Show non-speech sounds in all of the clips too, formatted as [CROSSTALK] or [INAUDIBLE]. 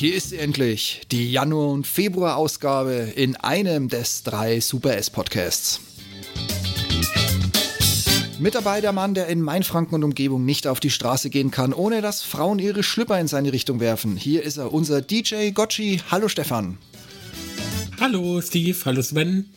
hier ist sie endlich, die Januar- und Februar-Ausgabe in einem des drei Super S-Podcasts. Mit dabei der Mann, der in Mainfranken und Umgebung nicht auf die Straße gehen kann, ohne dass Frauen ihre Schlüpper in seine Richtung werfen. Hier ist er, unser DJ Gotchi. Hallo Stefan. Hallo Steve, hallo Sven.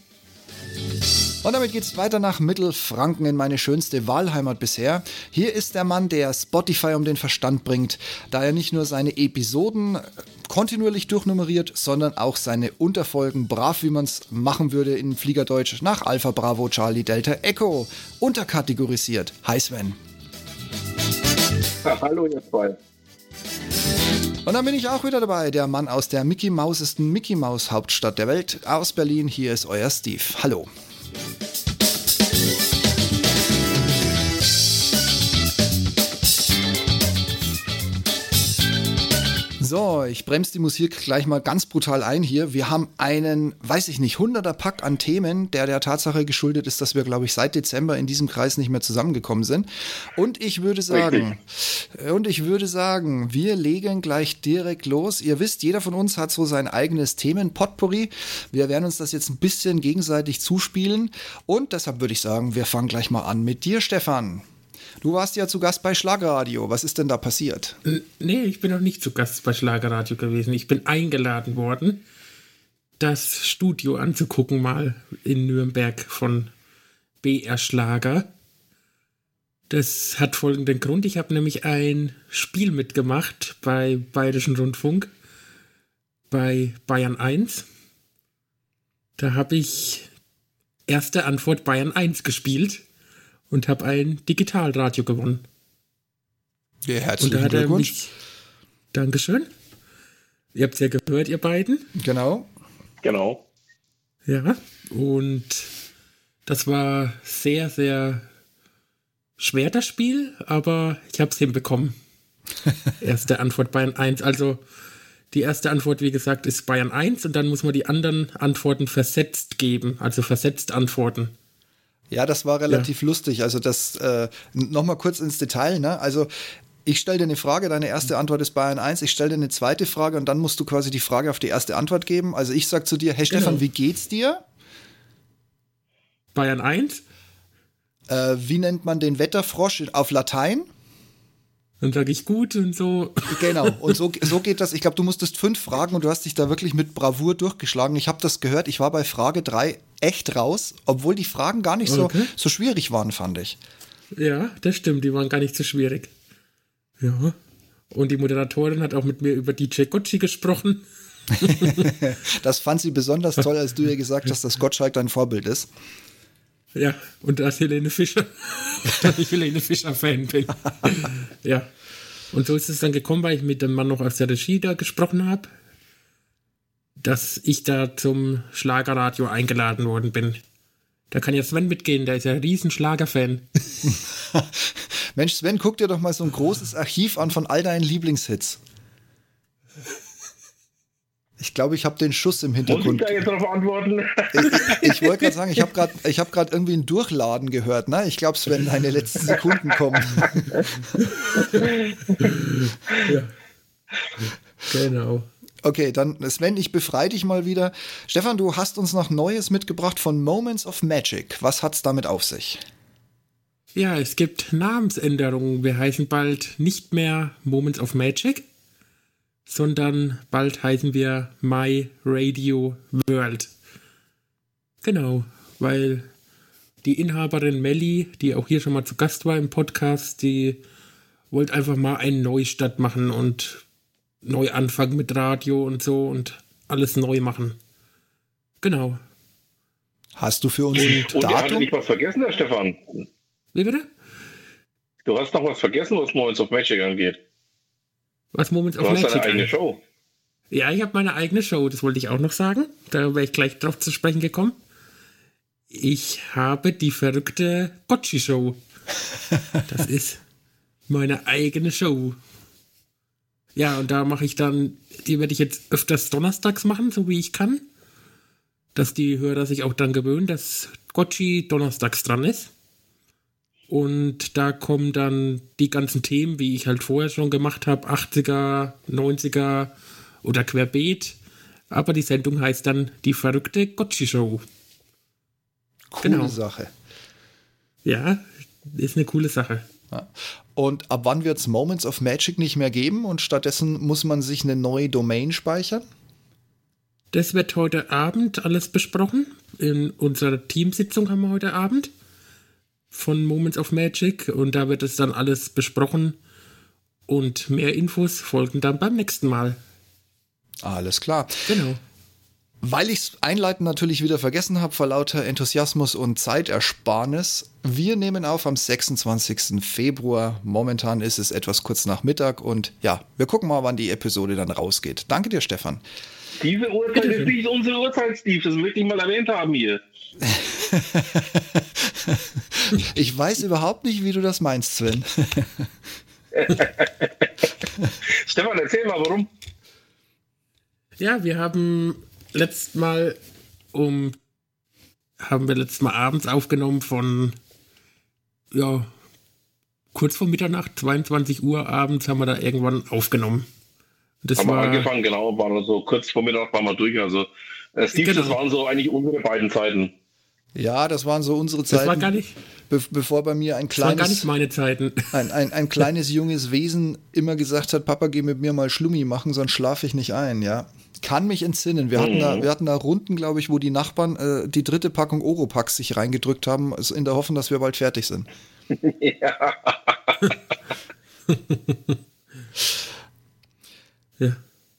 Und damit geht's weiter nach Mittelfranken in meine schönste Wahlheimat bisher. Hier ist der Mann, der Spotify um den Verstand bringt, da er nicht nur seine Episoden kontinuierlich durchnummeriert, sondern auch seine Unterfolgen brav, wie man es machen würde in Fliegerdeutsch, nach Alpha Bravo Charlie Delta Echo unterkategorisiert. Hi Sven. Ja, hallo ihr zwei. Und dann bin ich auch wieder dabei, der Mann aus der Mickey Mausesten Mickey Maus Hauptstadt der Welt aus Berlin. Hier ist euer Steve. Hallo. Thank you. So, ich bremse die Musik gleich mal ganz brutal ein hier. Wir haben einen, weiß ich nicht, hunderter Pack an Themen, der der Tatsache geschuldet ist, dass wir, glaube ich, seit Dezember in diesem Kreis nicht mehr zusammengekommen sind. Und ich würde sagen, Richtig. und ich würde sagen, wir legen gleich direkt los. Ihr wisst, jeder von uns hat so sein eigenes Themen-Potpourri. Wir werden uns das jetzt ein bisschen gegenseitig zuspielen. Und deshalb würde ich sagen, wir fangen gleich mal an mit dir, Stefan. Du warst ja zu Gast bei Schlagerradio. Was ist denn da passiert? Nee, ich bin noch nicht zu Gast bei Schlagerradio gewesen. Ich bin eingeladen worden, das Studio anzugucken, mal in Nürnberg von BR Schlager. Das hat folgenden Grund. Ich habe nämlich ein Spiel mitgemacht bei Bayerischen Rundfunk, bei Bayern 1. Da habe ich erste Antwort Bayern 1 gespielt und habe ein Digitalradio gewonnen. Ja, herzlichen und da hat er mich, Dankeschön. Ihr habt es ja gehört, ihr beiden. Genau. Genau. Ja, und das war sehr, sehr schwer, das Spiel, aber ich habe es hinbekommen. [LAUGHS] erste Antwort Bayern 1. Also die erste Antwort, wie gesagt, ist Bayern 1 und dann muss man die anderen Antworten versetzt geben, also versetzt antworten. Ja, das war relativ ja. lustig. Also das äh, nochmal kurz ins Detail. Ne? Also ich stelle dir eine Frage, deine erste Antwort ist Bayern 1, ich stelle dir eine zweite Frage und dann musst du quasi die Frage auf die erste Antwort geben. Also ich sage zu dir, hey genau. Stefan, wie geht's dir? Bayern 1. Äh, wie nennt man den Wetterfrosch auf Latein? Dann sage ich gut und so. Genau, [LAUGHS] und so, so geht das. Ich glaube, du musstest fünf Fragen und du hast dich da wirklich mit Bravour durchgeschlagen. Ich habe das gehört, ich war bei Frage drei echt raus, obwohl die Fragen gar nicht okay. so, so schwierig waren, fand ich. Ja, das stimmt, die waren gar nicht so schwierig. Ja. Und die Moderatorin hat auch mit mir über DJ Gotchi gesprochen. [LAUGHS] das fand sie besonders toll, als du ihr gesagt hast, dass Gottschalk dein Vorbild ist. Ja, und dass Helene Fischer, [LAUGHS] dass ich Helene Fischer-Fan bin. [LAUGHS] ja. Und so ist es dann gekommen, weil ich mit dem Mann noch aus der Regie da gesprochen habe, dass ich da zum Schlagerradio eingeladen worden bin. Da kann ja Sven mitgehen, der ist ja ein riesen Schlagerfan. [LAUGHS] Mensch, Sven, guck dir doch mal so ein großes Archiv an von all deinen Lieblingshits. Ich glaube, ich habe den Schuss im Hintergrund. Muss ich da jetzt darauf antworten? Ich, ich wollte gerade sagen, ich habe gerade hab irgendwie ein Durchladen gehört. Ne? Ich glaube es, wenn deine letzten Sekunden kommen. [LAUGHS] ja. Genau. Okay, dann Sven, ich befreie dich mal wieder. Stefan, du hast uns noch Neues mitgebracht von Moments of Magic. Was hat's damit auf sich? Ja, es gibt Namensänderungen. Wir heißen bald nicht mehr Moments of Magic, sondern bald heißen wir My Radio World. Genau, weil die Inhaberin Melli, die auch hier schon mal zu Gast war im Podcast, die wollte einfach mal einen Neustart machen und neu anfangen mit Radio und so und alles neu machen. Genau. Hast du für uns ein und Datum? Und ihr nicht was vergessen, Herr Stefan? Wie bitte? Du hast noch was vergessen, was Moments of Magic angeht. Was Moments of du Magic? Du hast deine eigene Show. Ja, ich habe meine eigene Show, das wollte ich auch noch sagen. Da wäre ich gleich drauf zu sprechen gekommen. Ich habe die verrückte Gotchi-Show. Das [LAUGHS] ist meine eigene Show. Ja, und da mache ich dann, die werde ich jetzt öfters donnerstags machen, so wie ich kann. Dass die Hörer sich auch dann gewöhnen, dass Gotchi donnerstags dran ist. Und da kommen dann die ganzen Themen, wie ich halt vorher schon gemacht habe, 80er, 90er oder querbeet. Aber die Sendung heißt dann Die verrückte Gotchi Show. Coole genau. Sache. Ja, ist eine coole Sache. Ja. Und ab wann wird es Moments of Magic nicht mehr geben und stattdessen muss man sich eine neue Domain speichern? Das wird heute Abend alles besprochen. In unserer Teamsitzung haben wir heute Abend von Moments of Magic und da wird es dann alles besprochen und mehr Infos folgen dann beim nächsten Mal. Alles klar. Genau. Weil ich es einleitend natürlich wieder vergessen habe, vor lauter Enthusiasmus und Zeitersparnis. Wir nehmen auf am 26. Februar. Momentan ist es etwas kurz nach Mittag und ja, wir gucken mal, wann die Episode dann rausgeht. Danke dir, Stefan. Diese Uhrzeit ist nicht unsere Uhrzeit, Steve. Das möchte ich mal erwähnt haben hier. [LAUGHS] ich weiß überhaupt nicht, wie du das meinst, Sven. [LAUGHS] Stefan, erzähl mal, warum. Ja, wir haben letztes Mal um haben wir letztes Mal abends aufgenommen von ja kurz vor Mitternacht, 22 Uhr abends haben wir da irgendwann aufgenommen. Das haben war, wir angefangen, genau, war so kurz vor Mittag waren wir durch. Also äh, Steve, genau. das waren so eigentlich unsere beiden Zeiten. Ja, das waren so unsere Zeiten. Das war gar nicht. Be bevor bei mir ein kleines. Das war gar nicht meine Zeiten. [LAUGHS] Ein, ein, ein kleines junges Wesen immer gesagt hat: Papa, geh mit mir mal Schlummi machen, sonst schlafe ich nicht ein, ja. Kann mich entsinnen. Wir hatten, da, mhm. wir hatten da Runden, glaube ich, wo die Nachbarn äh, die dritte Packung Oropax sich reingedrückt haben, in der Hoffnung, dass wir bald fertig sind. ja. [LAUGHS] ja.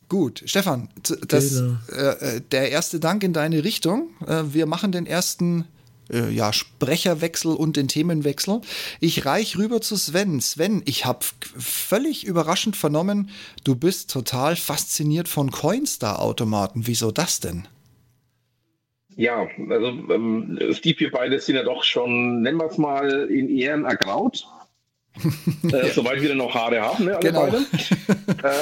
Gut, Stefan, das, genau. äh, der erste Dank in deine Richtung. Äh, wir machen den ersten äh, ja, Sprecherwechsel und den Themenwechsel. Ich reich rüber zu Sven. Sven, ich habe völlig überraschend vernommen, du bist total fasziniert von Coinstar-Automaten. Wieso das denn? Ja, also ähm, Steve, wir beide sind ja doch schon, nennen wir es mal, in Ehren ergraut. [LAUGHS] äh, soweit wir noch Haare haben, ne, alle genau. beide.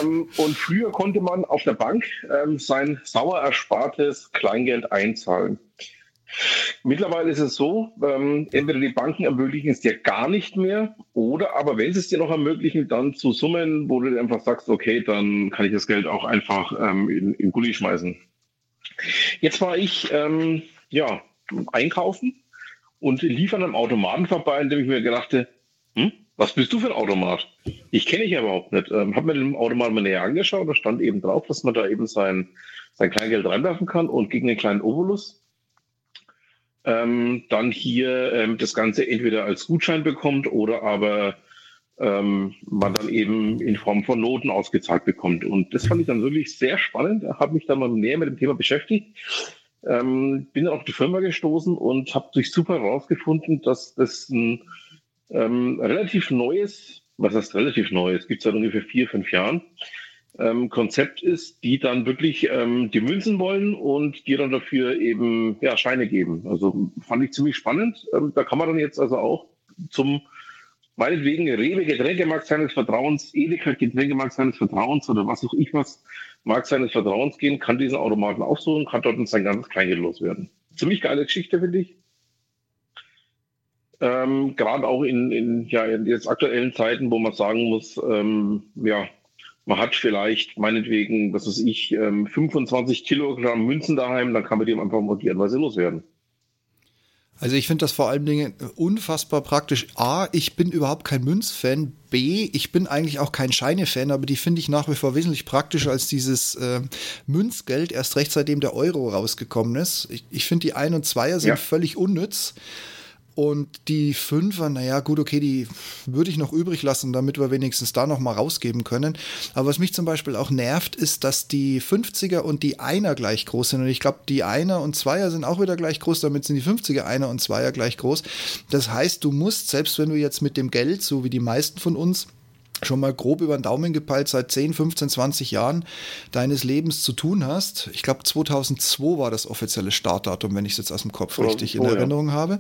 ähm, und früher konnte man auf der Bank ähm, sein sauer erspartes Kleingeld einzahlen. Mittlerweile ist es so, ähm, entweder die Banken ermöglichen es dir gar nicht mehr oder aber wenn sie es dir noch ermöglichen, dann zu Summen, wo du einfach sagst, okay, dann kann ich das Geld auch einfach ähm, in, in Gulli schmeißen. Jetzt war ich ähm, ja einkaufen und lief an einem Automaten vorbei, in dem ich mir gedachte, hm, was bist du für ein Automat? Ich kenne dich ja überhaupt nicht. Ähm, habe mir den Automat mal näher angeschaut, da stand eben drauf, dass man da eben sein, sein Kleingeld reinwerfen kann und gegen einen kleinen Obolus ähm, dann hier ähm, das Ganze entweder als Gutschein bekommt oder aber ähm, man dann eben in Form von Noten ausgezahlt bekommt. Und das fand ich dann wirklich sehr spannend, habe mich dann mal näher mit dem Thema beschäftigt. Ähm, bin dann auf die Firma gestoßen und habe durch super herausgefunden, dass das ein ähm, relativ neues, was heißt relativ neues, gibt es seit ungefähr vier, fünf Jahren, ähm, Konzept ist, die dann wirklich ähm, die Münzen wollen und dir dann dafür eben ja, Scheine geben. Also fand ich ziemlich spannend. Ähm, da kann man dann jetzt also auch zum meinetwegen Rewe Getränkemarkt seines Vertrauens, Edeka Getränkemarkt seines Vertrauens oder was auch ich was, Markt seines Vertrauens gehen, kann diesen Automaten aufsuchen, kann dort sein ganzes Kleingeld loswerden. Ziemlich geile Geschichte, finde ich. Ähm, Gerade auch in, in, ja, in jetzt aktuellen Zeiten, wo man sagen muss, ähm, ja, man hat vielleicht meinetwegen, was weiß ich, 25 ähm, Kilogramm Münzen daheim, dann kann man die einfach modernweise loswerden. Also ich finde das vor allen Dingen unfassbar praktisch. A, ich bin überhaupt kein Münzfan. B, ich bin eigentlich auch kein Scheine-Fan, aber die finde ich nach wie vor wesentlich praktischer als dieses äh, Münzgeld, erst recht seitdem der Euro rausgekommen ist. Ich, ich finde die Ein- und Zweier sind ja. völlig unnütz. Und die Fünfer, naja, gut, okay, die würde ich noch übrig lassen, damit wir wenigstens da noch mal rausgeben können. Aber was mich zum Beispiel auch nervt, ist, dass die 50er und die Einer gleich groß sind. Und ich glaube, die Einer und Zweier sind auch wieder gleich groß, damit sind die 50er Einer und Zweier gleich groß. Das heißt, du musst, selbst wenn du jetzt mit dem Geld, so wie die meisten von uns, schon mal grob über den Daumen gepeilt seit 10, 15, 20 Jahren deines Lebens zu tun hast. Ich glaube, 2002 war das offizielle Startdatum, wenn ich es jetzt aus dem Kopf richtig in Erinnerung ja. habe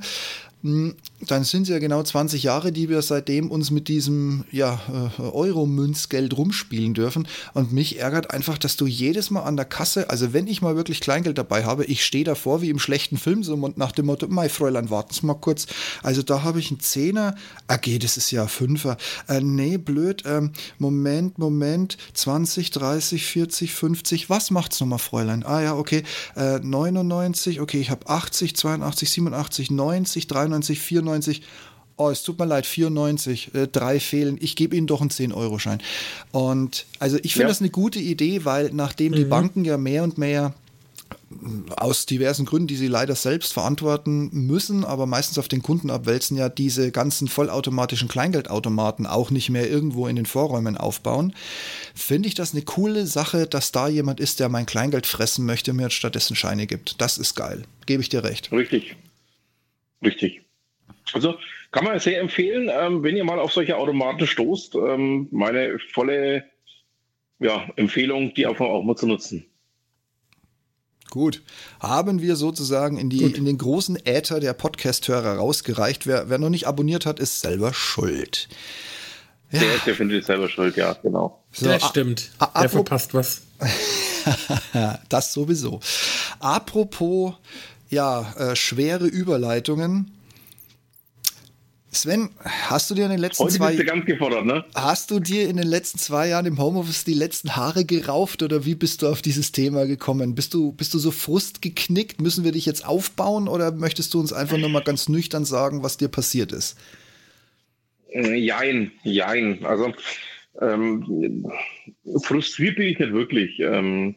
dann sind es ja genau 20 Jahre, die wir seitdem uns mit diesem ja, äh, Euro-Münzgeld rumspielen dürfen. Und mich ärgert einfach, dass du jedes Mal an der Kasse, also wenn ich mal wirklich Kleingeld dabei habe, ich stehe davor wie im schlechten Film, so nach dem Motto, mein Fräulein, warten Sie mal kurz. Also da habe ich einen Zehner, ah okay, das ist ja Fünfer. Äh, nee, blöd, ähm, Moment, Moment, 20, 30, 40, 50, was macht's nochmal, Fräulein? Ah ja, okay, äh, 99, okay, ich habe 80, 82, 87, 90, 93, 93, 94. Oh, es tut mir leid, 94, äh, drei fehlen. Ich gebe Ihnen doch einen 10-Euro-Schein. Und also ich finde ja. das eine gute Idee, weil nachdem mhm. die Banken ja mehr und mehr aus diversen Gründen, die sie leider selbst verantworten müssen, aber meistens auf den Kunden abwälzen, ja diese ganzen vollautomatischen Kleingeldautomaten auch nicht mehr irgendwo in den Vorräumen aufbauen, finde ich das eine coole Sache, dass da jemand ist, der mein Kleingeld fressen möchte und mir stattdessen Scheine gibt. Das ist geil. Gebe ich dir recht. Richtig. Richtig. Also kann man sehr empfehlen, ähm, wenn ihr mal auf solche Automaten stoßt, ähm, meine volle ja, Empfehlung, die einfach auch mal zu nutzen. Gut. Haben wir sozusagen in, die, in den großen Äther der Podcast-Hörer rausgereicht. Wer, wer noch nicht abonniert hat, ist selber schuld. Ja. Der ist definitiv selber schuld, ja, genau. So, das stimmt. Der verpasst was. [LAUGHS] das sowieso. Apropos ja, äh, schwere Überleitungen. Sven, hast du dir in den letzten Heute zwei ganz gefordert, ne? Hast du dir in den letzten zwei Jahren im Homeoffice die letzten Haare gerauft oder wie bist du auf dieses Thema gekommen? Bist du, bist du so frustgeknickt? Müssen wir dich jetzt aufbauen oder möchtest du uns einfach nur mal ganz nüchtern sagen, was dir passiert ist? Äh, jein, jein. Also ähm, frustriert bin ich nicht wirklich. Ähm,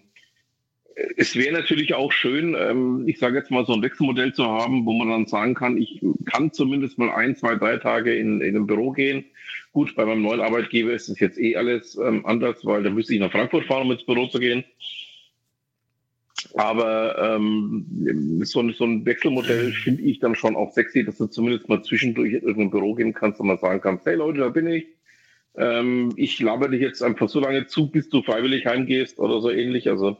es wäre natürlich auch schön, ähm, ich sage jetzt mal so ein Wechselmodell zu haben, wo man dann sagen kann, ich kann zumindest mal ein, zwei, drei Tage in, in ein Büro gehen. Gut, bei meinem neuen Arbeitgeber ist es jetzt eh alles ähm, anders, weil da müsste ich nach Frankfurt fahren, um ins Büro zu gehen. Aber ähm, so, ein, so ein Wechselmodell finde ich dann schon auch sexy, dass du zumindest mal zwischendurch in irgendein Büro gehen kannst und mal sagen kannst, hey Leute, da bin ich. Ähm, ich laber dich jetzt einfach so lange zu, bis du freiwillig heimgehst oder so ähnlich. Also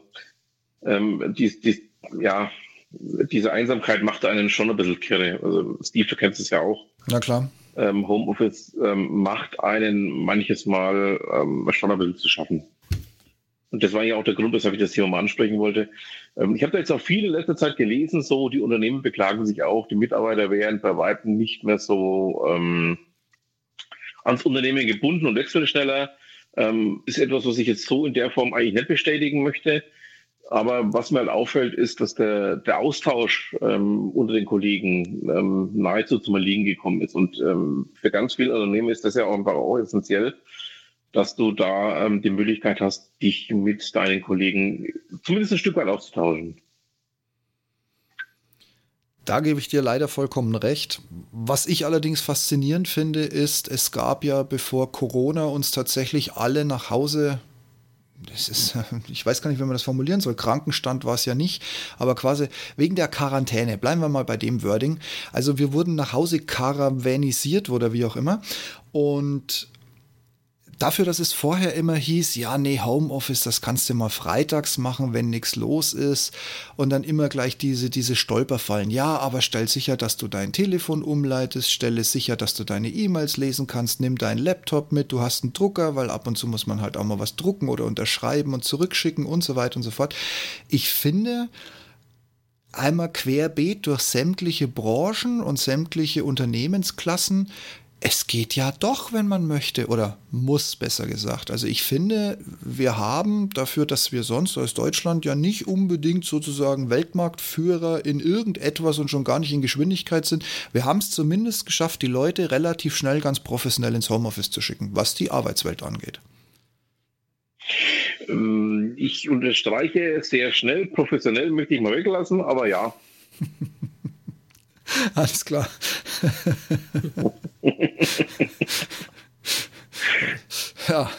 ähm, die, die, ja, diese Einsamkeit macht einen schon ein bisschen kirre. Also Steve, du kennst es ja auch. Na klar. Ähm, Homeoffice ähm, macht einen manches Mal ähm, schon ein bisschen zu schaffen. Und das war ja auch der Grund, weshalb ich das Thema mal ansprechen wollte. Ähm, ich habe da jetzt auch viel in letzter Zeit gelesen, so die Unternehmen beklagen sich auch, die Mitarbeiter wären bei Weitem nicht mehr so ähm, ans Unternehmen gebunden und wechseln schneller. Ähm, ist etwas, was ich jetzt so in der Form eigentlich nicht bestätigen möchte. Aber was mir halt auffällt, ist, dass der, der Austausch ähm, unter den Kollegen ähm, nahezu zum Erliegen gekommen ist. Und ähm, für ganz viele Unternehmen ist das ja auch, auch essentiell, dass du da ähm, die Möglichkeit hast, dich mit deinen Kollegen zumindest ein Stück weit auszutauschen. Da gebe ich dir leider vollkommen recht. Was ich allerdings faszinierend finde, ist, es gab ja, bevor Corona uns tatsächlich alle nach Hause das ist, [LAUGHS] ich weiß gar nicht, wie man das formulieren soll. Krankenstand war es ja nicht, aber quasi wegen der Quarantäne. Bleiben wir mal bei dem Wording. Also wir wurden nach Hause karavanisiert oder wie auch immer. Und dafür, dass es vorher immer hieß, ja, nee, Homeoffice, das kannst du mal freitags machen, wenn nichts los ist. Und dann immer gleich diese, diese Stolperfallen. Ja, aber stell sicher, dass du dein Telefon umleitest, stelle sicher, dass du deine E-Mails lesen kannst, nimm deinen Laptop mit, du hast einen Drucker, weil ab und zu muss man halt auch mal was drucken oder unterschreiben und zurückschicken und so weiter und so fort. Ich finde, einmal querbeet durch sämtliche Branchen und sämtliche Unternehmensklassen es geht ja doch, wenn man möchte, oder muss besser gesagt. Also ich finde, wir haben dafür, dass wir sonst als Deutschland ja nicht unbedingt sozusagen Weltmarktführer in irgendetwas und schon gar nicht in Geschwindigkeit sind, wir haben es zumindest geschafft, die Leute relativ schnell ganz professionell ins Homeoffice zu schicken, was die Arbeitswelt angeht. Ähm, ich unterstreiche sehr schnell, professionell möchte ich mal weglassen, aber ja. [LAUGHS] [LAUGHS] Alles klar. [LAUGHS] ja.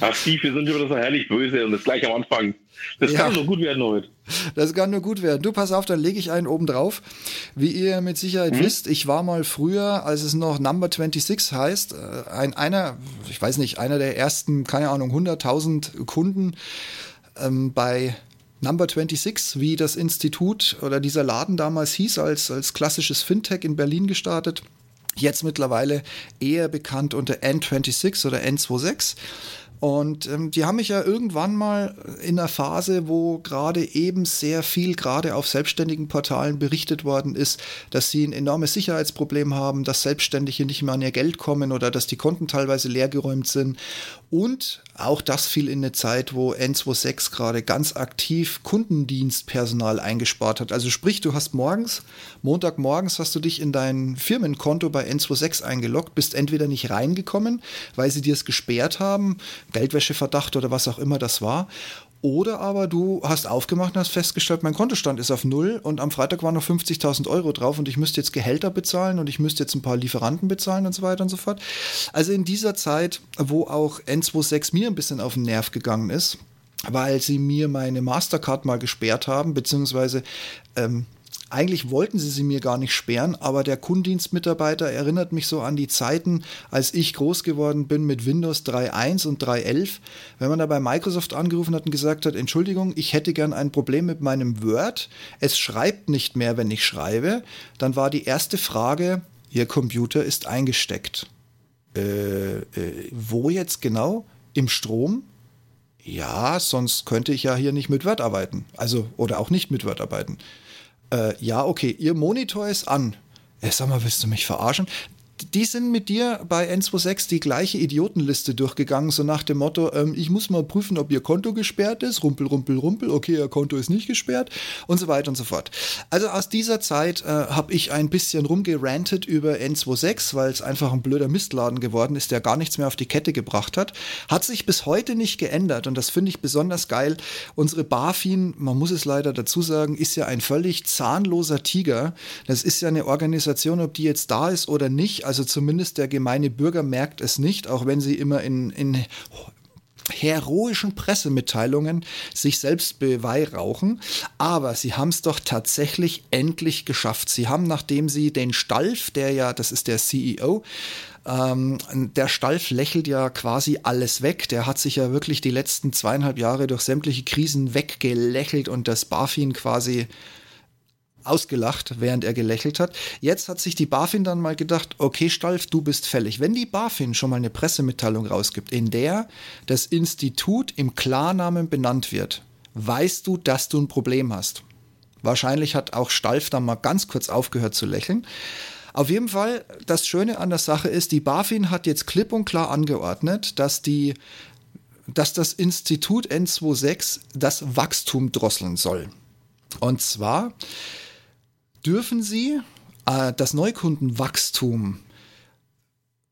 Ach, Steve, wir sind über das herrlich böse und das gleich am Anfang. Das ja. kann nur gut werden heute. Das kann nur gut werden. Du, pass auf, dann lege ich einen oben drauf. Wie ihr mit Sicherheit hm? wisst, ich war mal früher, als es noch Number 26 heißt, äh, ein, einer, ich weiß nicht, einer der ersten, keine Ahnung, 100.000 Kunden ähm, bei Number 26, wie das Institut oder dieser Laden damals hieß, als, als klassisches Fintech in Berlin gestartet. Jetzt mittlerweile eher bekannt unter N26 oder N26. Und ähm, die haben mich ja irgendwann mal in einer Phase, wo gerade eben sehr viel gerade auf selbstständigen Portalen berichtet worden ist, dass sie ein enormes Sicherheitsproblem haben, dass Selbstständige nicht mehr an ihr Geld kommen oder dass die Konten teilweise leergeräumt sind. Und auch das fiel in eine Zeit, wo N26 gerade ganz aktiv Kundendienstpersonal eingespart hat. Also sprich, du hast morgens, Montagmorgens hast du dich in dein Firmenkonto bei N26 eingeloggt, bist entweder nicht reingekommen, weil sie dir es gesperrt haben, Geldwäscheverdacht oder was auch immer das war. Oder aber du hast aufgemacht und hast festgestellt, mein Kontostand ist auf Null und am Freitag waren noch 50.000 Euro drauf und ich müsste jetzt Gehälter bezahlen und ich müsste jetzt ein paar Lieferanten bezahlen und so weiter und so fort. Also in dieser Zeit, wo auch N26 mir ein bisschen auf den Nerv gegangen ist, weil sie mir meine Mastercard mal gesperrt haben, beziehungsweise ähm, eigentlich wollten sie sie mir gar nicht sperren, aber der Kundendienstmitarbeiter erinnert mich so an die Zeiten, als ich groß geworden bin mit Windows 3.1 und 3.11. Wenn man da bei Microsoft angerufen hat und gesagt hat, Entschuldigung, ich hätte gern ein Problem mit meinem Word, es schreibt nicht mehr, wenn ich schreibe, dann war die erste Frage, Ihr Computer ist eingesteckt. Äh, äh, wo jetzt genau? Im Strom? Ja, sonst könnte ich ja hier nicht mit Word arbeiten. Also, oder auch nicht mit Word arbeiten äh, ja, okay, ihr Monitor ist an. Äh, sag mal, willst du mich verarschen? Die sind mit dir bei N26 die gleiche Idiotenliste durchgegangen, so nach dem Motto, ähm, ich muss mal prüfen, ob ihr Konto gesperrt ist, rumpel, rumpel, rumpel, okay, ihr Konto ist nicht gesperrt und so weiter und so fort. Also aus dieser Zeit äh, habe ich ein bisschen rumgerantet über N26, weil es einfach ein blöder Mistladen geworden ist, der gar nichts mehr auf die Kette gebracht hat. Hat sich bis heute nicht geändert und das finde ich besonders geil. Unsere BaFin, man muss es leider dazu sagen, ist ja ein völlig zahnloser Tiger. Das ist ja eine Organisation, ob die jetzt da ist oder nicht also zumindest der gemeine Bürger merkt es nicht, auch wenn sie immer in, in heroischen Pressemitteilungen sich selbst beweihräuchen. Aber sie haben es doch tatsächlich endlich geschafft. Sie haben, nachdem sie den Stalf, der ja, das ist der CEO, ähm, der Stalf lächelt ja quasi alles weg. Der hat sich ja wirklich die letzten zweieinhalb Jahre durch sämtliche Krisen weggelächelt und das BaFin quasi ausgelacht, während er gelächelt hat. Jetzt hat sich die BaFin dann mal gedacht, okay, Stalf, du bist fällig. Wenn die BaFin schon mal eine Pressemitteilung rausgibt, in der das Institut im Klarnamen benannt wird, weißt du, dass du ein Problem hast. Wahrscheinlich hat auch Stalf dann mal ganz kurz aufgehört zu lächeln. Auf jeden Fall, das Schöne an der Sache ist, die BaFin hat jetzt klipp und klar angeordnet, dass die dass das Institut N26 das Wachstum drosseln soll. Und zwar dürfen Sie äh, das Neukundenwachstum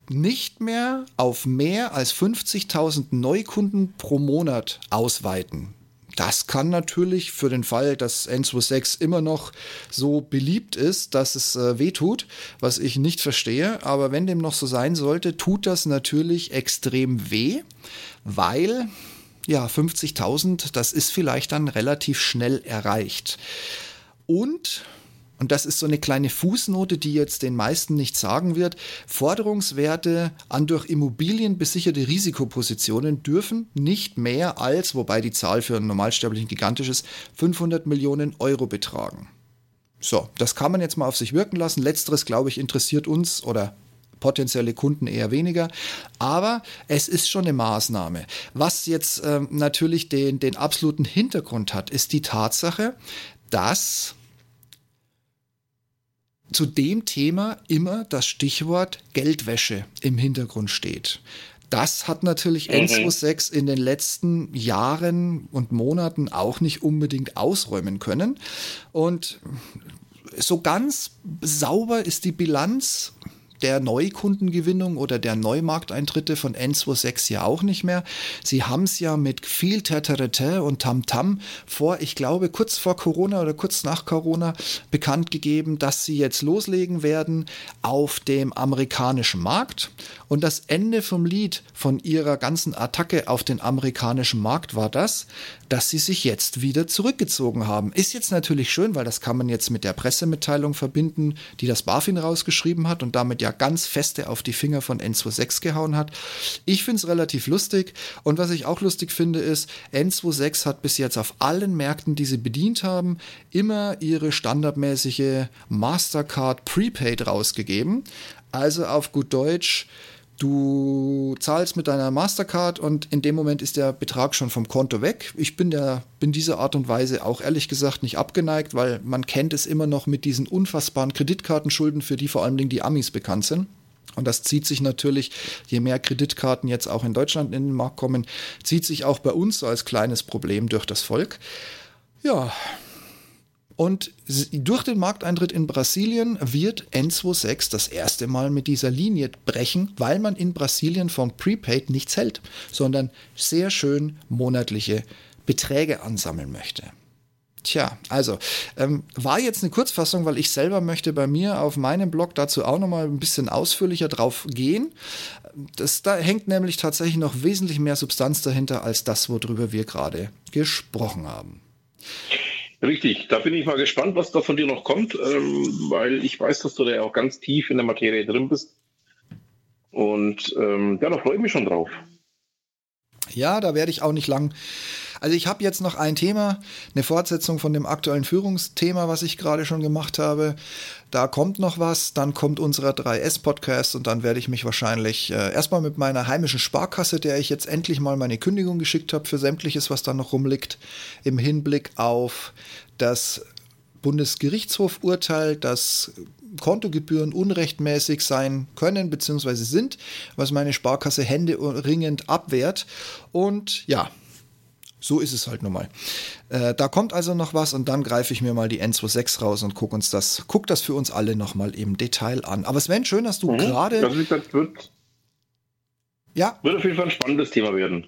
nicht mehr auf mehr als 50.000 Neukunden pro Monat ausweiten. Das kann natürlich für den Fall, dass N26 immer noch so beliebt ist, dass es äh, wehtut, was ich nicht verstehe. Aber wenn dem noch so sein sollte, tut das natürlich extrem weh, weil ja 50.000, das ist vielleicht dann relativ schnell erreicht. Und und das ist so eine kleine Fußnote, die jetzt den meisten nicht sagen wird, Forderungswerte an durch Immobilien besicherte Risikopositionen dürfen nicht mehr als, wobei die Zahl für einen Normalsterblichen gigantisch ist, 500 Millionen Euro betragen. So, das kann man jetzt mal auf sich wirken lassen. Letzteres, glaube ich, interessiert uns oder potenzielle Kunden eher weniger. Aber es ist schon eine Maßnahme. Was jetzt äh, natürlich den, den absoluten Hintergrund hat, ist die Tatsache, dass zu dem Thema immer das Stichwort Geldwäsche im Hintergrund steht. Das hat natürlich mhm. N26 in den letzten Jahren und Monaten auch nicht unbedingt ausräumen können. Und so ganz sauber ist die Bilanz der Neukundengewinnung oder der Neumarkteintritte von N26 ja auch nicht mehr. Sie haben es ja mit viel Teterete und Tamtam vor, ich glaube, kurz vor Corona oder kurz nach Corona bekannt gegeben, dass sie jetzt loslegen werden auf dem amerikanischen Markt. Und das Ende vom Lied von ihrer ganzen Attacke auf den amerikanischen Markt war das, dass sie sich jetzt wieder zurückgezogen haben. Ist jetzt natürlich schön, weil das kann man jetzt mit der Pressemitteilung verbinden, die das BaFin rausgeschrieben hat und damit ja ganz feste auf die Finger von N26 gehauen hat. Ich finde es relativ lustig und was ich auch lustig finde ist, N26 hat bis jetzt auf allen Märkten, die sie bedient haben, immer ihre standardmäßige Mastercard Prepaid rausgegeben. Also auf gut Deutsch, Du zahlst mit deiner Mastercard und in dem Moment ist der Betrag schon vom Konto weg. Ich bin der, bin dieser Art und Weise auch ehrlich gesagt nicht abgeneigt, weil man kennt es immer noch mit diesen unfassbaren Kreditkartenschulden, für die vor allen Dingen die Amis bekannt sind. Und das zieht sich natürlich, je mehr Kreditkarten jetzt auch in Deutschland in den Markt kommen, zieht sich auch bei uns so als kleines Problem durch das Volk. Ja, und durch den Markteintritt in Brasilien wird N26 das erste Mal mit dieser Linie brechen, weil man in Brasilien vom Prepaid nichts hält, sondern sehr schön monatliche Beträge ansammeln möchte. Tja, also ähm, war jetzt eine Kurzfassung, weil ich selber möchte bei mir auf meinem Blog dazu auch nochmal ein bisschen ausführlicher drauf gehen. Das, da hängt nämlich tatsächlich noch wesentlich mehr Substanz dahinter als das, worüber wir gerade gesprochen haben. Richtig, da bin ich mal gespannt, was da von dir noch kommt, ähm, weil ich weiß, dass du da ja auch ganz tief in der Materie drin bist. Und ähm, ja, da freue ich mich schon drauf. Ja, da werde ich auch nicht lang also ich habe jetzt noch ein Thema, eine Fortsetzung von dem aktuellen Führungsthema, was ich gerade schon gemacht habe. Da kommt noch was, dann kommt unser 3S-Podcast und dann werde ich mich wahrscheinlich äh, erstmal mit meiner heimischen Sparkasse, der ich jetzt endlich mal meine Kündigung geschickt habe für sämtliches, was da noch rumliegt, im Hinblick auf das Bundesgerichtshof-Urteil, dass Kontogebühren unrechtmäßig sein können bzw. sind, was meine Sparkasse händeringend abwehrt. Und ja, so ist es halt nun mal. Äh, da kommt also noch was und dann greife ich mir mal die N26 raus und guck uns das, guck das für uns alle nochmal im Detail an. Aber Sven, schön, dass du mhm. gerade. Also das wird ja. Wird auf jeden Fall ein spannendes Thema werden.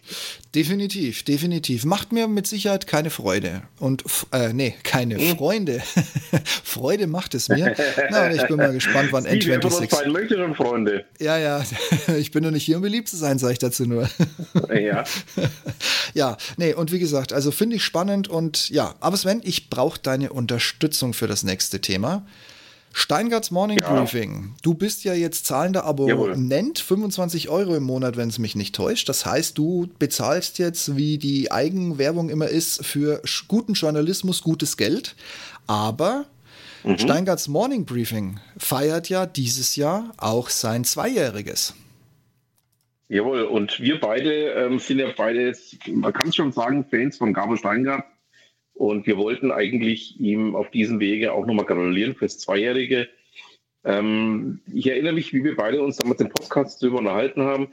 Definitiv, definitiv. Macht mir mit Sicherheit keine Freude. Und, äh, nee, keine hm. Freunde. [LAUGHS] Freude macht es mir. Na, ich bin mal gespannt, wann [LAUGHS] N26. möchte schon Freunde. Ja, ja. [LAUGHS] Ich bin nur nicht hier, um beliebt zu sein, sage ich dazu nur. ja. ja, nee, und wie gesagt, also finde ich spannend und ja, aber Sven, ich brauche deine Unterstützung für das nächste Thema. Steingarts Morning ja. Briefing. Du bist ja jetzt zahlender Abonnent, 25 Euro im Monat, wenn es mich nicht täuscht. Das heißt, du bezahlst jetzt, wie die Eigenwerbung immer ist, für guten Journalismus gutes Geld. Aber mhm. Steingarts Morning Briefing feiert ja dieses Jahr auch sein Zweijähriges. Jawohl, und wir beide ähm, sind ja beide, man kann es schon sagen, Fans von Gabo Steingart. Und wir wollten eigentlich ihm auf diesem Wege auch nochmal gratulieren fürs Zweijährige. Ähm, ich erinnere mich, wie wir beide uns damals im Podcast darüber unterhalten haben,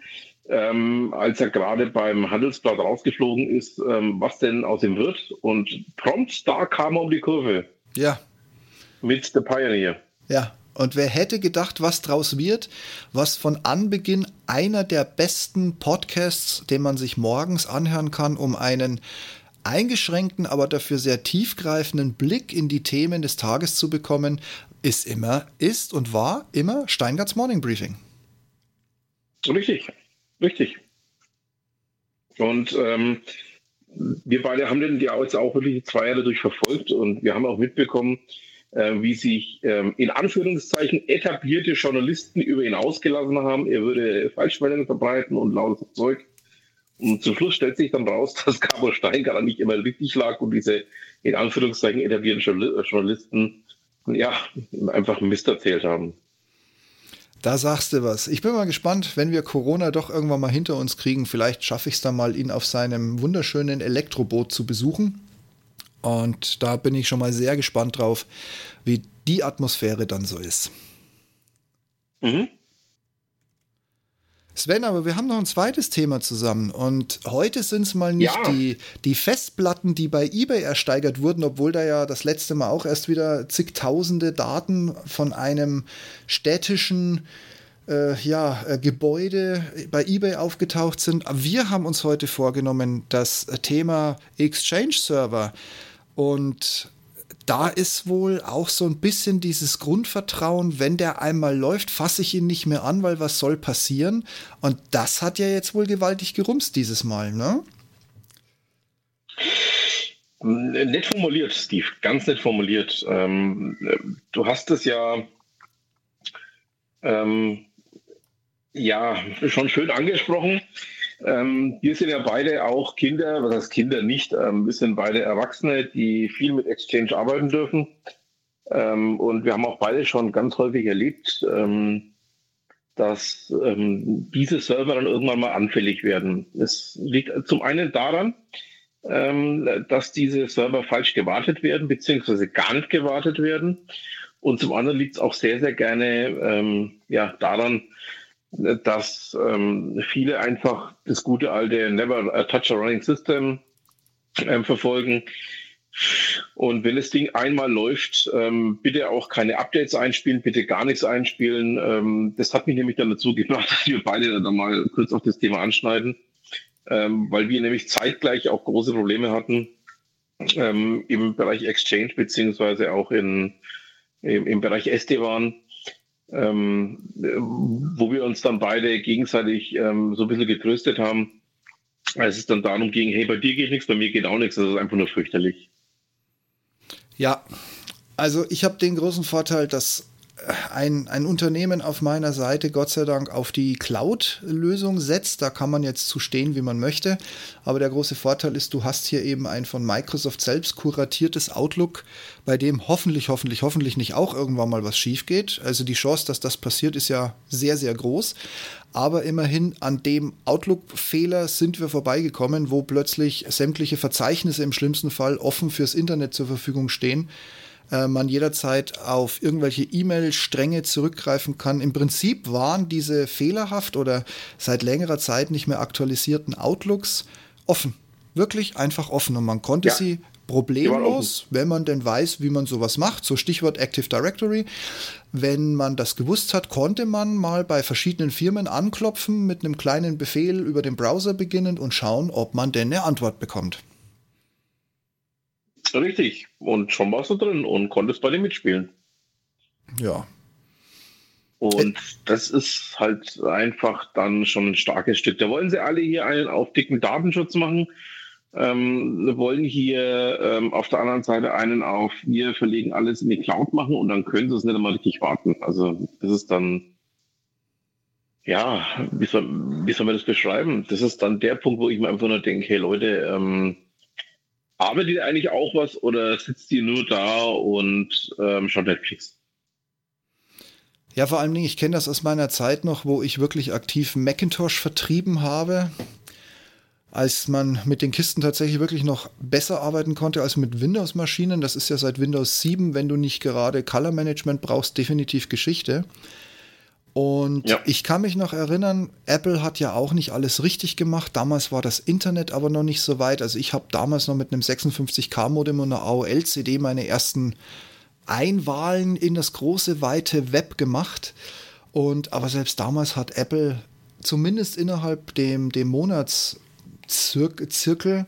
ähm, als er gerade beim Handelsblatt rausgeflogen ist, ähm, was denn aus ihm wird. Und prompt da kam er um die Kurve. Ja. Mit The Pioneer. Ja. Und wer hätte gedacht, was draus wird, was von Anbeginn einer der besten Podcasts, den man sich morgens anhören kann, um einen eingeschränkten, aber dafür sehr tiefgreifenden Blick in die Themen des Tages zu bekommen, ist immer, ist und war immer Steingarts Morning Briefing. Richtig, richtig. Und ähm, wir beide haben den ja jetzt auch wirklich zwei Jahre durch verfolgt und wir haben auch mitbekommen, äh, wie sich ähm, in Anführungszeichen etablierte Journalisten über ihn ausgelassen haben. Er würde Falschmeldungen verbreiten und lautes Zeug. Und zum Schluss stellt sich dann raus, [LAUGHS] dass Gabor Stein gar nicht immer richtig lag und diese in Anführungszeichen etablierten Journalisten ja einfach Mist erzählt haben. Da sagst du was. Ich bin mal gespannt, wenn wir Corona doch irgendwann mal hinter uns kriegen. Vielleicht schaffe ich es dann mal, ihn auf seinem wunderschönen Elektroboot zu besuchen. Und da bin ich schon mal sehr gespannt drauf, wie die Atmosphäre dann so ist. Mhm. Sven, aber wir haben noch ein zweites Thema zusammen. Und heute sind es mal nicht ja. die, die Festplatten, die bei eBay ersteigert wurden, obwohl da ja das letzte Mal auch erst wieder zigtausende Daten von einem städtischen äh, ja, äh, Gebäude bei eBay aufgetaucht sind. Wir haben uns heute vorgenommen, das Thema Exchange-Server und da ist wohl auch so ein bisschen dieses Grundvertrauen, wenn der einmal läuft, fasse ich ihn nicht mehr an, weil was soll passieren? Und das hat ja jetzt wohl gewaltig gerumst dieses Mal, ne? Nett formuliert, Steve, ganz nett formuliert. Ähm, du hast es ja Ähm, ja, schon schön angesprochen. Ähm, wir sind ja beide auch Kinder, was heißt Kinder nicht, ähm, wir sind beide Erwachsene, die viel mit Exchange arbeiten dürfen. Ähm, und wir haben auch beide schon ganz häufig erlebt, ähm, dass ähm, diese Server dann irgendwann mal anfällig werden. Es liegt zum einen daran, ähm, dass diese Server falsch gewartet werden, beziehungsweise gar nicht gewartet werden. Und zum anderen liegt es auch sehr, sehr gerne ja, daran, dass ähm, viele einfach das gute alte Never Touch a Running System ähm, verfolgen. Und wenn das Ding einmal läuft, ähm, bitte auch keine Updates einspielen, bitte gar nichts einspielen. Ähm, das hat mich nämlich dann dazu gebracht, [LAUGHS] dass wir beide dann mal kurz auf das Thema anschneiden, ähm, weil wir nämlich zeitgleich auch große Probleme hatten ähm, im Bereich Exchange beziehungsweise auch in, im, im Bereich SD-WAN ähm, wo wir uns dann beide gegenseitig ähm, so ein bisschen getröstet haben, als es dann darum ging, hey, bei dir geht nichts, bei mir geht auch nichts, das ist einfach nur fürchterlich. Ja, also ich habe den großen Vorteil, dass ein, ein Unternehmen auf meiner Seite Gott sei Dank auf die Cloud-Lösung setzt. Da kann man jetzt zu stehen, wie man möchte. Aber der große Vorteil ist, du hast hier eben ein von Microsoft selbst kuratiertes Outlook, bei dem hoffentlich, hoffentlich, hoffentlich nicht auch irgendwann mal was schief geht. Also die Chance, dass das passiert, ist ja sehr, sehr groß. Aber immerhin an dem Outlook-Fehler sind wir vorbeigekommen, wo plötzlich sämtliche Verzeichnisse im schlimmsten Fall offen fürs Internet zur Verfügung stehen äh, man jederzeit auf irgendwelche E-Mail-Stränge zurückgreifen kann. Im Prinzip waren diese fehlerhaft oder seit längerer Zeit nicht mehr aktualisierten Outlooks offen. Wirklich einfach offen und man konnte ja. sie problemlos, wenn man denn weiß, wie man sowas macht, so Stichwort Active Directory. Wenn man das gewusst hat, konnte man mal bei verschiedenen Firmen anklopfen, mit einem kleinen Befehl über den Browser beginnen und schauen, ob man denn eine Antwort bekommt. Richtig. Und schon warst du drin und konntest bei dem mitspielen. Ja. Und das ist halt einfach dann schon ein starkes Stück. Da wollen sie alle hier einen auf dicken Datenschutz machen. Ähm, wollen hier ähm, auf der anderen Seite einen auf, wir verlegen alles in die Cloud machen und dann können sie es nicht einmal richtig warten. Also das ist dann, ja, wie soll, wie soll man das beschreiben? Das ist dann der Punkt, wo ich mir einfach nur denke, hey Leute, ähm, arbeitet ihr eigentlich auch was oder sitzt ihr nur da und ähm, schaut Netflix? Ja, vor allem, Dingen, ich kenne das aus meiner Zeit noch, wo ich wirklich aktiv Macintosh vertrieben habe, als man mit den Kisten tatsächlich wirklich noch besser arbeiten konnte als mit Windows-Maschinen. Das ist ja seit Windows 7, wenn du nicht gerade Color Management brauchst, definitiv Geschichte. Und ja. ich kann mich noch erinnern, Apple hat ja auch nicht alles richtig gemacht. Damals war das Internet aber noch nicht so weit. Also ich habe damals noch mit einem 56K-Modem und einer AOL-CD meine ersten Einwahlen in das große, weite Web gemacht. Und aber selbst damals hat Apple zumindest innerhalb dem, dem Monatszirkel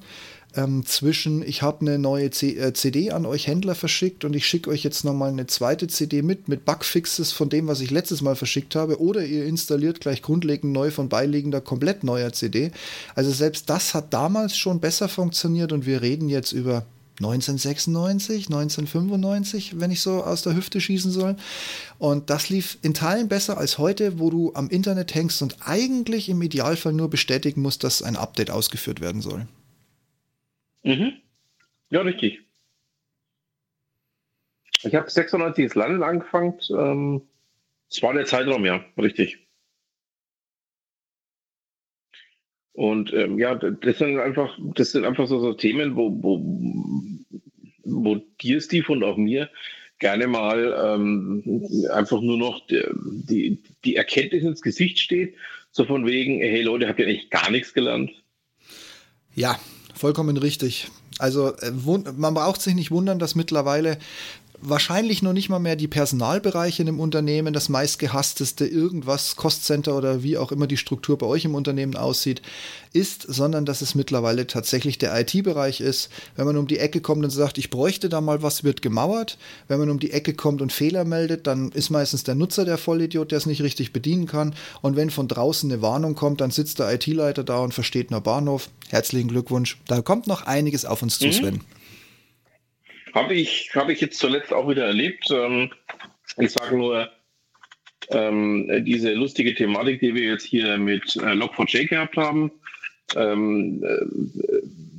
ähm, zwischen, ich habe eine neue C äh, CD an euch Händler verschickt und ich schicke euch jetzt nochmal eine zweite CD mit, mit Bugfixes von dem, was ich letztes Mal verschickt habe, oder ihr installiert gleich grundlegend neu von beiliegender komplett neuer CD. Also selbst das hat damals schon besser funktioniert und wir reden jetzt über 1996, 1995, wenn ich so aus der Hüfte schießen soll. Und das lief in Teilen besser als heute, wo du am Internet hängst und eigentlich im Idealfall nur bestätigen musst, dass ein Update ausgeführt werden soll. Mhm. Ja, richtig. Ich habe 96 ins London angefangen. Ähm, das war der Zeitraum, ja, richtig. Und ähm, ja, das sind einfach, das sind einfach so, so Themen, wo, wo, wo dir, Steve, und auch mir gerne mal ähm, einfach nur noch die, die, die Erkenntnis ins Gesicht steht, so von wegen, hey Leute, habt ihr eigentlich gar nichts gelernt? Ja, vollkommen richtig. Also äh, man braucht sich nicht wundern, dass mittlerweile wahrscheinlich noch nicht mal mehr die Personalbereiche in einem Unternehmen das meistgehassteste irgendwas, Costcenter oder wie auch immer die Struktur bei euch im Unternehmen aussieht, ist, sondern dass es mittlerweile tatsächlich der IT-Bereich ist. Wenn man um die Ecke kommt und sagt, ich bräuchte da mal was, wird gemauert. Wenn man um die Ecke kommt und Fehler meldet, dann ist meistens der Nutzer der Vollidiot, der es nicht richtig bedienen kann. Und wenn von draußen eine Warnung kommt, dann sitzt der IT-Leiter da und versteht nur Bahnhof. Herzlichen Glückwunsch. Da kommt noch einiges auf uns zu, mhm. Sven. Habe ich, hab ich jetzt zuletzt auch wieder erlebt. Ähm, ich sage nur, ähm, diese lustige Thematik, die wir jetzt hier mit äh, Log4j gehabt haben, ähm, äh,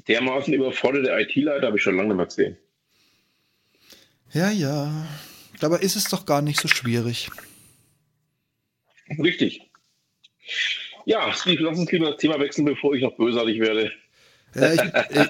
dermaßen überforderte IT-Leiter habe ich schon lange nicht mehr gesehen. Ja, ja. Dabei ist es doch gar nicht so schwierig. Richtig. Ja, Steve, lass uns lieber das Thema wechseln, bevor ich noch bösartig werde. Ja, ich,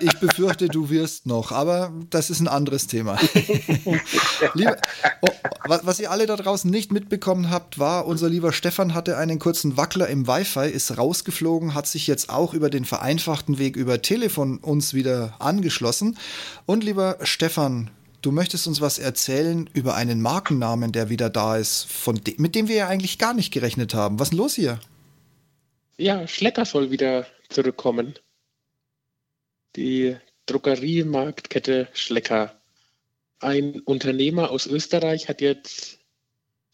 ich, befürchte, du wirst noch, aber das ist ein anderes Thema. [LAUGHS] Liebe, oh, was ihr alle da draußen nicht mitbekommen habt, war, unser lieber Stefan hatte einen kurzen Wackler im Wi-Fi, ist rausgeflogen, hat sich jetzt auch über den vereinfachten Weg über Telefon uns wieder angeschlossen. Und lieber Stefan, du möchtest uns was erzählen über einen Markennamen, der wieder da ist, von de mit dem wir ja eigentlich gar nicht gerechnet haben. Was ist denn los hier? Ja, Schlecker soll wieder zurückkommen die Drogeriemarktkette Schlecker. Ein Unternehmer aus Österreich hat jetzt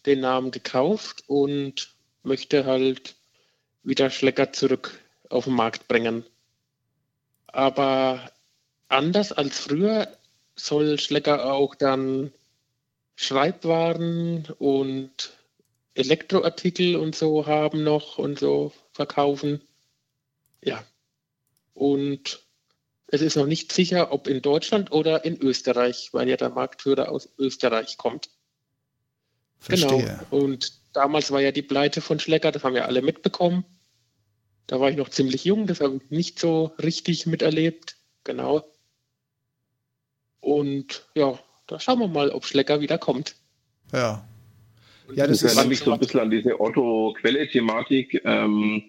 den Namen gekauft und möchte halt wieder Schlecker zurück auf den Markt bringen. Aber anders als früher soll Schlecker auch dann Schreibwaren und Elektroartikel und so haben noch und so verkaufen. Ja. Und es ist noch nicht sicher, ob in Deutschland oder in Österreich, weil ja der Marktführer aus Österreich kommt. Verstehe. Genau. Und damals war ja die Pleite von Schlecker, das haben ja alle mitbekommen. Da war ich noch ziemlich jung, das habe ich nicht so richtig miterlebt. Genau. Und ja, da schauen wir mal, ob Schlecker wieder kommt. Ja. Ja, das, das erinnert mich so ein bisschen an diese Otto-Quelle-Thematik. Ähm,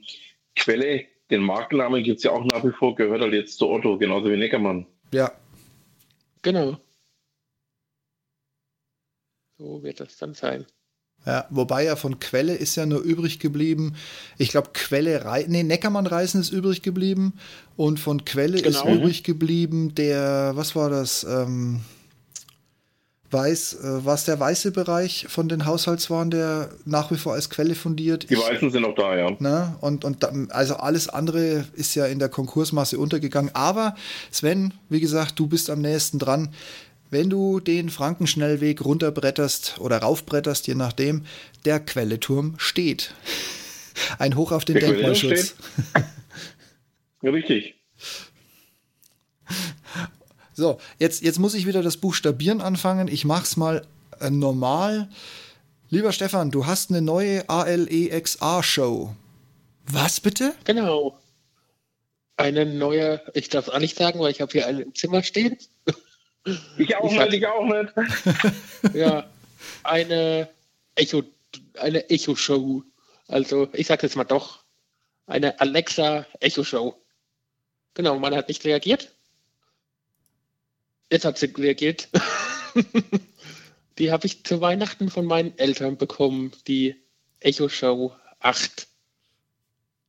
Quelle den Markennamen gibt es ja auch nach wie vor, gehört halt jetzt zu Otto, genauso wie Neckermann. Ja. Genau. So wird das dann sein. Ja, wobei ja von Quelle ist ja nur übrig geblieben, ich glaube Quelle, Re nee, Neckermann Reisen ist übrig geblieben und von Quelle genau. ist übrig geblieben der, was war das, ähm, weiß, äh, war es der weiße Bereich von den Haushaltswaren, der nach wie vor als Quelle fundiert? Die weißen sind noch da, ja. Ne? Und, und also alles andere ist ja in der Konkursmasse untergegangen. Aber Sven, wie gesagt, du bist am nächsten dran. Wenn du den Frankenschnellweg runterbretterst oder raufbretterst, je nachdem, der Quelleturm steht. [LAUGHS] Ein Hoch auf den der Denkmalschutz. [LAUGHS] ja, richtig. So, jetzt, jetzt muss ich wieder das Buchstabieren anfangen. Ich mach's mal äh, normal. Lieber Stefan, du hast eine neue ALEXA-Show. Was bitte? Genau. Eine neue, ich darf es auch nicht sagen, weil ich habe hier eine im Zimmer stehen. Ich auch ich nicht, ich auch nicht. [LAUGHS] ja, eine Echo, eine Echo-Show. Also, ich sage jetzt mal doch, eine Alexa Echo-Show. Genau, man hat nicht reagiert. Jetzt hat sie reagiert. die habe ich zu Weihnachten von meinen Eltern bekommen, die Echo Show 8.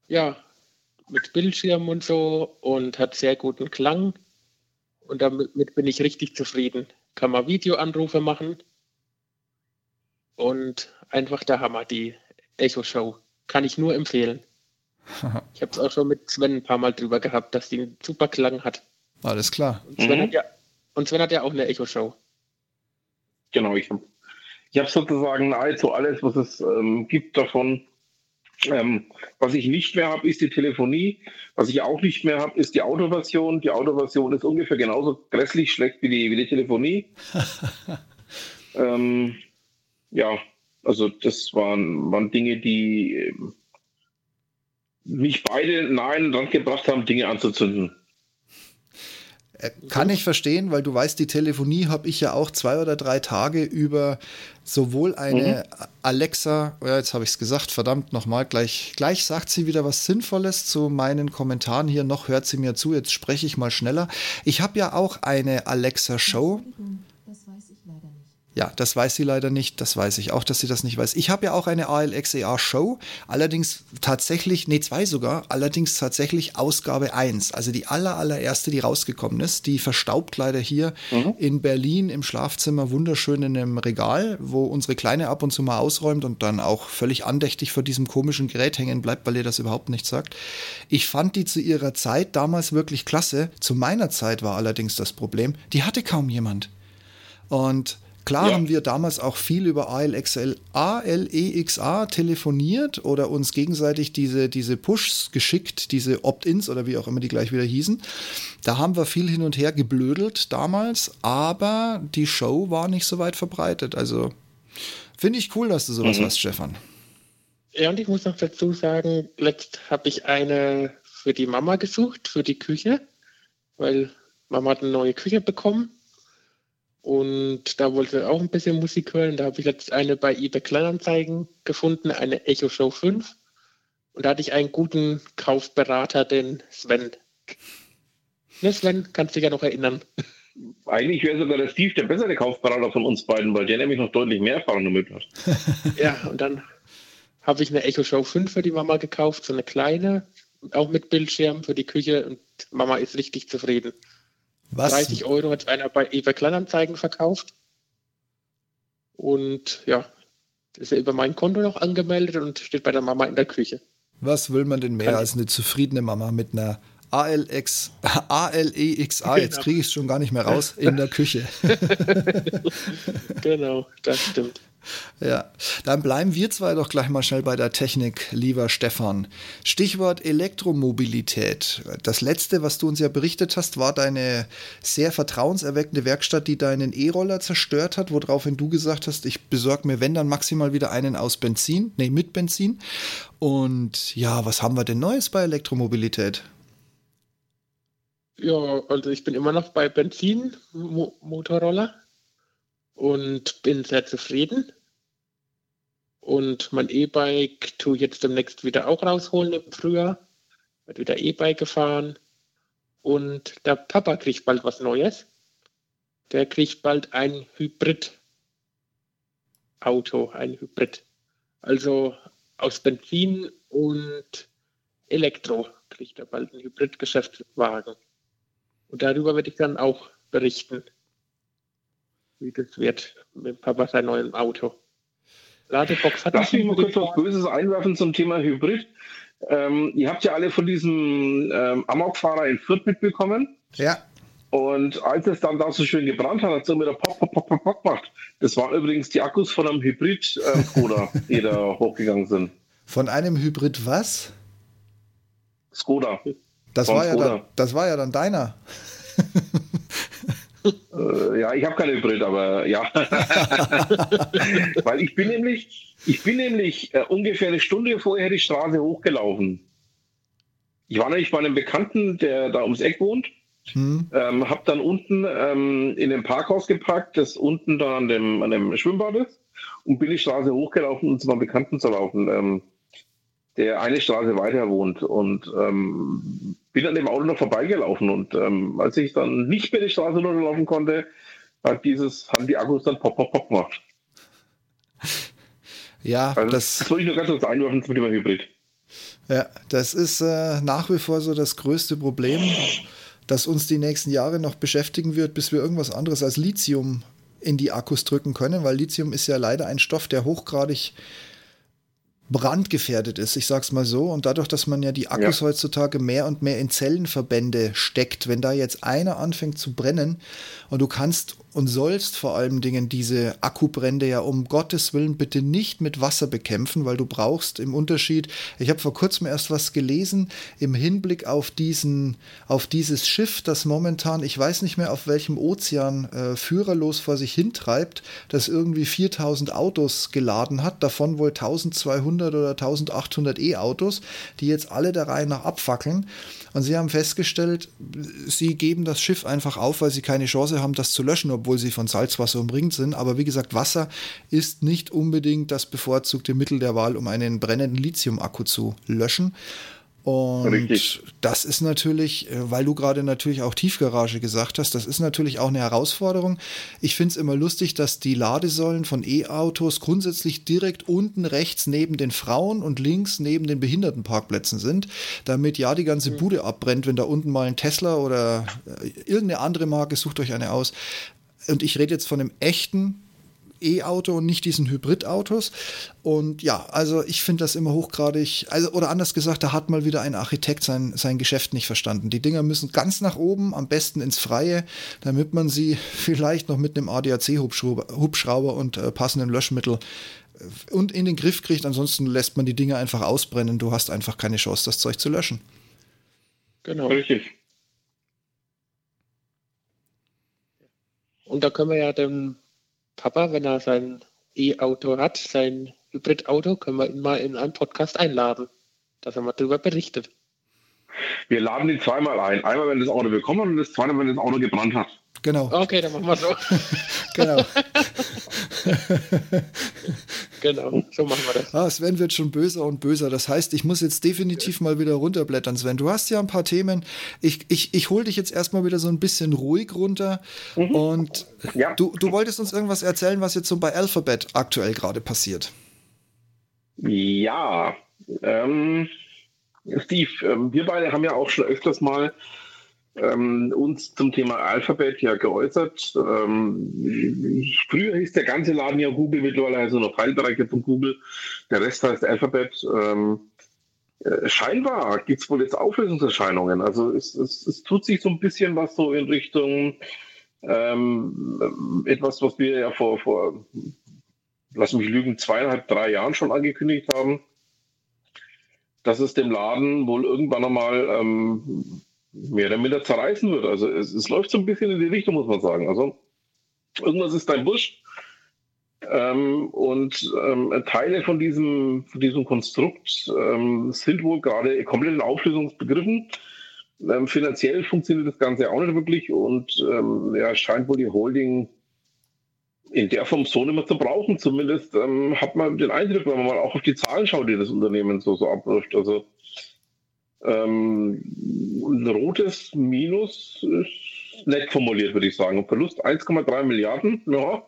Ja, mit Bildschirm und so und hat sehr guten Klang. Und damit bin ich richtig zufrieden. Kann man Videoanrufe machen. Und einfach der Hammer, die Echo Show. Kann ich nur empfehlen. [LAUGHS] ich habe es auch schon mit Sven ein paar Mal drüber gehabt, dass die einen super Klang hat. Alles klar. Und Sven mhm. hat ja und Sven hat ja auch eine Echo-Show. Genau, ich habe ich hab sozusagen nahezu alles, was es ähm, gibt davon. Ähm, was ich nicht mehr habe, ist die Telefonie. Was ich auch nicht mehr habe, ist die Autoversion. Die Autoversion ist ungefähr genauso grässlich schlecht wie die, wie die Telefonie. [LAUGHS] ähm, ja, also das waren, waren Dinge, die ähm, mich beide nahe dran gebracht haben, Dinge anzuzünden. Äh, kann ich verstehen, weil du weißt, die Telefonie habe ich ja auch zwei oder drei Tage über sowohl eine mhm. Alexa, ja, jetzt habe ich es gesagt, verdammt nochmal, gleich, gleich sagt sie wieder was Sinnvolles zu meinen Kommentaren hier, noch hört sie mir zu, jetzt spreche ich mal schneller. Ich habe ja auch eine Alexa-Show. Ja, das weiß sie leider nicht. Das weiß ich auch, dass sie das nicht weiß. Ich habe ja auch eine ALXEA-Show, allerdings tatsächlich, nee, zwei sogar, allerdings tatsächlich Ausgabe 1. Also die aller, allererste, die rausgekommen ist. Die verstaubt leider hier mhm. in Berlin im Schlafzimmer wunderschön in einem Regal, wo unsere Kleine ab und zu mal ausräumt und dann auch völlig andächtig vor diesem komischen Gerät hängen bleibt, weil ihr das überhaupt nicht sagt. Ich fand die zu ihrer Zeit damals wirklich klasse. Zu meiner Zeit war allerdings das Problem, die hatte kaum jemand. Und Klar ja. haben wir damals auch viel über ALXL, ALEXA telefoniert oder uns gegenseitig diese, diese Pushs geschickt, diese Opt-ins oder wie auch immer die gleich wieder hießen. Da haben wir viel hin und her geblödelt damals, aber die Show war nicht so weit verbreitet. Also finde ich cool, dass du sowas mhm. hast, Stefan. Ja, und ich muss noch dazu sagen, letzt habe ich eine für die Mama gesucht, für die Küche, weil Mama hat eine neue Küche bekommen und da wollte sie auch ein bisschen Musik hören. Da habe ich jetzt eine bei eBay Kleinanzeigen gefunden, eine Echo Show 5. Und da hatte ich einen guten Kaufberater, den Sven. Ne, Sven, kannst du dich ja noch erinnern. Eigentlich wäre sogar der Steve der bessere Kaufberater von uns beiden, weil der nämlich noch deutlich mehr Erfahrung damit hat. [LAUGHS] ja, und dann habe ich eine Echo Show 5 für die Mama gekauft, so eine kleine, auch mit Bildschirm für die Küche und Mama ist richtig zufrieden. Was? 30 Euro hat einer bei eBay Kleinanzeigen verkauft. Und ja, ist er über mein Konto noch angemeldet und steht bei der Mama in der Küche. Was will man denn mehr Kann als eine zufriedene Mama mit einer ALX, [LAUGHS] ALEXA, genau. jetzt kriege ich es schon gar nicht mehr raus, in der Küche. [LAUGHS] genau, das stimmt. Ja, dann bleiben wir zwei doch gleich mal schnell bei der Technik, lieber Stefan. Stichwort Elektromobilität. Das letzte, was du uns ja berichtet hast, war deine sehr vertrauenserweckende Werkstatt, die deinen E-Roller zerstört hat, woraufhin du gesagt hast, ich besorge mir, wenn dann maximal wieder einen aus Benzin, nee, mit Benzin. Und ja, was haben wir denn Neues bei Elektromobilität? Ja, also ich bin immer noch bei Benzin-Motorroller und bin sehr zufrieden. Und mein E-Bike tue ich jetzt demnächst wieder auch rausholen im Frühjahr. Wird wieder E-Bike gefahren. Und der Papa kriegt bald was Neues. Der kriegt bald ein Hybrid-Auto, ein Hybrid. Also aus Benzin und Elektro kriegt er bald einen Hybrid-Geschäftswagen. Und darüber werde ich dann auch berichten, wie das wird mit Papa sein neuem Auto. Ladebox hat Lass mich mal kurz was Böses einwerfen zum Thema Hybrid. Ähm, ihr habt ja alle von diesem ähm, Amokfahrer in Fürth mitbekommen. Ja. Und als es dann da so schön gebrannt hat, hat es immer Pop, Pop, Pop, Pop, Pop gemacht. Das waren übrigens die Akkus von einem Hybrid-Skoda, äh, [LAUGHS] die da hochgegangen sind. Von einem Hybrid was? Skoda. Das, war ja, dann, das war ja dann deiner. [LAUGHS] Äh, ja, ich habe keine Hybrid, aber ja. [LAUGHS] Weil ich bin nämlich, ich bin nämlich äh, ungefähr eine Stunde vorher die Straße hochgelaufen. Ich war nämlich bei einem Bekannten, der da ums Eck wohnt. Hm. Ähm, hab dann unten ähm, in dem Parkhaus geparkt, das unten da an dem, an dem Schwimmbad ist, und bin die Straße hochgelaufen, um zu meinem Bekannten zu laufen, ähm, der eine Straße weiter wohnt. Und ähm, bin an dem Auto noch vorbeigelaufen und ähm, als ich dann nicht mehr die Straße runterlaufen konnte, hat dieses, haben die Akkus dann pop, pop, pop gemacht. Ja, also das, das wollte ich nur ganz kurz einwerfen zum Thema Hybrid. Ja, das ist äh, nach wie vor so das größte Problem, das uns die nächsten Jahre noch beschäftigen wird, bis wir irgendwas anderes als Lithium in die Akkus drücken können, weil Lithium ist ja leider ein Stoff, der hochgradig brandgefährdet ist, ich sag's mal so. Und dadurch, dass man ja die Akkus ja. heutzutage mehr und mehr in Zellenverbände steckt, wenn da jetzt einer anfängt zu brennen und du kannst und sollst vor allen Dingen diese Akkubrände ja um Gottes Willen bitte nicht mit Wasser bekämpfen, weil du brauchst im Unterschied, ich habe vor kurzem erst was gelesen im Hinblick auf diesen, auf dieses Schiff, das momentan, ich weiß nicht mehr auf welchem Ozean äh, führerlos vor sich hintreibt, das irgendwie 4000 Autos geladen hat, davon wohl 1200 oder 1800 E-Autos, die jetzt alle der Reihe nach abfackeln. Und sie haben festgestellt, sie geben das Schiff einfach auf, weil sie keine Chance haben, das zu löschen, obwohl sie von Salzwasser umringt sind. Aber wie gesagt, Wasser ist nicht unbedingt das bevorzugte Mittel der Wahl, um einen brennenden Lithium-Akku zu löschen. Und Richtig. das ist natürlich, äh, weil du gerade natürlich auch Tiefgarage gesagt hast, das ist natürlich auch eine Herausforderung. Ich finde es immer lustig, dass die Ladesäulen von E-Autos grundsätzlich direkt unten rechts neben den Frauen und links neben den Behindertenparkplätzen sind, damit ja die ganze mhm. Bude abbrennt, wenn da unten mal ein Tesla oder äh, irgendeine andere Marke, sucht euch eine aus. Und ich rede jetzt von einem echten E-Auto und nicht diesen Hybridautos. Und ja, also ich finde das immer hochgradig, also oder anders gesagt, da hat mal wieder ein Architekt sein, sein Geschäft nicht verstanden. Die Dinger müssen ganz nach oben, am besten ins Freie, damit man sie [LAUGHS] vielleicht noch mit einem ADAC-Hubschrauber und äh, passendem Löschmittel äh, und in den Griff kriegt. Ansonsten lässt man die Dinger einfach ausbrennen. Du hast einfach keine Chance, das Zeug zu löschen. Genau. Richtig. Und da können wir ja dem Papa, wenn er sein E-Auto hat, sein Hybrid-Auto, können wir ihn mal in einen Podcast einladen, dass er mal darüber berichtet. Wir laden ihn zweimal ein. Einmal, wenn das Auto bekommen hat und das zweite, wenn das Auto gebrannt hat. Genau. Okay, dann machen wir so. [LAUGHS] genau. [LAUGHS] genau, so machen wir das. Ah, Sven wird schon böser und böser. Das heißt, ich muss jetzt definitiv mal wieder runterblättern, Sven. Du hast ja ein paar Themen. Ich, ich, ich hole dich jetzt erstmal wieder so ein bisschen ruhig runter. Mhm. Und ja. du, du wolltest uns irgendwas erzählen, was jetzt so bei Alphabet aktuell gerade passiert. Ja, ähm, Steve, ähm, wir beide haben ja auch schon öfters mal ähm, uns zum Thema Alphabet ja geäußert. Ähm, früher hieß der ganze Laden ja Google, mittlerweile heißt er noch Teilbereiche von Google. Der Rest heißt Alphabet. Ähm, äh, scheinbar gibt es wohl jetzt Auflösungserscheinungen. Also es, es, es, tut sich so ein bisschen was so in Richtung ähm, etwas, was wir ja vor, vor, lass mich lügen, zweieinhalb, drei Jahren schon angekündigt haben dass es dem Laden wohl irgendwann nochmal ähm, mehr oder minder zerreißen wird. Also es, es, läuft so ein bisschen in die Richtung, muss man sagen. Also irgendwas ist ein Busch. Ähm, und ähm, Teile von diesem, von diesem Konstrukt ähm, sind wohl gerade komplett in Auflösungsbegriffen. Ähm, finanziell funktioniert das Ganze auch nicht wirklich und ähm, ja, scheint wohl die Holding in der Form so nicht mehr zu brauchen. Zumindest ähm, hat man den Eindruck, wenn man mal auch auf die Zahlen schaut, die das Unternehmen so, so abwirft. Also ähm, ein rotes Minus ist nett formuliert, würde ich sagen. Verlust 1,3 Milliarden, ja.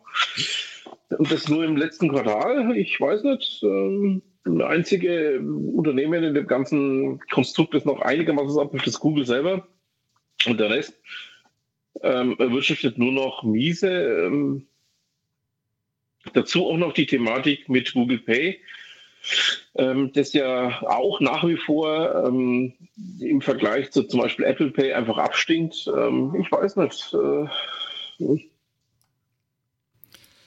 Und das nur im letzten Quartal. Ich weiß nicht. Ähm, ein einzige Unternehmen in dem ganzen Konstrukt, das noch einigermaßen abwirft, ist Google selber. Und der Rest ähm, erwirtschaftet nur noch miese. Ähm, dazu auch noch die Thematik mit Google Pay ähm, das ja auch nach wie vor ähm, im Vergleich zu zum Beispiel Apple Pay einfach abstinkt. Ähm, ich weiß nicht. Äh,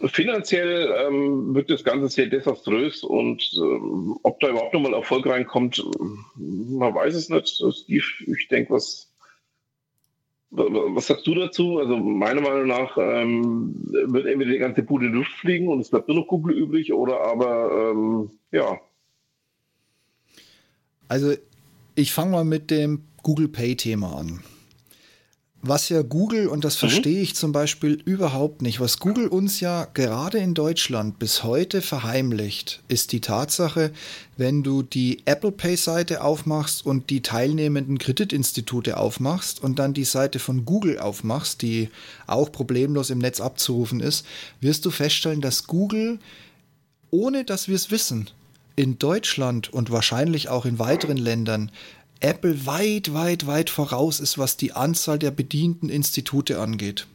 finanziell ähm, wird das Ganze sehr desaströs und ähm, ob da überhaupt nochmal Erfolg reinkommt, man weiß es nicht. Steve, ich denke, was was sagst du dazu? Also meiner Meinung nach ähm, wird entweder die ganze Bude in Luft fliegen und es bleibt nur noch Google übrig oder aber ähm, ja. Also ich fange mal mit dem Google Pay-Thema an was ja Google, und das mhm. verstehe ich zum Beispiel überhaupt nicht, was Google uns ja gerade in Deutschland bis heute verheimlicht, ist die Tatsache, wenn du die Apple Pay-Seite aufmachst und die teilnehmenden Kreditinstitute aufmachst und dann die Seite von Google aufmachst, die auch problemlos im Netz abzurufen ist, wirst du feststellen, dass Google, ohne dass wir es wissen, in Deutschland und wahrscheinlich auch in weiteren Ländern Apple weit, weit, weit voraus ist, was die Anzahl der bedienten Institute angeht.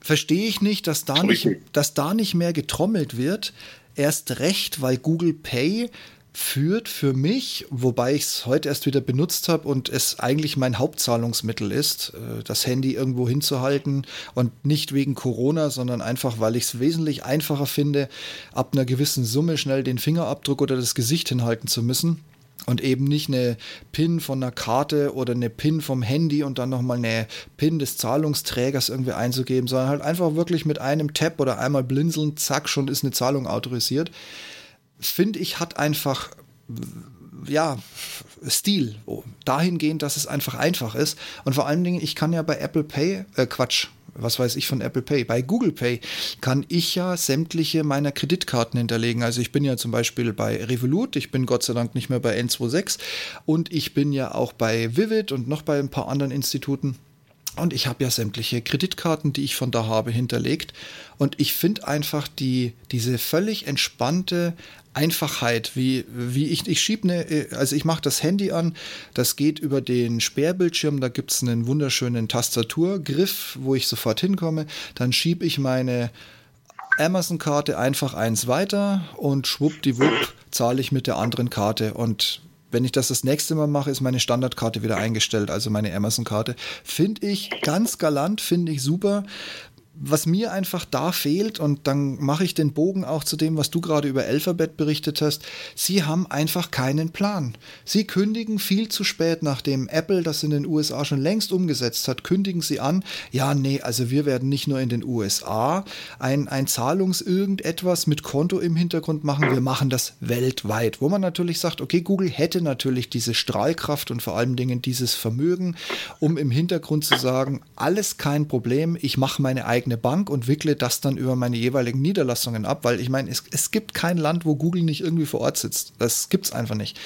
Verstehe ich nicht, dass da nicht, dass da nicht mehr getrommelt wird. Erst recht, weil Google Pay führt für mich, wobei ich es heute erst wieder benutzt habe und es eigentlich mein Hauptzahlungsmittel ist, äh, das Handy irgendwo hinzuhalten und nicht wegen Corona, sondern einfach, weil ich es wesentlich einfacher finde, ab einer gewissen Summe schnell den Fingerabdruck oder das Gesicht hinhalten zu müssen und eben nicht eine PIN von einer Karte oder eine PIN vom Handy und dann nochmal eine PIN des Zahlungsträgers irgendwie einzugeben, sondern halt einfach wirklich mit einem Tab oder einmal blinzeln, zack, schon ist eine Zahlung autorisiert. Finde ich, hat einfach ja, Stil. Dahingehend, dass es einfach einfach ist. Und vor allen Dingen, ich kann ja bei Apple Pay, äh, Quatsch, was weiß ich von Apple Pay. Bei Google Pay kann ich ja sämtliche meiner Kreditkarten hinterlegen. Also ich bin ja zum Beispiel bei Revolut, ich bin Gott sei Dank nicht mehr bei N26 und ich bin ja auch bei Vivid und noch bei ein paar anderen Instituten. Und ich habe ja sämtliche Kreditkarten, die ich von da habe, hinterlegt. Und ich finde einfach die, diese völlig entspannte Einfachheit, wie, wie ich, ich schiebe eine, also ich mache das Handy an, das geht über den Sperrbildschirm, da gibt es einen wunderschönen Tastaturgriff, wo ich sofort hinkomme. Dann schiebe ich meine Amazon-Karte einfach eins weiter und schwuppdiwupp zahle ich mit der anderen Karte und wenn ich das das nächste Mal mache, ist meine Standardkarte wieder eingestellt, also meine Amazon-Karte. Finde ich ganz galant, finde ich super was mir einfach da fehlt, und dann mache ich den Bogen auch zu dem, was du gerade über Alphabet berichtet hast, sie haben einfach keinen Plan. Sie kündigen viel zu spät, nachdem Apple das in den USA schon längst umgesetzt hat, kündigen sie an, ja, nee, also wir werden nicht nur in den USA ein, ein Zahlungs-Irgendetwas mit Konto im Hintergrund machen, wir machen das weltweit. Wo man natürlich sagt, okay, Google hätte natürlich diese Strahlkraft und vor allen Dingen dieses Vermögen, um im Hintergrund zu sagen, alles kein Problem, ich mache meine eigene eigene Bank und wickle das dann über meine jeweiligen Niederlassungen ab, weil ich meine, es, es gibt kein Land, wo Google nicht irgendwie vor Ort sitzt. Das gibt es einfach nicht.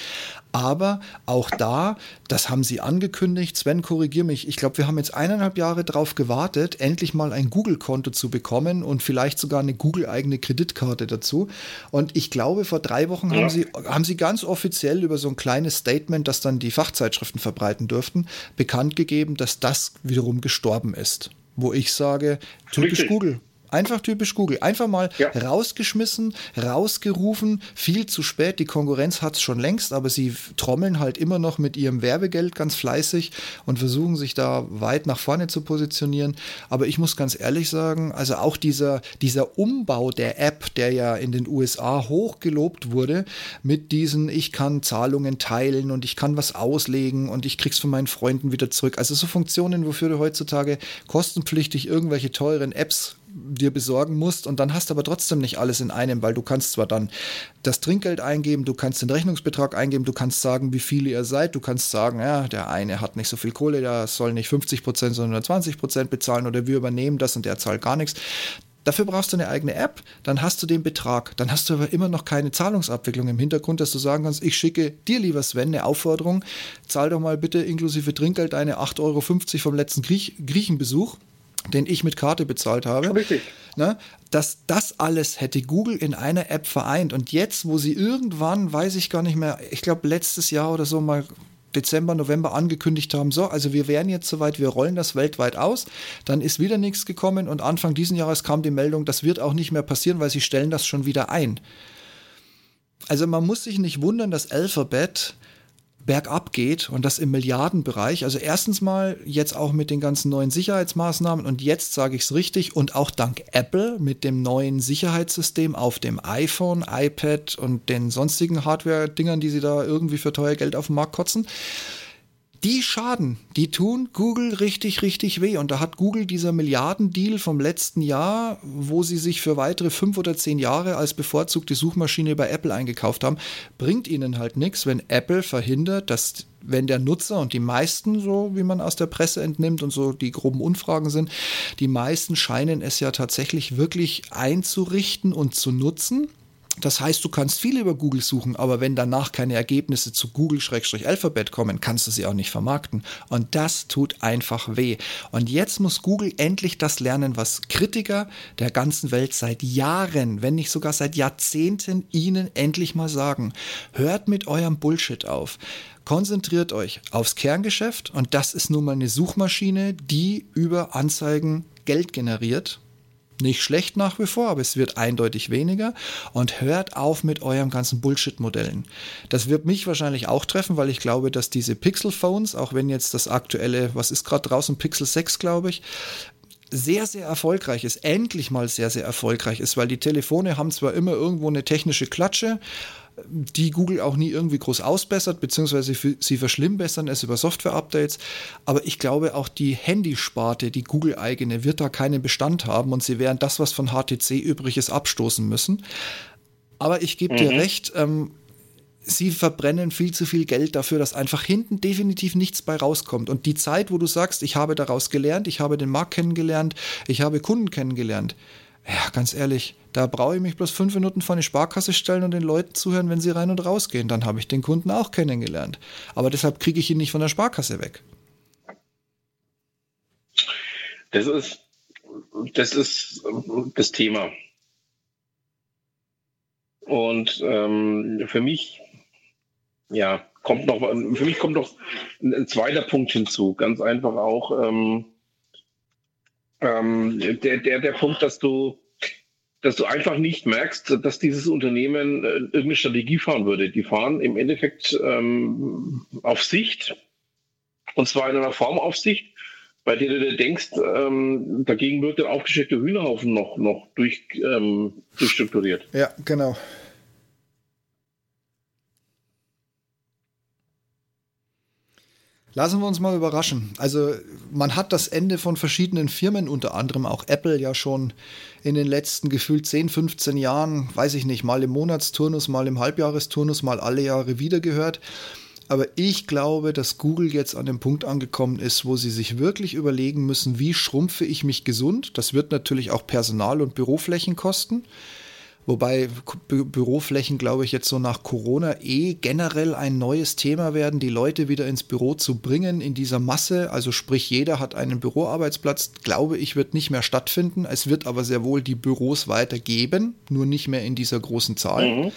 Aber auch da, das haben sie angekündigt. Sven, korrigier mich. Ich glaube, wir haben jetzt eineinhalb Jahre darauf gewartet, endlich mal ein Google-Konto zu bekommen und vielleicht sogar eine Google-eigene Kreditkarte dazu. Und ich glaube, vor drei Wochen ja. haben, sie, haben sie ganz offiziell über so ein kleines Statement, das dann die Fachzeitschriften verbreiten dürften, bekannt gegeben, dass das wiederum gestorben ist wo ich sage, typisch Richtig. Google. Einfach typisch Google. Einfach mal ja. rausgeschmissen, rausgerufen, viel zu spät. Die Konkurrenz hat es schon längst, aber sie trommeln halt immer noch mit ihrem Werbegeld ganz fleißig und versuchen sich da weit nach vorne zu positionieren. Aber ich muss ganz ehrlich sagen, also auch dieser, dieser Umbau der App, der ja in den USA hochgelobt wurde, mit diesen, ich kann Zahlungen teilen und ich kann was auslegen und ich krieg's von meinen Freunden wieder zurück. Also so Funktionen, wofür du heutzutage kostenpflichtig irgendwelche teuren Apps dir besorgen musst und dann hast du aber trotzdem nicht alles in einem, weil du kannst zwar dann das Trinkgeld eingeben, du kannst den Rechnungsbetrag eingeben, du kannst sagen, wie viele ihr seid, du kannst sagen, ja, der eine hat nicht so viel Kohle, der soll nicht 50 Prozent, sondern 20 Prozent bezahlen oder wir übernehmen das und der zahlt gar nichts. Dafür brauchst du eine eigene App, dann hast du den Betrag. Dann hast du aber immer noch keine Zahlungsabwicklung im Hintergrund, dass du sagen kannst, ich schicke dir, lieber Sven, eine Aufforderung, zahl doch mal bitte inklusive Trinkgeld eine 8,50 Euro vom letzten Griech Griechenbesuch den ich mit Karte bezahlt habe. Richtig. Ne, dass das alles hätte Google in einer App vereint. Und jetzt, wo sie irgendwann, weiß ich gar nicht mehr, ich glaube letztes Jahr oder so mal Dezember, November angekündigt haben, so, also wir wären jetzt soweit, wir rollen das weltweit aus, dann ist wieder nichts gekommen und Anfang diesen Jahres kam die Meldung, das wird auch nicht mehr passieren, weil sie stellen das schon wieder ein. Also man muss sich nicht wundern, dass Alphabet bergab geht und das im Milliardenbereich. Also erstens mal jetzt auch mit den ganzen neuen Sicherheitsmaßnahmen und jetzt sage ich es richtig und auch dank Apple mit dem neuen Sicherheitssystem auf dem iPhone, iPad und den sonstigen Hardware-Dingern, die sie da irgendwie für teuer Geld auf den Markt kotzen die schaden, die tun Google richtig, richtig weh. Und da hat Google dieser Milliardendeal vom letzten Jahr, wo sie sich für weitere fünf oder zehn Jahre als bevorzugte Suchmaschine bei Apple eingekauft haben, bringt ihnen halt nichts, wenn Apple verhindert, dass wenn der Nutzer und die meisten, so wie man aus der Presse entnimmt und so die groben Unfragen sind, die meisten scheinen es ja tatsächlich wirklich einzurichten und zu nutzen. Das heißt, du kannst viel über Google suchen, aber wenn danach keine Ergebnisse zu Google-Alphabet kommen, kannst du sie auch nicht vermarkten. Und das tut einfach weh. Und jetzt muss Google endlich das lernen, was Kritiker der ganzen Welt seit Jahren, wenn nicht sogar seit Jahrzehnten ihnen endlich mal sagen. Hört mit eurem Bullshit auf. Konzentriert euch aufs Kerngeschäft und das ist nun mal eine Suchmaschine, die über Anzeigen Geld generiert nicht schlecht nach wie vor, aber es wird eindeutig weniger. Und hört auf mit eurem ganzen Bullshit-Modellen. Das wird mich wahrscheinlich auch treffen, weil ich glaube, dass diese Pixel-Phones, auch wenn jetzt das aktuelle, was ist gerade draußen, Pixel 6, glaube ich, sehr, sehr erfolgreich ist, endlich mal sehr, sehr erfolgreich ist, weil die Telefone haben zwar immer irgendwo eine technische Klatsche, die Google auch nie irgendwie groß ausbessert, beziehungsweise sie verschlimmbessern es über Software-Updates. Aber ich glaube, auch die Handysparte, die Google-eigene, wird da keinen Bestand haben und sie werden das, was von HTC übrig ist, abstoßen müssen. Aber ich gebe mhm. dir recht, ähm, sie verbrennen viel zu viel Geld dafür, dass einfach hinten definitiv nichts bei rauskommt. Und die Zeit, wo du sagst, ich habe daraus gelernt, ich habe den Markt kennengelernt, ich habe Kunden kennengelernt, ja, ganz ehrlich, da brauche ich mich bloß fünf Minuten vor eine Sparkasse stellen und den Leuten zuhören, wenn sie rein und rausgehen. Dann habe ich den Kunden auch kennengelernt. Aber deshalb kriege ich ihn nicht von der Sparkasse weg. Das ist das, ist das Thema. Und ähm, für mich, ja, kommt noch, für mich kommt noch ein, ein zweiter Punkt hinzu. Ganz einfach auch ähm, ähm, der, der, der Punkt, dass du dass du einfach nicht merkst, dass dieses Unternehmen äh, irgendeine Strategie fahren würde. Die fahren im Endeffekt ähm, auf Sicht, und zwar in einer Formaufsicht, bei der du dir denkst, ähm, dagegen wird der aufgeschreckte Hühnerhaufen noch, noch durch, ähm, durchstrukturiert. Ja, genau. Lassen wir uns mal überraschen. Also man hat das Ende von verschiedenen Firmen, unter anderem auch Apple, ja schon in den letzten gefühlt 10, 15 Jahren, weiß ich nicht, mal im Monatsturnus, mal im Halbjahresturnus, mal alle Jahre wieder gehört. Aber ich glaube, dass Google jetzt an dem Punkt angekommen ist, wo sie sich wirklich überlegen müssen, wie schrumpfe ich mich gesund. Das wird natürlich auch Personal- und Büroflächen kosten. Wobei Bü Büroflächen, glaube ich, jetzt so nach Corona eh generell ein neues Thema werden, die Leute wieder ins Büro zu bringen in dieser Masse. Also sprich, jeder hat einen Büroarbeitsplatz, glaube ich, wird nicht mehr stattfinden. Es wird aber sehr wohl die Büros weitergeben, nur nicht mehr in dieser großen Zahl. Mhm.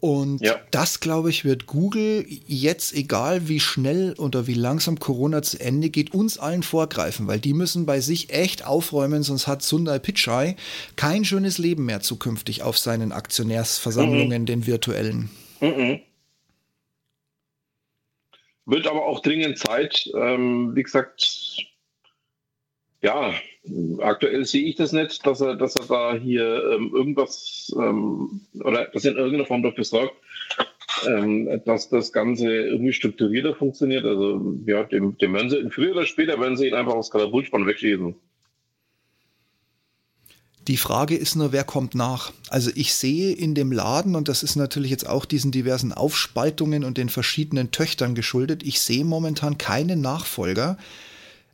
Und ja. das, glaube ich, wird Google jetzt, egal wie schnell oder wie langsam Corona zu Ende geht, uns allen vorgreifen, weil die müssen bei sich echt aufräumen, sonst hat Sundar Pichai kein schönes Leben mehr zukünftig auf seinen Aktionärsversammlungen, mhm. den virtuellen. Mhm. Wird aber auch dringend Zeit. Ähm, wie gesagt, ja, aktuell sehe ich das nicht, dass er, dass er da hier ähm, irgendwas ähm, oder dass in irgendeiner Form dafür sorgt, ähm, dass das Ganze irgendwie strukturierter funktioniert. Also ja, dem, dem werden sie früher oder später werden sie ihn einfach aus Katapultspann wegschießen. Die Frage ist nur, wer kommt nach? Also ich sehe in dem Laden, und das ist natürlich jetzt auch diesen diversen Aufspaltungen und den verschiedenen Töchtern geschuldet, ich sehe momentan keinen Nachfolger,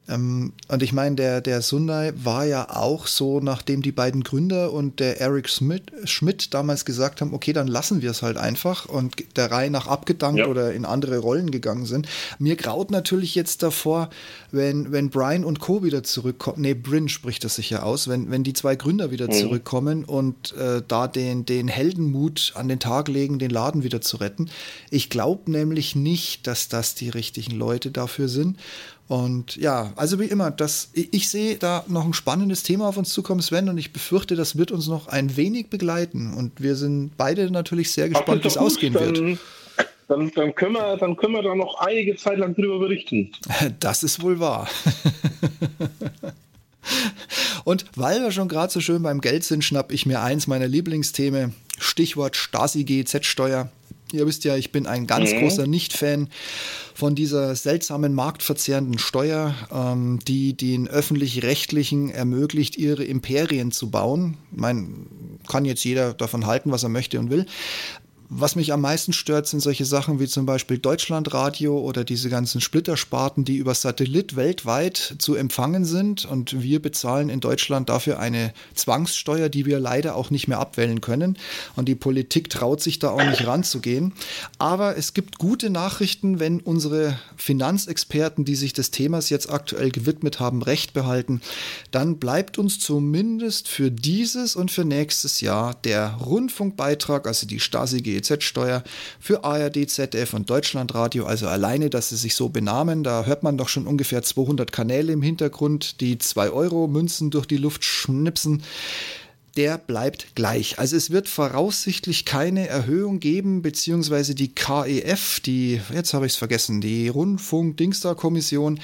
ähm, und ich meine, der, der Sundai war ja auch so, nachdem die beiden Gründer und der Eric Schmidt, Schmidt damals gesagt haben, okay, dann lassen wir es halt einfach und der Reihe nach abgedankt ja. oder in andere Rollen gegangen sind. Mir graut natürlich jetzt davor, wenn, wenn Brian und Co. wieder zurückkommen, nee, Bryn spricht das sicher aus, wenn, wenn die zwei Gründer wieder mhm. zurückkommen und äh, da den, den Heldenmut an den Tag legen, den Laden wieder zu retten. Ich glaube nämlich nicht, dass das die richtigen Leute dafür sind. Und ja, also wie immer, das, ich sehe da noch ein spannendes Thema auf uns zukommen, Sven, und ich befürchte, das wird uns noch ein wenig begleiten. Und wir sind beide natürlich sehr gespannt, wie es ausgehen dann, wird. Dann, dann, können wir, dann können wir da noch einige Zeit lang drüber berichten. [LAUGHS] Das ist wohl wahr. [LAUGHS] Und weil wir schon gerade so schön beim Geld sind, schnapp ich mir eins meiner Lieblingsthemen. Stichwort Stasi-GZ-Steuer. Ihr wisst ja, ich bin ein ganz mhm. großer Nicht-Fan von dieser seltsamen marktverzerrenden Steuer, ähm, die den öffentlich-rechtlichen ermöglicht, ihre Imperien zu bauen. Ich meine, kann jetzt jeder davon halten, was er möchte und will. Was mich am meisten stört, sind solche Sachen wie zum Beispiel Deutschlandradio oder diese ganzen Splittersparten, die über Satellit weltweit zu empfangen sind. Und wir bezahlen in Deutschland dafür eine Zwangssteuer, die wir leider auch nicht mehr abwählen können. Und die Politik traut sich da auch nicht ranzugehen. Aber es gibt gute Nachrichten, wenn unsere Finanzexperten, die sich des Themas jetzt aktuell gewidmet haben, recht behalten. Dann bleibt uns zumindest für dieses und für nächstes Jahr der Rundfunkbeitrag, also die Stasi GEZ-Steuer für ARD, ZDF und Deutschlandradio. Also alleine, dass sie sich so benamen, da hört man doch schon ungefähr 200 Kanäle im Hintergrund, die 2 Euro Münzen durch die Luft schnipsen der bleibt gleich. Also es wird voraussichtlich keine Erhöhung geben, beziehungsweise die KEF, die, jetzt habe ich es vergessen, die Rundfunk-Dingsda-Kommission,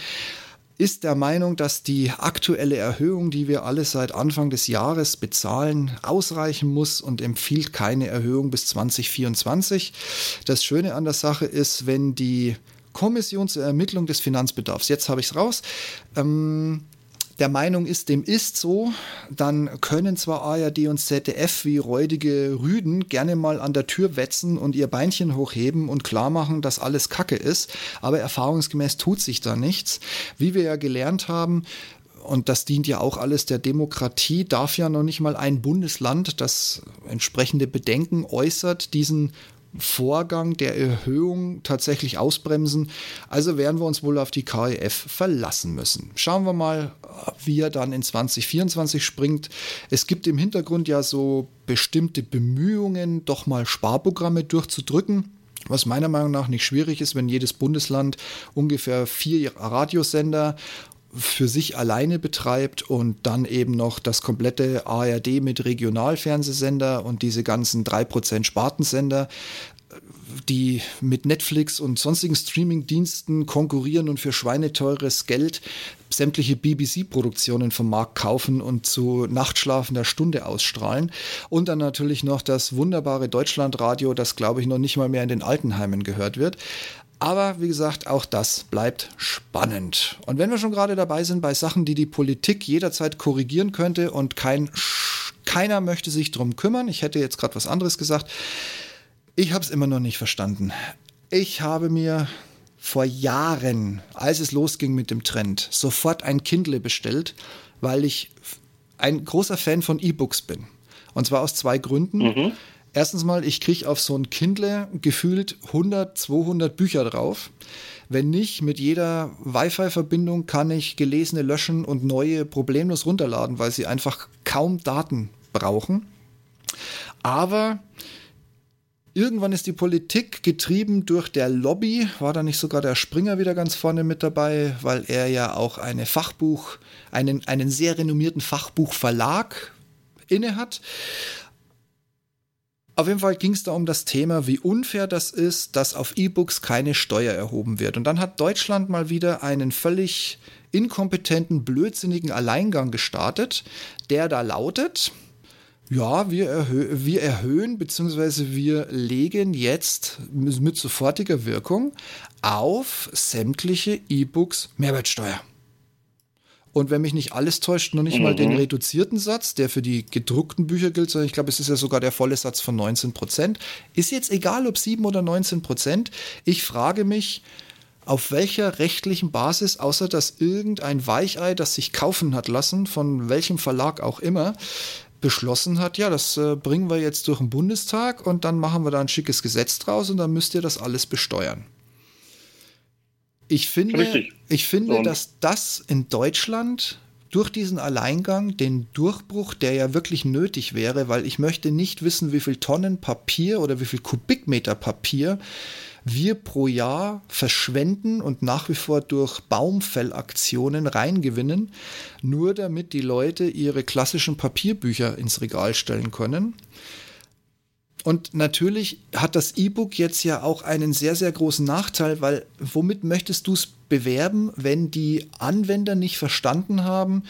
ist der Meinung, dass die aktuelle Erhöhung, die wir alle seit Anfang des Jahres bezahlen, ausreichen muss und empfiehlt keine Erhöhung bis 2024. Das Schöne an der Sache ist, wenn die Kommission zur Ermittlung des Finanzbedarfs, jetzt habe ich es raus, ähm, der Meinung ist, dem ist so, dann können zwar ARD und ZDF wie räudige Rüden gerne mal an der Tür wetzen und ihr Beinchen hochheben und klar machen, dass alles Kacke ist, aber erfahrungsgemäß tut sich da nichts. Wie wir ja gelernt haben, und das dient ja auch alles der Demokratie, darf ja noch nicht mal ein Bundesland, das entsprechende Bedenken äußert, diesen Vorgang der Erhöhung tatsächlich ausbremsen. Also werden wir uns wohl auf die KEF verlassen müssen. Schauen wir mal, wie er dann in 2024 springt. Es gibt im Hintergrund ja so bestimmte Bemühungen, doch mal Sparprogramme durchzudrücken. Was meiner Meinung nach nicht schwierig ist, wenn jedes Bundesland ungefähr vier Radiosender für sich alleine betreibt und dann eben noch das komplette ARD mit Regionalfernsehsender und diese ganzen 3% Spartensender, die mit Netflix und sonstigen Streamingdiensten konkurrieren und für schweineteures Geld sämtliche BBC-Produktionen vom Markt kaufen und zu Nachtschlafen der Stunde ausstrahlen. Und dann natürlich noch das wunderbare Deutschlandradio, das glaube ich noch nicht mal mehr in den Altenheimen gehört wird. Aber wie gesagt, auch das bleibt spannend. Und wenn wir schon gerade dabei sind bei Sachen, die die Politik jederzeit korrigieren könnte und kein, keiner möchte sich drum kümmern, ich hätte jetzt gerade was anderes gesagt, ich habe es immer noch nicht verstanden. Ich habe mir vor Jahren, als es losging mit dem Trend, sofort ein Kindle bestellt, weil ich ein großer Fan von E-Books bin. Und zwar aus zwei Gründen. Mhm. Erstens mal, ich kriege auf so ein Kindle gefühlt 100, 200 Bücher drauf. Wenn nicht, mit jeder Wi-Fi-Verbindung kann ich gelesene löschen und neue problemlos runterladen, weil sie einfach kaum Daten brauchen. Aber irgendwann ist die Politik getrieben durch der Lobby. War da nicht sogar der Springer wieder ganz vorne mit dabei, weil er ja auch eine Fachbuch, einen, einen sehr renommierten Fachbuchverlag inne hat. Auf jeden Fall ging es da um das Thema, wie unfair das ist, dass auf E-Books keine Steuer erhoben wird. Und dann hat Deutschland mal wieder einen völlig inkompetenten, blödsinnigen Alleingang gestartet, der da lautet, ja, wir, erhö wir erhöhen bzw. wir legen jetzt mit sofortiger Wirkung auf sämtliche E-Books Mehrwertsteuer. Und wenn mich nicht alles täuscht, noch nicht mhm. mal den mhm. reduzierten Satz, der für die gedruckten Bücher gilt, sondern ich glaube, es ist ja sogar der volle Satz von 19 Prozent. Ist jetzt egal, ob 7 oder 19 Prozent. Ich frage mich, auf welcher rechtlichen Basis, außer dass irgendein Weichei, das sich kaufen hat lassen, von welchem Verlag auch immer, beschlossen hat, ja, das äh, bringen wir jetzt durch den Bundestag und dann machen wir da ein schickes Gesetz draus und dann müsst ihr das alles besteuern. Ich finde, ich finde, dass das in Deutschland durch diesen Alleingang den Durchbruch, der ja wirklich nötig wäre, weil ich möchte nicht wissen, wie viel Tonnen Papier oder wie viel Kubikmeter Papier wir pro Jahr verschwenden und nach wie vor durch Baumfellaktionen reingewinnen, nur damit die Leute ihre klassischen Papierbücher ins Regal stellen können. Und natürlich hat das E-Book jetzt ja auch einen sehr, sehr großen Nachteil, weil womit möchtest du es bewerben, wenn die Anwender nicht verstanden haben,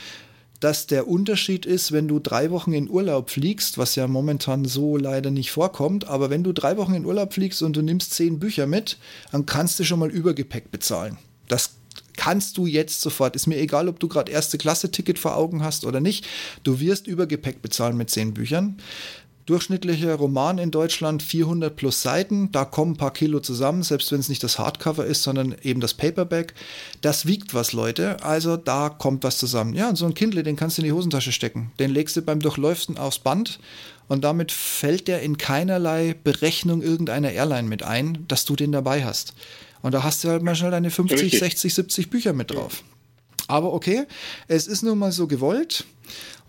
dass der Unterschied ist, wenn du drei Wochen in Urlaub fliegst, was ja momentan so leider nicht vorkommt, aber wenn du drei Wochen in Urlaub fliegst und du nimmst zehn Bücher mit, dann kannst du schon mal Übergepäck bezahlen. Das kannst du jetzt sofort. Ist mir egal, ob du gerade erste Klasse Ticket vor Augen hast oder nicht. Du wirst Übergepäck bezahlen mit zehn Büchern. Durchschnittlicher Roman in Deutschland 400 plus Seiten, da kommen ein paar Kilo zusammen, selbst wenn es nicht das Hardcover ist, sondern eben das Paperback. Das wiegt was, Leute, also da kommt was zusammen. Ja, und so ein Kindle, den kannst du in die Hosentasche stecken. Den legst du beim Durchläuften aufs Band und damit fällt der in keinerlei Berechnung irgendeiner Airline mit ein, dass du den dabei hast. Und da hast du halt mal schnell deine 50, Richtig. 60, 70 Bücher mit drauf. Aber okay, es ist nun mal so gewollt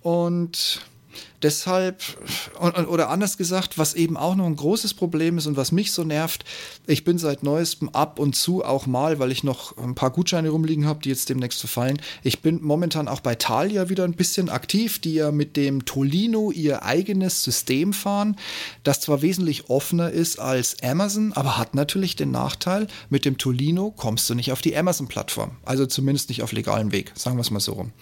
und Deshalb, oder anders gesagt, was eben auch noch ein großes Problem ist und was mich so nervt, ich bin seit neuestem ab und zu auch mal, weil ich noch ein paar Gutscheine rumliegen habe, die jetzt demnächst verfallen. Ich bin momentan auch bei Thalia wieder ein bisschen aktiv, die ja mit dem Tolino ihr eigenes System fahren, das zwar wesentlich offener ist als Amazon, aber hat natürlich den Nachteil, mit dem Tolino kommst du nicht auf die Amazon-Plattform. Also zumindest nicht auf legalem Weg, sagen wir es mal so rum.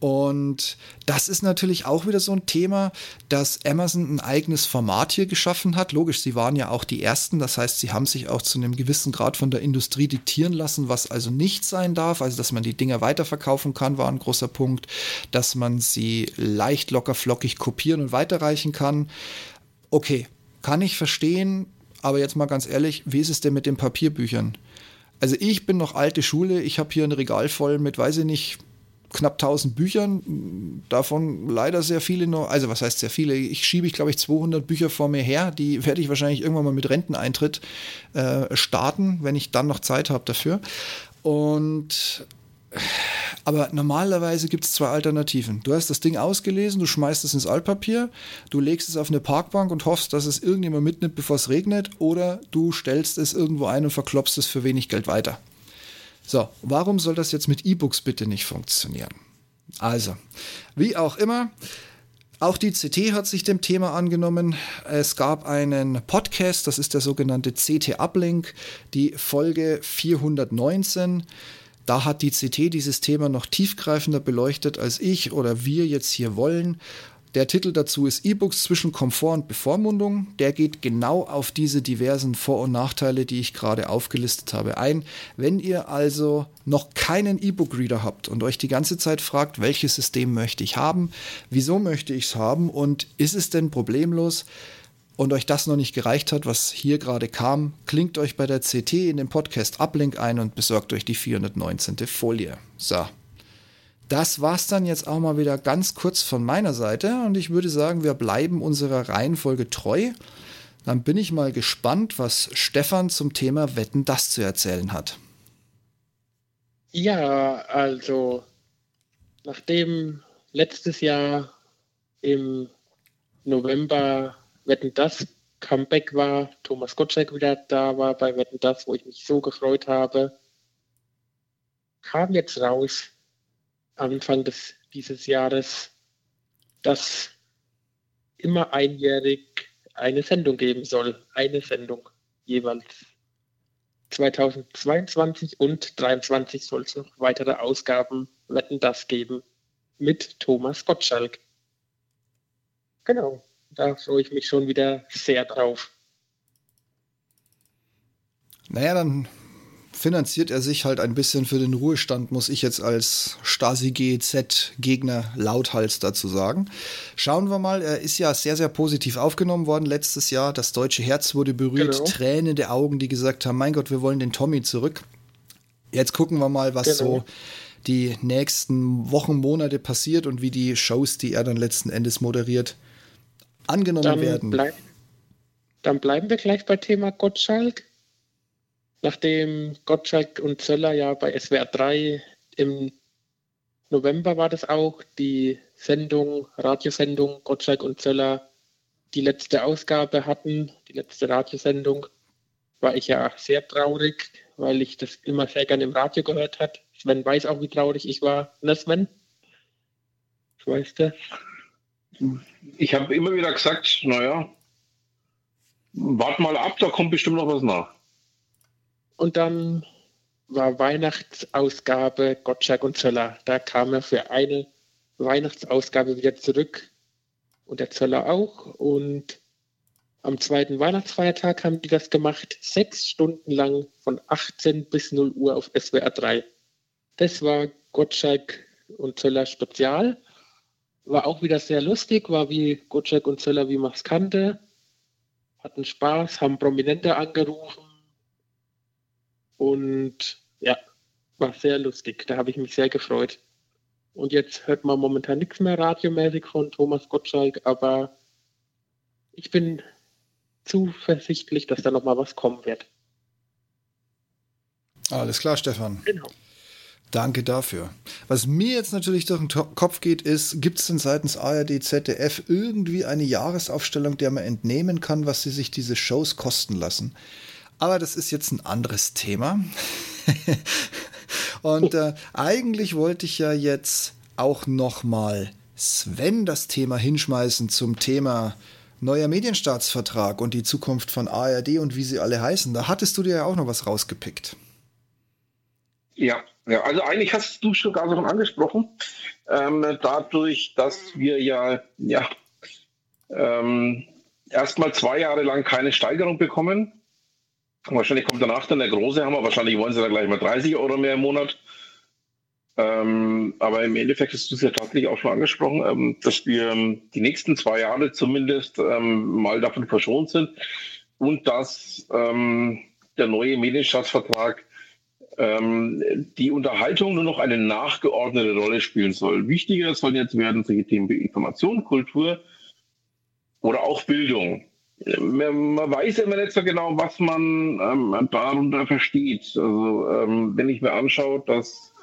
Und das ist natürlich auch wieder so ein Thema, dass Amazon ein eigenes Format hier geschaffen hat. Logisch, sie waren ja auch die Ersten. Das heißt, sie haben sich auch zu einem gewissen Grad von der Industrie diktieren lassen, was also nicht sein darf. Also, dass man die Dinger weiterverkaufen kann, war ein großer Punkt. Dass man sie leicht locker flockig kopieren und weiterreichen kann. Okay, kann ich verstehen. Aber jetzt mal ganz ehrlich, wie ist es denn mit den Papierbüchern? Also ich bin noch alte Schule. Ich habe hier ein Regal voll mit, weiß ich nicht, knapp 1000 Büchern, davon leider sehr viele noch, also was heißt sehr viele, ich schiebe ich glaube ich 200 Bücher vor mir her, die werde ich wahrscheinlich irgendwann mal mit Renteneintritt äh, starten, wenn ich dann noch Zeit habe dafür. Und aber normalerweise gibt es zwei Alternativen. Du hast das Ding ausgelesen, du schmeißt es ins Altpapier, du legst es auf eine Parkbank und hoffst, dass es irgendjemand mitnimmt, bevor es regnet, oder du stellst es irgendwo ein und verklopst es für wenig Geld weiter. So, warum soll das jetzt mit E-Books bitte nicht funktionieren? Also, wie auch immer, auch die CT hat sich dem Thema angenommen. Es gab einen Podcast, das ist der sogenannte CT Uplink, die Folge 419. Da hat die CT dieses Thema noch tiefgreifender beleuchtet, als ich oder wir jetzt hier wollen. Der Titel dazu ist E-Books zwischen Komfort und Bevormundung. Der geht genau auf diese diversen Vor- und Nachteile, die ich gerade aufgelistet habe, ein. Wenn ihr also noch keinen E-Book-Reader habt und euch die ganze Zeit fragt, welches System möchte ich haben, wieso möchte ich es haben und ist es denn problemlos und euch das noch nicht gereicht hat, was hier gerade kam, klingt euch bei der CT in den Podcast Uplink ein und besorgt euch die 419. Folie. So. Das war's dann jetzt auch mal wieder ganz kurz von meiner Seite und ich würde sagen, wir bleiben unserer Reihenfolge treu. Dann bin ich mal gespannt, was Stefan zum Thema Wetten das zu erzählen hat. Ja, also nachdem letztes Jahr im November Wetten das Comeback war, Thomas Gottschalk wieder da war bei Wetten das, wo ich mich so gefreut habe, kam jetzt raus, Anfang des, dieses Jahres, dass immer einjährig eine Sendung geben soll. Eine Sendung jeweils. 2022 und 2023 soll es noch weitere Ausgaben Wetten das geben mit Thomas Gottschalk. Genau, da freue ich mich schon wieder sehr drauf. Naja, dann finanziert er sich halt ein bisschen für den Ruhestand, muss ich jetzt als Stasi GZ-Gegner lauthals dazu sagen. Schauen wir mal, er ist ja sehr, sehr positiv aufgenommen worden letztes Jahr. Das deutsche Herz wurde berührt, genau. Tränen der Augen, die gesagt haben, mein Gott, wir wollen den Tommy zurück. Jetzt gucken wir mal, was genau. so die nächsten Wochen, Monate passiert und wie die Shows, die er dann letzten Endes moderiert, angenommen dann werden. Bleib, dann bleiben wir gleich bei Thema Gottschalk nachdem Gottschalk und Zöller ja bei SWR 3 im November war das auch, die Sendung, Radiosendung Gottschalk und Zöller die letzte Ausgabe hatten, die letzte Radiosendung, war ich ja sehr traurig, weil ich das immer sehr gerne im Radio gehört habe. Sven weiß auch, wie traurig ich war. Ne, Sven? Das weißt du. Ich habe immer wieder gesagt, naja, wart mal ab, da kommt bestimmt noch was nach. Und dann war Weihnachtsausgabe Gottschalk und Zöller. Da kam er für eine Weihnachtsausgabe wieder zurück und der Zöller auch. Und am zweiten Weihnachtsfeiertag haben die das gemacht, sechs Stunden lang von 18 bis 0 Uhr auf SWR 3. Das war Gottschalk und Zöller Spezial. War auch wieder sehr lustig, war wie Gottschalk und Zöller, wie man es kannte. Hatten Spaß, haben Prominente angerufen und ja, war sehr lustig. Da habe ich mich sehr gefreut. Und jetzt hört man momentan nichts mehr radiomäßig von Thomas Gottschalk, aber ich bin zuversichtlich, dass da nochmal was kommen wird. Alles klar, Stefan. Genau. Danke dafür. Was mir jetzt natürlich durch den Kopf geht, ist, gibt es denn seitens ARD, ZDF irgendwie eine Jahresaufstellung, der man entnehmen kann, was sie sich diese Shows kosten lassen? Aber das ist jetzt ein anderes Thema. [LAUGHS] Und äh, eigentlich wollte ich ja jetzt auch noch mal Sven das Thema hinschmeißen zum Thema neuer Medienstaatsvertrag und die Zukunft von ARD und wie sie alle heißen. Da hattest du dir ja auch noch was rausgepickt. Ja, ja also eigentlich hast du schon gar schon angesprochen. Ähm, dadurch, dass wir ja, ja ähm, erstmal zwei Jahre lang keine Steigerung bekommen, Wahrscheinlich kommt danach dann der große Hammer. Wahrscheinlich wollen sie da gleich mal 30 Euro mehr im Monat. Ähm, aber im Endeffekt du es ja tatsächlich auch schon angesprochen, ähm, dass wir ähm, die nächsten zwei Jahre zumindest ähm, mal davon verschont sind und dass ähm, der neue Medienstaatsvertrag ähm, die Unterhaltung nur noch eine nachgeordnete Rolle spielen soll. Wichtiger sollen jetzt werden solche Themen wie Information, Kultur oder auch Bildung man weiß immer nicht so genau, was man ähm, darunter versteht. Also ähm, wenn ich mir anschaue, dass,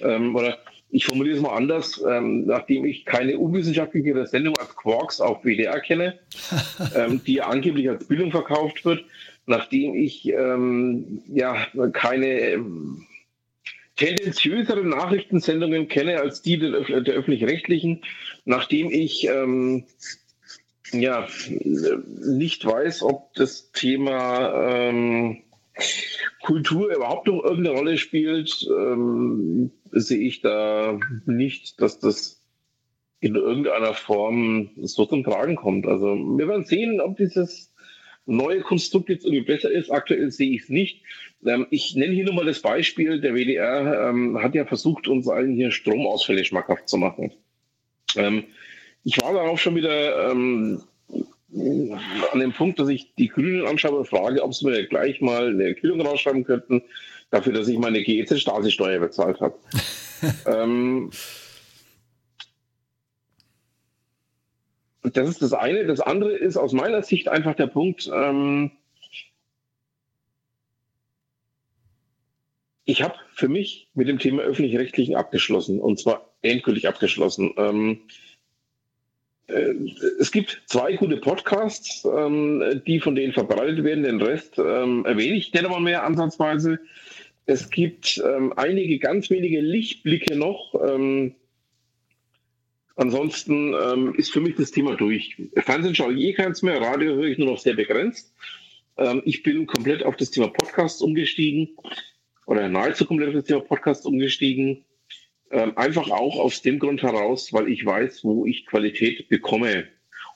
ähm, oder ich formuliere es mal anders, ähm, nachdem ich keine unwissenschaftliche Sendung als Quarks auf WDR kenne, [LAUGHS] ähm, die angeblich als Bildung verkauft wird, nachdem ich ähm, ja keine tendenziösere Nachrichtensendungen kenne als die der, der öffentlich-rechtlichen, nachdem ich ähm, ja nicht weiß, ob das Thema ähm, Kultur überhaupt noch irgendeine Rolle spielt, ähm, sehe ich da nicht, dass das in irgendeiner Form so zum Tragen kommt. Also wir werden sehen, ob dieses neue Konstrukt jetzt irgendwie besser ist. Aktuell sehe ich es nicht. Ähm, ich nenne hier nur mal das Beispiel. Der WDR ähm, hat ja versucht, uns allen hier Stromausfälle schmackhaft zu machen. Ähm, ich war darauf schon wieder ähm, an dem Punkt, dass ich die Grünen anschaue und frage, ob sie mir gleich mal eine Erklärung rausschreiben könnten, dafür, dass ich meine GEZ-Stasi-Steuer bezahlt habe. [LAUGHS] ähm, das ist das eine. Das andere ist aus meiner Sicht einfach der Punkt, ähm, ich habe für mich mit dem Thema öffentlich-rechtlichen abgeschlossen und zwar endgültig abgeschlossen. Ähm, äh, es gibt zwei gute Podcasts, ähm, die von denen verbreitet werden. Den Rest ähm, erwähne ich nicht einmal mehr ansatzweise. Es gibt ähm, einige ganz wenige Lichtblicke noch. Ansonsten ist für mich das Thema durch. Fernsehen schaue ich eh keins mehr, Radio höre ich nur noch sehr begrenzt. Ich bin komplett auf das Thema Podcast umgestiegen oder nahezu komplett auf das Thema Podcast umgestiegen. Ähm, einfach auch aus dem Grund heraus, weil ich weiß, wo ich Qualität bekomme.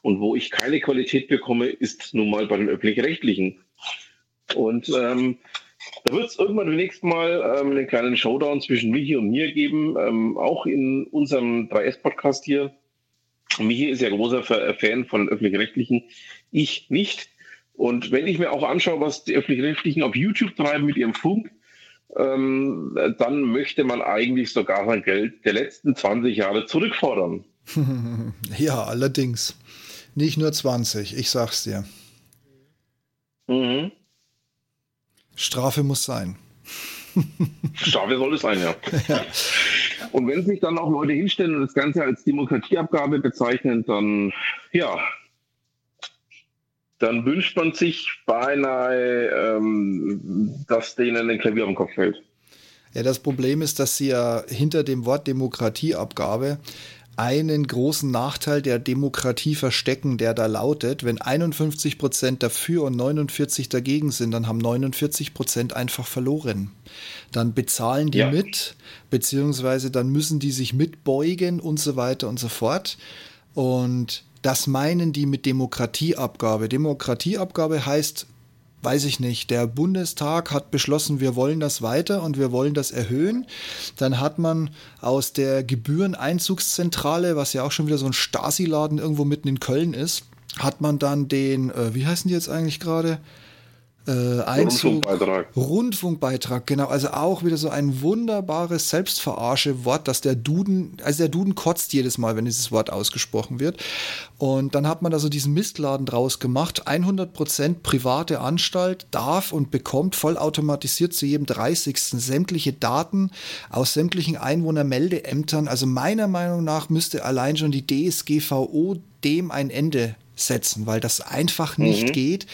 Und wo ich keine Qualität bekomme, ist nun mal bei den öffentlich-rechtlichen. Und ähm, da wird es irgendwann demnächst mal ähm, einen kleinen Showdown zwischen Michi und mir geben, ähm, auch in unserem 3S-Podcast hier. Michi ist ja großer Fan von öffentlich-rechtlichen, ich nicht. Und wenn ich mir auch anschaue, was die öffentlich-rechtlichen auf YouTube treiben mit ihrem Funk, ähm, dann möchte man eigentlich sogar sein Geld der letzten 20 Jahre zurückfordern. [LAUGHS] ja, allerdings. Nicht nur 20, ich sag's dir. Mhm. Strafe muss sein. [LAUGHS] Strafe soll es sein, ja. ja. Und wenn sich dann auch Leute hinstellen und das Ganze als Demokratieabgabe bezeichnen, dann ja, dann wünscht man sich beinahe, ähm, dass denen ein Klavier am Kopf fällt. Ja, das Problem ist, dass sie ja hinter dem Wort Demokratieabgabe einen großen Nachteil der Demokratie verstecken, der da lautet, wenn 51 Prozent dafür und 49 dagegen sind, dann haben 49 Prozent einfach verloren. Dann bezahlen die ja. mit, beziehungsweise dann müssen die sich mitbeugen und so weiter und so fort. Und das meinen die mit Demokratieabgabe. Demokratieabgabe heißt, weiß ich nicht, der Bundestag hat beschlossen, wir wollen das weiter und wir wollen das erhöhen. Dann hat man aus der Gebühreneinzugszentrale, was ja auch schon wieder so ein Stasi-Laden irgendwo mitten in Köln ist, hat man dann den, äh, wie heißen die jetzt eigentlich gerade? Äh, Einzug, Rundfunkbeitrag. Rundfunkbeitrag, genau. Also auch wieder so ein wunderbares Selbstverarsche-Wort, dass der Duden, also der Duden kotzt jedes Mal, wenn dieses Wort ausgesprochen wird. Und dann hat man da so diesen Mistladen draus gemacht. 100% private Anstalt darf und bekommt vollautomatisiert zu jedem 30. sämtliche Daten aus sämtlichen Einwohnermeldeämtern. Also meiner Meinung nach müsste allein schon die DSGVO dem ein Ende setzen, weil das einfach nicht mhm. geht.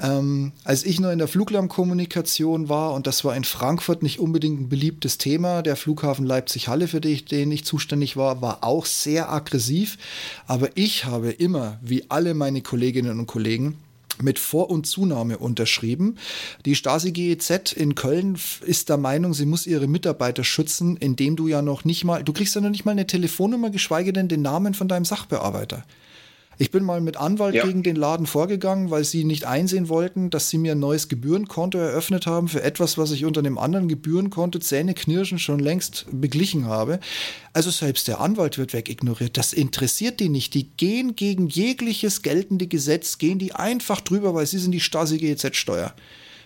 Ähm, als ich noch in der Fluglärmkommunikation war, und das war in Frankfurt nicht unbedingt ein beliebtes Thema, der Flughafen Leipzig-Halle, für den ich, zuständig war, war auch sehr aggressiv. Aber ich habe immer, wie alle meine Kolleginnen und Kollegen, mit Vor- und Zunahme unterschrieben. Die Stasi GEZ in Köln ist der Meinung, sie muss ihre Mitarbeiter schützen, indem du ja noch nicht mal, du kriegst ja noch nicht mal eine Telefonnummer, geschweige denn den Namen von deinem Sachbearbeiter. Ich bin mal mit Anwalt ja. gegen den Laden vorgegangen, weil sie nicht einsehen wollten, dass sie mir ein neues Gebührenkonto eröffnet haben für etwas, was ich unter einem anderen Gebührenkonto Zähneknirschen schon längst beglichen habe. Also selbst der Anwalt wird wegignoriert. Das interessiert die nicht. Die gehen gegen jegliches geltende Gesetz, gehen die einfach drüber, weil sie sind die Stasi GEZ-Steuer.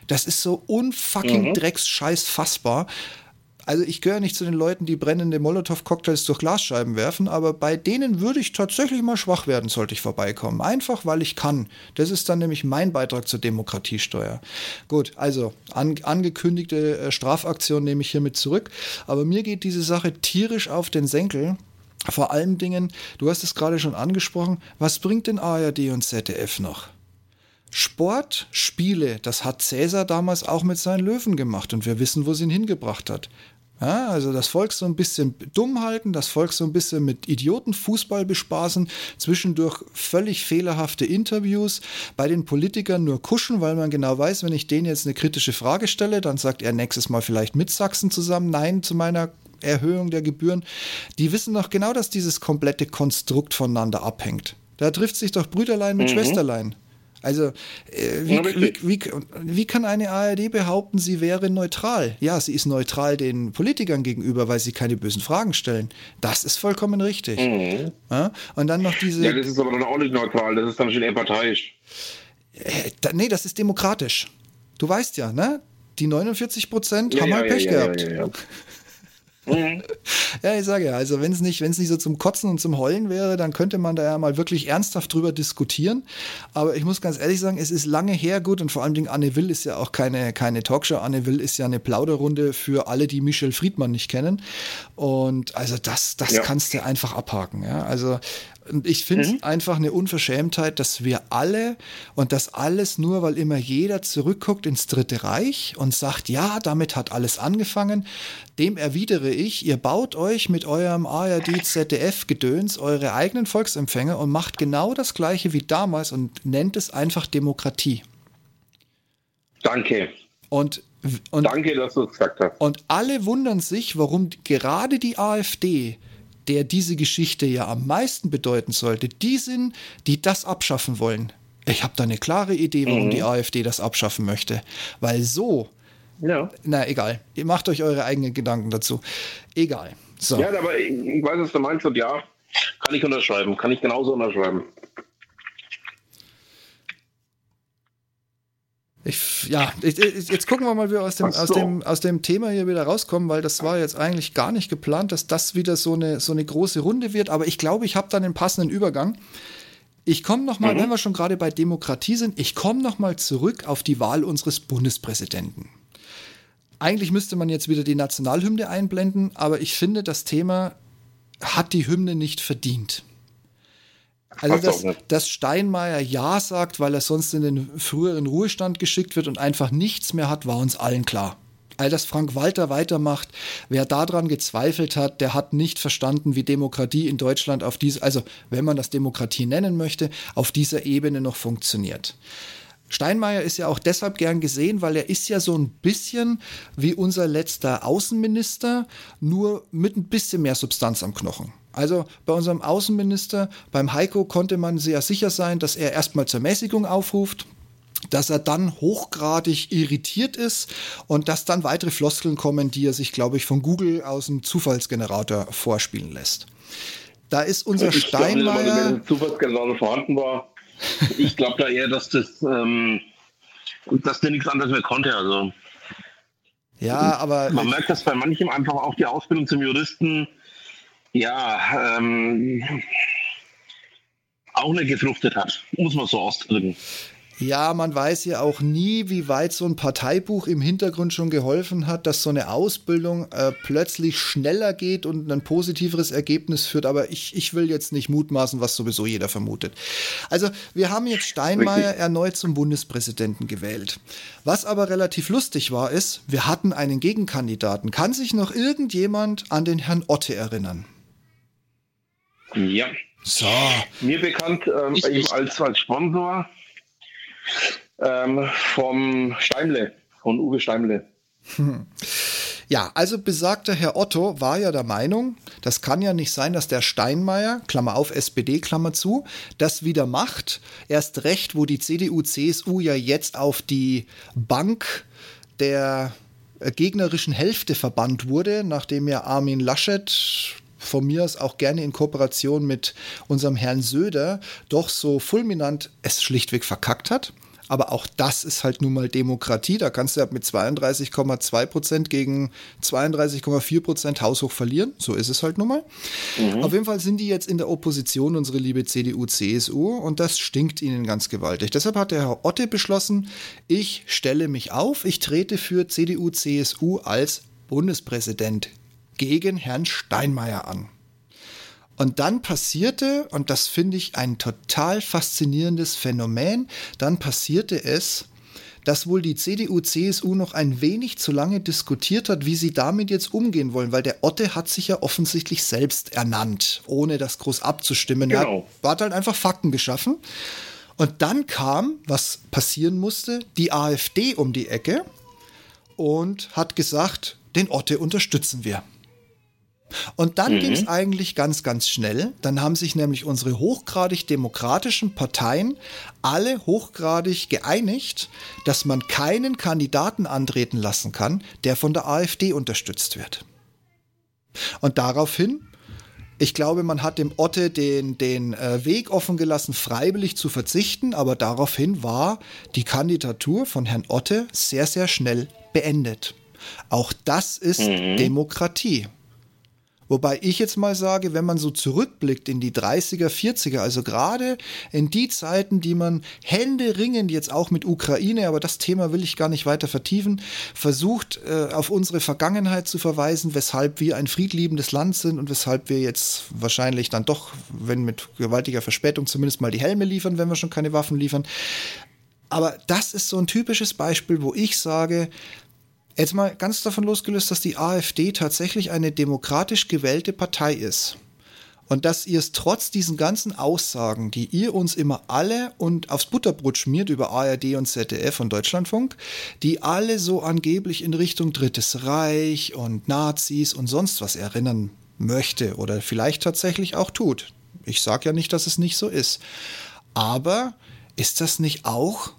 Das ist so unfucking mhm. Drecksscheiß fassbar also ich gehöre nicht zu den Leuten, die brennende Molotow-Cocktails durch Glasscheiben werfen, aber bei denen würde ich tatsächlich mal schwach werden, sollte ich vorbeikommen. Einfach, weil ich kann. Das ist dann nämlich mein Beitrag zur Demokratiesteuer. Gut, also an, angekündigte äh, Strafaktion nehme ich hiermit zurück. Aber mir geht diese Sache tierisch auf den Senkel. Vor allen Dingen, du hast es gerade schon angesprochen, was bringt denn ARD und ZDF noch? Sport, Spiele, das hat Cäsar damals auch mit seinen Löwen gemacht und wir wissen, wo sie ihn hingebracht hat. Ja, also das Volk so ein bisschen dumm halten, das Volk so ein bisschen mit Idiotenfußball bespaßen, zwischendurch völlig fehlerhafte Interviews, bei den Politikern nur kuschen, weil man genau weiß, wenn ich denen jetzt eine kritische Frage stelle, dann sagt er nächstes Mal vielleicht mit Sachsen zusammen Nein zu meiner Erhöhung der Gebühren. Die wissen doch genau, dass dieses komplette Konstrukt voneinander abhängt. Da trifft sich doch Brüderlein mit mhm. Schwesterlein. Also, äh, wie, ja, wie, wie, wie, kann eine ARD behaupten, sie wäre neutral? Ja, sie ist neutral den Politikern gegenüber, weil sie keine bösen Fragen stellen. Das ist vollkommen richtig. Mhm. Ja? Und dann noch diese. Ja, das ist aber dann auch nicht neutral, das ist dann schon eher parteiisch. Äh, da, nee, das ist demokratisch. Du weißt ja, ne? Die 49 Prozent ja, haben halt Pech gehabt. Mhm. Ja, ich sage ja, also wenn es nicht, nicht so zum Kotzen und zum Heulen wäre, dann könnte man da ja mal wirklich ernsthaft drüber diskutieren. Aber ich muss ganz ehrlich sagen, es ist lange her gut und vor allen Dingen Anne Will ist ja auch keine, keine Talkshow. Anne Will ist ja eine Plauderrunde für alle, die Michel Friedmann nicht kennen. Und also das, das ja. kannst du einfach abhaken. Ja, also und ich finde es mhm. einfach eine Unverschämtheit, dass wir alle und das alles nur, weil immer jeder zurückguckt ins Dritte Reich und sagt, ja, damit hat alles angefangen. Dem erwidere ich, ihr baut euch mit eurem ARD, ZDF Gedöns eure eigenen Volksempfänger und macht genau das Gleiche wie damals und nennt es einfach Demokratie. Danke. Und und, Danke, dass du es gesagt hast. Und alle wundern sich, warum gerade die AfD der diese Geschichte ja am meisten bedeuten sollte, die sind, die das abschaffen wollen. Ich habe da eine klare Idee, warum mhm. die AfD das abschaffen möchte. Weil so, ja. na egal, ihr macht euch eure eigenen Gedanken dazu. Egal. So. Ja, aber ich, ich weiß, was du meinst und ja, kann ich unterschreiben, kann ich genauso unterschreiben. Ich, ja, ich, jetzt gucken wir mal, wie wir aus dem, so. aus, dem, aus dem Thema hier wieder rauskommen, weil das war jetzt eigentlich gar nicht geplant, dass das wieder so eine, so eine große Runde wird. Aber ich glaube, ich habe dann den passenden Übergang. Ich komme noch mal, mhm. wenn wir schon gerade bei Demokratie sind, ich komme noch mal zurück auf die Wahl unseres Bundespräsidenten. Eigentlich müsste man jetzt wieder die Nationalhymne einblenden, aber ich finde, das Thema hat die Hymne nicht verdient. Also, dass, dass Steinmeier Ja sagt, weil er sonst in den früheren Ruhestand geschickt wird und einfach nichts mehr hat, war uns allen klar. All das Frank Walter weitermacht, wer daran gezweifelt hat, der hat nicht verstanden, wie Demokratie in Deutschland auf diese, also wenn man das Demokratie nennen möchte, auf dieser Ebene noch funktioniert. Steinmeier ist ja auch deshalb gern gesehen, weil er ist ja so ein bisschen wie unser letzter Außenminister, nur mit ein bisschen mehr Substanz am Knochen. Also bei unserem Außenminister, beim Heiko, konnte man sehr sicher sein, dass er erstmal zur Mäßigung aufruft, dass er dann hochgradig irritiert ist und dass dann weitere Floskeln kommen, die er sich, glaube ich, von Google aus dem Zufallsgenerator vorspielen lässt. Da ist unser ich Steinmeier. Glaube, wenn ein Zufallsgenerator vorhanden war, ich glaube da eher, dass das, ähm, dass der nichts anderes mehr konnte. Also ja, aber man merkt das bei manchem einfach auch die Ausbildung zum Juristen ja, ähm, auch nicht gefruchtet hat, muss man so ausdrücken. Ja, man weiß ja auch nie, wie weit so ein Parteibuch im Hintergrund schon geholfen hat, dass so eine Ausbildung äh, plötzlich schneller geht und ein positiveres Ergebnis führt. Aber ich, ich will jetzt nicht mutmaßen, was sowieso jeder vermutet. Also, wir haben jetzt Steinmeier Richtig. erneut zum Bundespräsidenten gewählt. Was aber relativ lustig war, ist, wir hatten einen Gegenkandidaten. Kann sich noch irgendjemand an den Herrn Otte erinnern? Ja. So. Mir bekannt ähm, ich, eben als, als Sponsor ähm, vom Steimle, von Uwe Steimle. Hm. Ja, also besagter Herr Otto war ja der Meinung, das kann ja nicht sein, dass der Steinmeier, Klammer auf SPD, Klammer zu, das wieder macht. Erst recht, wo die CDU, CSU ja jetzt auf die Bank der gegnerischen Hälfte verbannt wurde, nachdem ja Armin Laschet von mir aus auch gerne in Kooperation mit unserem Herrn Söder doch so fulminant es schlichtweg verkackt hat. Aber auch das ist halt nun mal Demokratie. Da kannst du ja mit 32,2 Prozent gegen 32,4 Prozent haushoch verlieren. So ist es halt nun mal. Mhm. Auf jeden Fall sind die jetzt in der Opposition, unsere liebe CDU, CSU. Und das stinkt ihnen ganz gewaltig. Deshalb hat der Herr Otte beschlossen, ich stelle mich auf, ich trete für CDU, CSU als Bundespräsident gegen Herrn Steinmeier an. Und dann passierte, und das finde ich ein total faszinierendes Phänomen, dann passierte es, dass wohl die CDU-CSU noch ein wenig zu lange diskutiert hat, wie sie damit jetzt umgehen wollen, weil der Otte hat sich ja offensichtlich selbst ernannt, ohne das groß abzustimmen. Genau. Er hat halt einfach Fakten geschaffen. Und dann kam, was passieren musste, die AfD um die Ecke und hat gesagt, den Otte unterstützen wir. Und dann mhm. ging es eigentlich ganz, ganz schnell. Dann haben sich nämlich unsere hochgradig demokratischen Parteien alle hochgradig geeinigt, dass man keinen Kandidaten antreten lassen kann, der von der AfD unterstützt wird. Und daraufhin ich glaube, man hat dem Otte den, den äh, Weg offen gelassen, freiwillig zu verzichten, aber daraufhin war die Kandidatur von Herrn Otte sehr, sehr schnell beendet. Auch das ist mhm. Demokratie. Wobei ich jetzt mal sage, wenn man so zurückblickt in die 30er, 40er, also gerade in die Zeiten, die man händeringend jetzt auch mit Ukraine, aber das Thema will ich gar nicht weiter vertiefen, versucht äh, auf unsere Vergangenheit zu verweisen, weshalb wir ein friedliebendes Land sind und weshalb wir jetzt wahrscheinlich dann doch, wenn mit gewaltiger Verspätung zumindest mal die Helme liefern, wenn wir schon keine Waffen liefern. Aber das ist so ein typisches Beispiel, wo ich sage, Jetzt mal ganz davon losgelöst, dass die AfD tatsächlich eine demokratisch gewählte Partei ist. Und dass ihr es trotz diesen ganzen Aussagen, die ihr uns immer alle und aufs Butterbrot schmiert über ARD und ZDF und Deutschlandfunk, die alle so angeblich in Richtung Drittes Reich und Nazis und sonst was erinnern möchte oder vielleicht tatsächlich auch tut. Ich sage ja nicht, dass es nicht so ist. Aber ist das nicht auch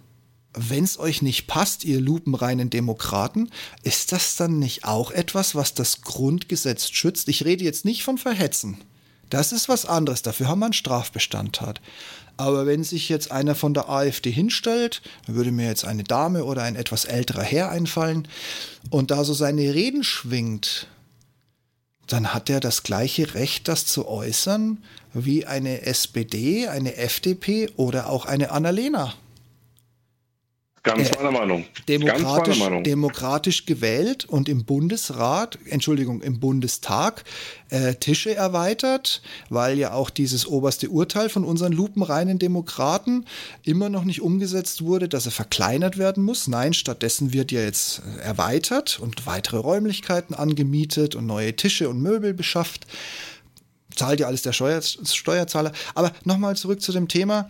wenn es euch nicht passt, ihr lupenreinen Demokraten, ist das dann nicht auch etwas, was das Grundgesetz schützt? Ich rede jetzt nicht von Verhetzen. Das ist was anderes, dafür haben wir einen Strafbestand hat. Aber wenn sich jetzt einer von der AfD hinstellt, würde mir jetzt eine Dame oder ein etwas älterer Herr einfallen und da so seine Reden schwingt, dann hat er das gleiche Recht, das zu äußern wie eine SPD, eine FDP oder auch eine Annalena. Ganz äh, meiner Meinung. Demokratisch, Ganz meiner Meinung. demokratisch gewählt und im Bundesrat, Entschuldigung, im Bundestag äh, Tische erweitert, weil ja auch dieses oberste Urteil von unseren lupenreinen Demokraten immer noch nicht umgesetzt wurde, dass er verkleinert werden muss. Nein, stattdessen wird ja jetzt erweitert und weitere Räumlichkeiten angemietet und neue Tische und Möbel beschafft. Zahlt ja alles der Steuer, Steuerzahler. Aber nochmal zurück zu dem Thema.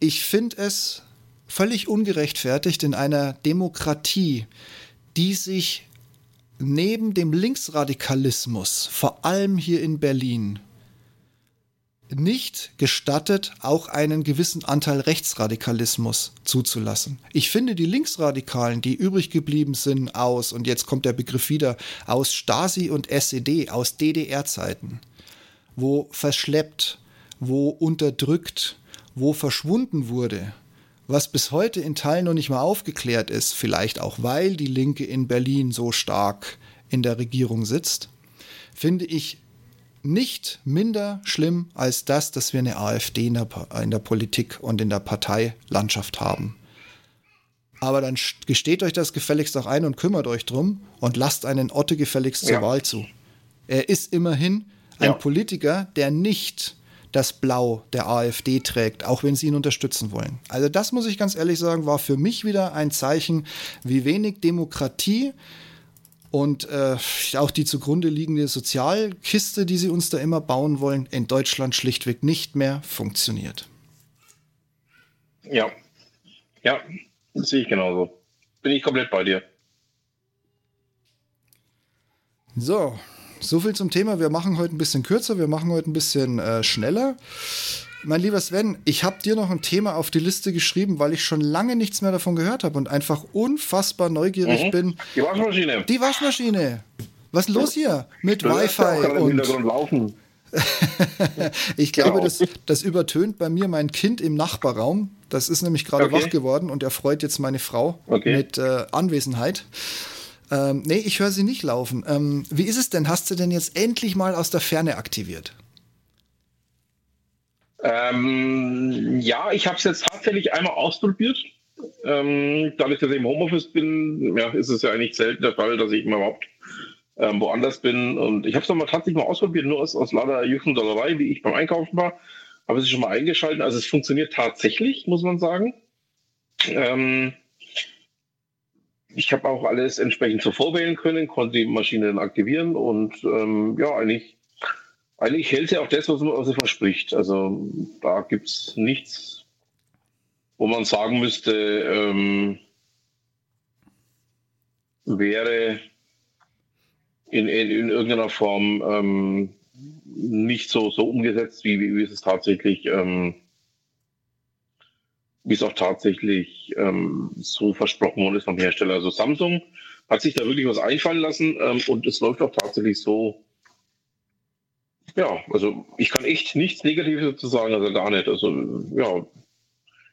Ich finde es völlig ungerechtfertigt in einer Demokratie, die sich neben dem Linksradikalismus, vor allem hier in Berlin, nicht gestattet, auch einen gewissen Anteil Rechtsradikalismus zuzulassen. Ich finde die Linksradikalen, die übrig geblieben sind aus, und jetzt kommt der Begriff wieder, aus Stasi und SED, aus DDR-Zeiten, wo verschleppt, wo unterdrückt, wo verschwunden wurde, was bis heute in Teilen noch nicht mal aufgeklärt ist, vielleicht auch weil die Linke in Berlin so stark in der Regierung sitzt, finde ich nicht minder schlimm als das, dass wir eine AfD in der, in der Politik und in der Parteilandschaft haben. Aber dann gesteht euch das gefälligst auch ein und kümmert euch drum und lasst einen Otte gefälligst zur ja. Wahl zu. Er ist immerhin ein ja. Politiker, der nicht das Blau der AfD trägt, auch wenn sie ihn unterstützen wollen. Also das muss ich ganz ehrlich sagen, war für mich wieder ein Zeichen, wie wenig Demokratie und äh, auch die zugrunde liegende Sozialkiste, die sie uns da immer bauen wollen, in Deutschland schlichtweg nicht mehr funktioniert. Ja, ja, das sehe ich genauso. Bin ich komplett bei dir. So, so viel zum Thema. Wir machen heute ein bisschen kürzer, wir machen heute ein bisschen äh, schneller. Mein lieber Sven, ich habe dir noch ein Thema auf die Liste geschrieben, weil ich schon lange nichts mehr davon gehört habe und einfach unfassbar neugierig mhm. bin. Die Waschmaschine. Die Waschmaschine. Was ist los hier mit Wi-Fi und laufen? [LAUGHS] ich glaube, genau. das, das übertönt bei mir mein Kind im Nachbarraum. Das ist nämlich gerade okay. wach geworden und er freut jetzt meine Frau okay. mit äh, Anwesenheit. Ähm, nee, ich höre sie nicht laufen. Ähm, wie ist es denn? Hast du denn jetzt endlich mal aus der Ferne aktiviert? Ähm, ja, ich habe es jetzt tatsächlich einmal ausprobiert. Ähm, dass ich im Homeoffice bin, ja, ist es ja eigentlich selten der Fall, dass ich mal überhaupt ähm, woanders bin. Und ich habe es mal tatsächlich mal ausprobiert, nur aus, aus lauter Jugendollerei, wie ich beim Einkaufen war. Habe es schon mal eingeschaltet. Also es funktioniert tatsächlich, muss man sagen. Ähm, ich habe auch alles entsprechend so vorwählen können, konnte die Maschine dann aktivieren und ähm, ja, eigentlich, eigentlich hält sie auch das, was man also verspricht. Also da gibt es nichts, wo man sagen müsste, ähm, wäre in, in, in irgendeiner Form ähm, nicht so, so umgesetzt, wie, wie es tatsächlich ähm, wie es auch tatsächlich ähm, so versprochen worden ist vom Hersteller. Also Samsung hat sich da wirklich was einfallen lassen ähm, und es läuft auch tatsächlich so. Ja, also ich kann echt nichts Negatives dazu sagen, also gar nicht. Also ja,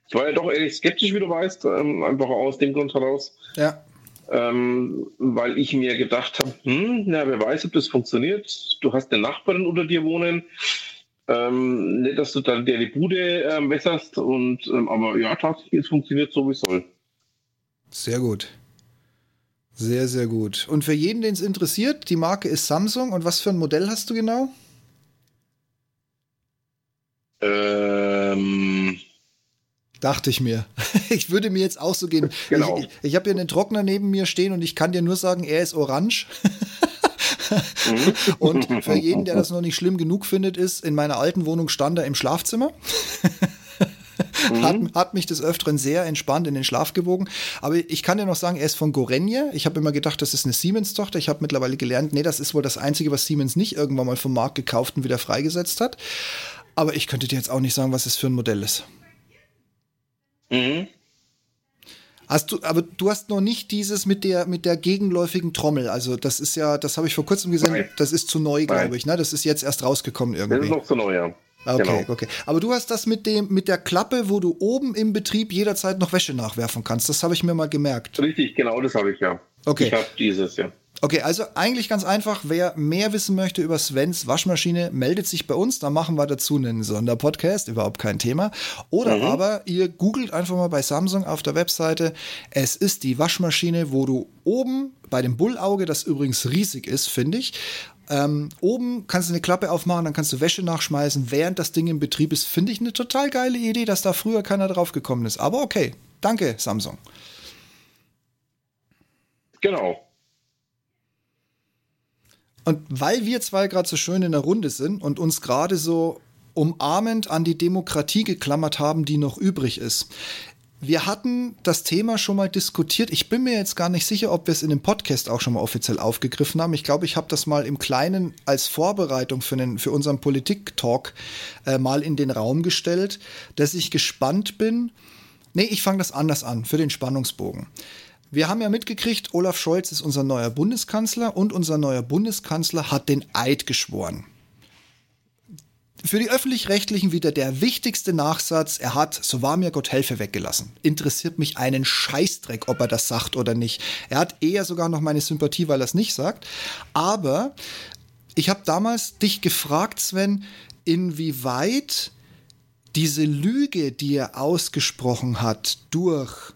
ich war ja doch ehrlich skeptisch, wie du weißt, ähm, einfach aus dem Grund heraus. Ja. Ähm, weil ich mir gedacht habe, hm, na, wer weiß, ob das funktioniert. Du hast eine Nachbarin unter dir wohnen. Ähm, nicht, dass du dann dir die Bude ähm, wässerst und ähm, aber ja, tatsächlich, es funktioniert so wie es soll. Sehr gut. Sehr, sehr gut. Und für jeden, den es interessiert, die Marke ist Samsung. Und was für ein Modell hast du genau? Ähm. Dachte ich mir. [LAUGHS] Ich würde mir jetzt auch so gehen. Genau. Ich, ich habe hier einen Trockner neben mir stehen und ich kann dir nur sagen, er ist orange. [LAUGHS] [LAUGHS] und für jeden, der das noch nicht schlimm genug findet, ist, in meiner alten Wohnung stand er im Schlafzimmer. [LAUGHS] hat, hat, mich des Öfteren sehr entspannt in den Schlaf gewogen. Aber ich kann dir noch sagen, er ist von Gorenje. Ich habe immer gedacht, das ist eine Siemens-Tochter. Ich habe mittlerweile gelernt, nee, das ist wohl das Einzige, was Siemens nicht irgendwann mal vom Markt gekauft und wieder freigesetzt hat. Aber ich könnte dir jetzt auch nicht sagen, was es für ein Modell ist. Mhm. Hast du, aber du hast noch nicht dieses mit der, mit der gegenläufigen Trommel. Also, das ist ja, das habe ich vor kurzem gesehen, Nein. das ist zu neu, glaube ich, ne? Das ist jetzt erst rausgekommen irgendwie. Das ist noch zu neu, ja. Okay, genau. okay. Aber du hast das mit dem, mit der Klappe, wo du oben im Betrieb jederzeit noch Wäsche nachwerfen kannst. Das habe ich mir mal gemerkt. Richtig, genau, das habe ich ja. Okay. Ich habe dieses, ja. Okay, also eigentlich ganz einfach, wer mehr wissen möchte über Svens Waschmaschine, meldet sich bei uns, dann machen wir dazu einen Sonderpodcast, überhaupt kein Thema. Oder mhm. aber ihr googelt einfach mal bei Samsung auf der Webseite, es ist die Waschmaschine, wo du oben bei dem Bullauge, das übrigens riesig ist, finde ich, ähm, oben kannst du eine Klappe aufmachen, dann kannst du Wäsche nachschmeißen, während das Ding im Betrieb ist. Finde ich eine total geile Idee, dass da früher keiner drauf gekommen ist. Aber okay, danke Samsung. Genau. Und weil wir zwei gerade so schön in der Runde sind und uns gerade so umarmend an die Demokratie geklammert haben, die noch übrig ist. Wir hatten das Thema schon mal diskutiert. Ich bin mir jetzt gar nicht sicher, ob wir es in dem Podcast auch schon mal offiziell aufgegriffen haben. Ich glaube, ich habe das mal im Kleinen als Vorbereitung für, den, für unseren Politik-Talk äh, mal in den Raum gestellt, dass ich gespannt bin. Nee, ich fange das anders an, für den Spannungsbogen. Wir haben ja mitgekriegt, Olaf Scholz ist unser neuer Bundeskanzler und unser neuer Bundeskanzler hat den Eid geschworen. Für die öffentlich-rechtlichen wieder der wichtigste Nachsatz, er hat, so war mir Gott helfe, weggelassen. Interessiert mich einen Scheißdreck, ob er das sagt oder nicht. Er hat eher sogar noch meine Sympathie, weil er es nicht sagt. Aber ich habe damals dich gefragt, Sven, inwieweit diese Lüge, die er ausgesprochen hat, durch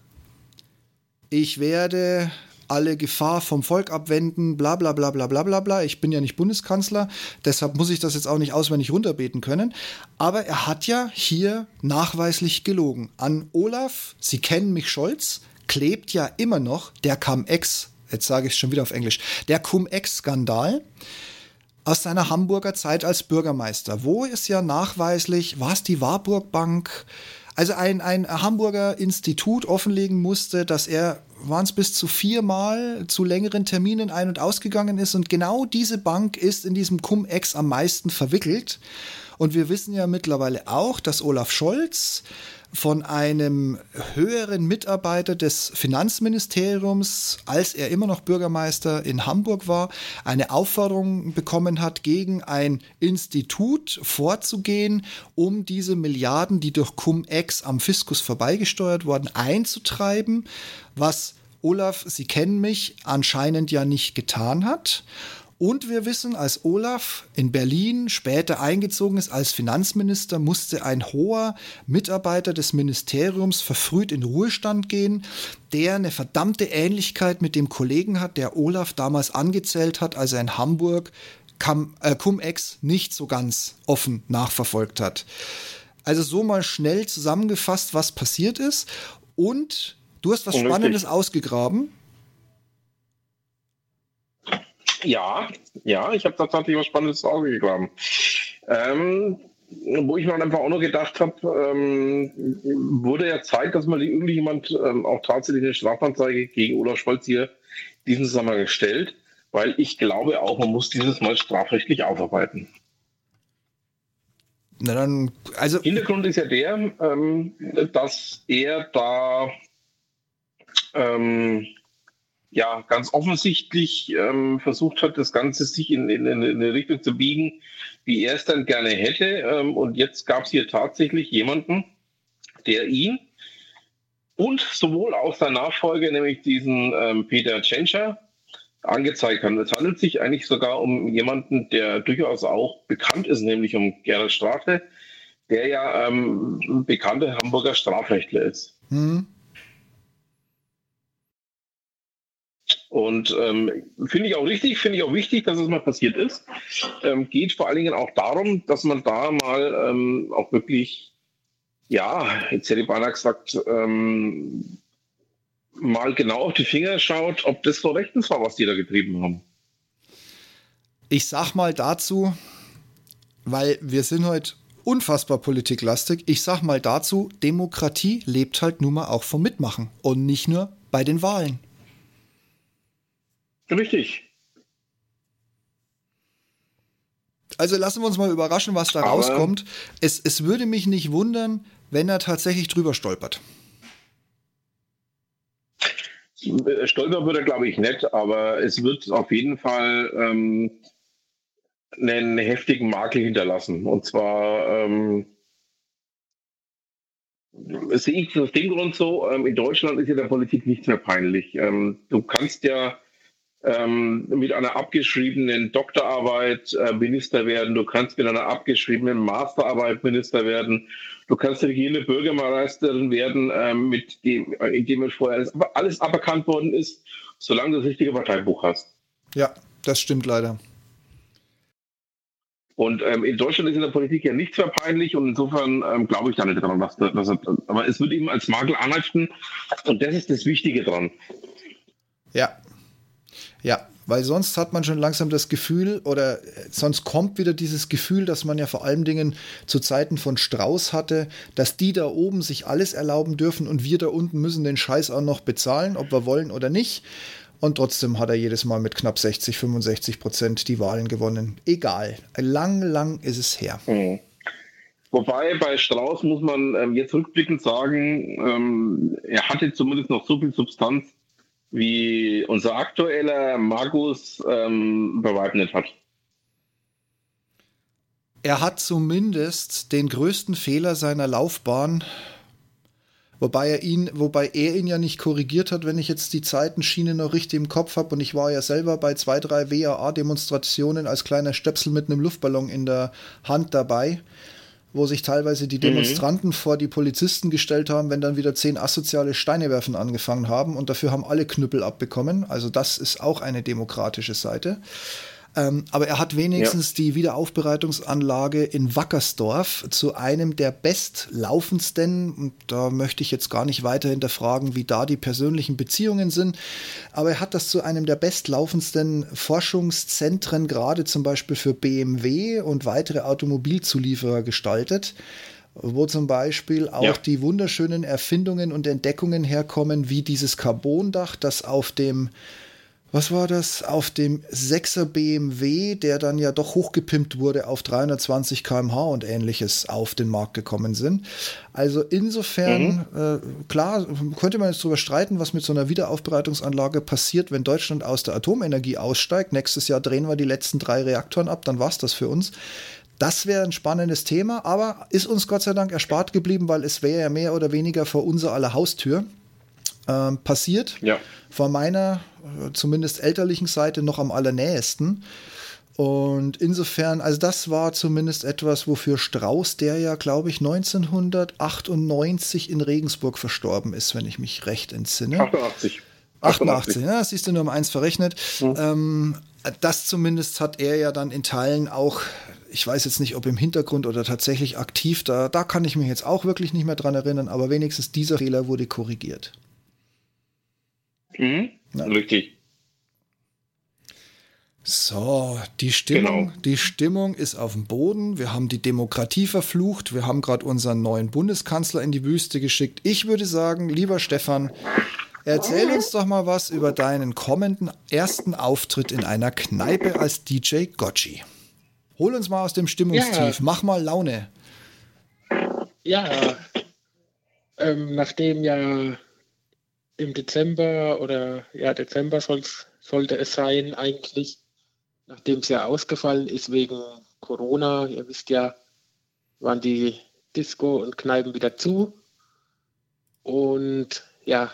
ich werde alle Gefahr vom Volk abwenden, bla bla bla bla bla bla bla. Ich bin ja nicht Bundeskanzler, deshalb muss ich das jetzt auch nicht auswendig runterbeten können. Aber er hat ja hier nachweislich gelogen. An Olaf, Sie kennen mich Scholz, klebt ja immer noch der Cum-Ex, jetzt sage ich es schon wieder auf Englisch, der Cum-Ex-Skandal aus seiner Hamburger Zeit als Bürgermeister, wo es ja nachweislich, war es die Warburg Bank, also ein, ein Hamburger Institut offenlegen musste, dass er waren es bis zu viermal zu längeren Terminen ein- und ausgegangen ist. Und genau diese Bank ist in diesem Cum-Ex am meisten verwickelt. Und wir wissen ja mittlerweile auch, dass Olaf Scholz von einem höheren Mitarbeiter des Finanzministeriums, als er immer noch Bürgermeister in Hamburg war, eine Aufforderung bekommen hat, gegen ein Institut vorzugehen, um diese Milliarden, die durch Cum-Ex am Fiskus vorbeigesteuert wurden, einzutreiben, was Olaf, Sie kennen mich, anscheinend ja nicht getan hat. Und wir wissen, als Olaf in Berlin später eingezogen ist als Finanzminister, musste ein hoher Mitarbeiter des Ministeriums verfrüht in Ruhestand gehen, der eine verdammte Ähnlichkeit mit dem Kollegen hat, der Olaf damals angezählt hat, als er in Hamburg äh, Cum-Ex nicht so ganz offen nachverfolgt hat. Also so mal schnell zusammengefasst, was passiert ist. Und du hast was Spannendes ausgegraben Ja, ja, ich habe tatsächlich was Spannendes rausgegraben. Ähm, wo ich mir einfach auch noch gedacht habe, ähm, wurde ja Zeit, dass mal irgendjemand ähm, auch tatsächlich eine Strafanzeige gegen Olaf Scholz hier in diesem Zusammenhang stellt, weil ich glaube auch, man muss dieses mal strafrechtlich aufarbeiten. Na dann, also Hintergrund ist ja der, ähm, dass er da ähm, ja ganz offensichtlich ähm, versucht hat, das Ganze sich in, in, in, eine Richtung zu biegen, wie er es dann gerne hätte. Ähm, und jetzt gab es hier tatsächlich jemanden, der ihn und sowohl auch sein Nachfolger, nämlich diesen ähm, Peter Tschentscher, angezeigt haben. Es handelt sich eigentlich sogar um jemanden, der durchaus auch bekannt ist, nämlich um Gerald Strafe, der ja ähm, bekannter Hamburger Strafrechtler ist. Mhm. Und ähm, finde ich auch richtig, finde ich auch wichtig, dass es mal passiert ist. Ähm, geht vor allen Dingen auch darum, dass man da mal ähm, auch wirklich, ja, jetzt hätte ich beinahe gesagt, ähm, mal genau auf die Finger schaut, ob das so rechtens war, was die da getrieben haben. Ich sag mal dazu, weil wir sind heute unfassbar politiklastig. Ich sag mal dazu, Demokratie lebt halt nun mal auch vom Mitmachen und nicht nur bei den Wahlen. Richtig. Also lassen wir uns mal überraschen, was da Aber rauskommt. Es, es würde mich nicht wundern, wenn er tatsächlich drüber stolpert. Stolper würde er, glaube ich, nicht, aber es wird auf jeden Fall ähm, einen heftigen Makel hinterlassen. Und zwar ähm, sehe ich aus dem Grund so, ähm, in Deutschland ist ja der Politik nichts mehr peinlich. Ähm, du kannst ja ähm, mit einer abgeschriebenen Doktorarbeit äh, Minister werden, du kannst mit einer abgeschriebenen Masterarbeit Minister werden, du kannst regierende Bürgermeisterin werden, ähm, mit dem, äh, indem es vorher alles, alles aberkannt worden ist, solange du das richtige Parteibuch hast. Ja, das stimmt leider. Und ähm, in Deutschland ist in der Politik ja nichts mehr peinlich und insofern ähm, glaube ich da nicht dran, was, was, aber es wird ihm als Makel anhalten und das ist das Wichtige dran. Ja, ja, weil sonst hat man schon langsam das Gefühl, oder äh, sonst kommt wieder dieses Gefühl, dass man ja vor allen Dingen zu Zeiten von Strauß hatte, dass die da oben sich alles erlauben dürfen und wir da unten müssen den Scheiß auch noch bezahlen, ob wir wollen oder nicht. Und trotzdem hat er jedes Mal mit knapp 60, 65 Prozent die Wahlen gewonnen. Egal. Lang, lang ist es her. Mhm. Wobei bei Strauß muss man ähm, jetzt rückblickend sagen, ähm, er hatte zumindest noch so viel Substanz, wie unser aktueller Magus ähm, bewahrheitet hat. Er hat zumindest den größten Fehler seiner Laufbahn, wobei er ihn, wobei er ihn ja nicht korrigiert hat, wenn ich jetzt die Zeitenschiene noch richtig im Kopf habe. Und ich war ja selber bei zwei, drei WAA-Demonstrationen als kleiner Stöpsel mit einem Luftballon in der Hand dabei wo sich teilweise die Demonstranten mhm. vor die Polizisten gestellt haben, wenn dann wieder zehn asoziale Steine werfen angefangen haben und dafür haben alle Knüppel abbekommen. Also das ist auch eine demokratische Seite. Ähm, aber er hat wenigstens ja. die Wiederaufbereitungsanlage in Wackersdorf zu einem der bestlaufendsten, und da möchte ich jetzt gar nicht weiter hinterfragen, wie da die persönlichen Beziehungen sind, aber er hat das zu einem der bestlaufendsten Forschungszentren, gerade zum Beispiel für BMW und weitere Automobilzulieferer gestaltet wo zum Beispiel auch ja. die wunderschönen Erfindungen und Entdeckungen herkommen, wie dieses Carbondach, das auf dem was war das, auf dem 6er BMW, der dann ja doch hochgepimpt wurde auf 320 km/h und ähnliches auf den Markt gekommen sind. Also insofern, mhm. äh, klar, könnte man jetzt darüber streiten, was mit so einer Wiederaufbereitungsanlage passiert, wenn Deutschland aus der Atomenergie aussteigt. Nächstes Jahr drehen wir die letzten drei Reaktoren ab, dann war es das für uns. Das wäre ein spannendes Thema, aber ist uns Gott sei Dank erspart geblieben, weil es wäre ja mehr oder weniger vor unserer aller Haustür äh, passiert. Ja. Vor meiner, äh, zumindest elterlichen Seite, noch am allernähesten. Und insofern, also das war zumindest etwas, wofür Strauß, der ja, glaube ich, 1998 in Regensburg verstorben ist, wenn ich mich recht entsinne. 88. 88, ja, siehst du nur um eins verrechnet. Mhm. Ähm, das zumindest hat er ja dann in Teilen auch, ich weiß jetzt nicht, ob im Hintergrund oder tatsächlich aktiv, da, da kann ich mich jetzt auch wirklich nicht mehr dran erinnern, aber wenigstens dieser Fehler wurde korrigiert. Mhm. Ja. Richtig. So, die Stimmung, genau. die Stimmung ist auf dem Boden. Wir haben die Demokratie verflucht. Wir haben gerade unseren neuen Bundeskanzler in die Wüste geschickt. Ich würde sagen, lieber Stefan, erzähl uns doch mal was über deinen kommenden ersten Auftritt in einer Kneipe als DJ Gotchi. Hol uns mal aus dem Stimmungstief. Ja. Mach mal Laune. Ja, ähm, nachdem ja im Dezember oder ja, Dezember sollte es sein, eigentlich nachdem es ja ausgefallen ist wegen Corona, ihr wisst ja, waren die Disco und Kneipen wieder zu. Und ja,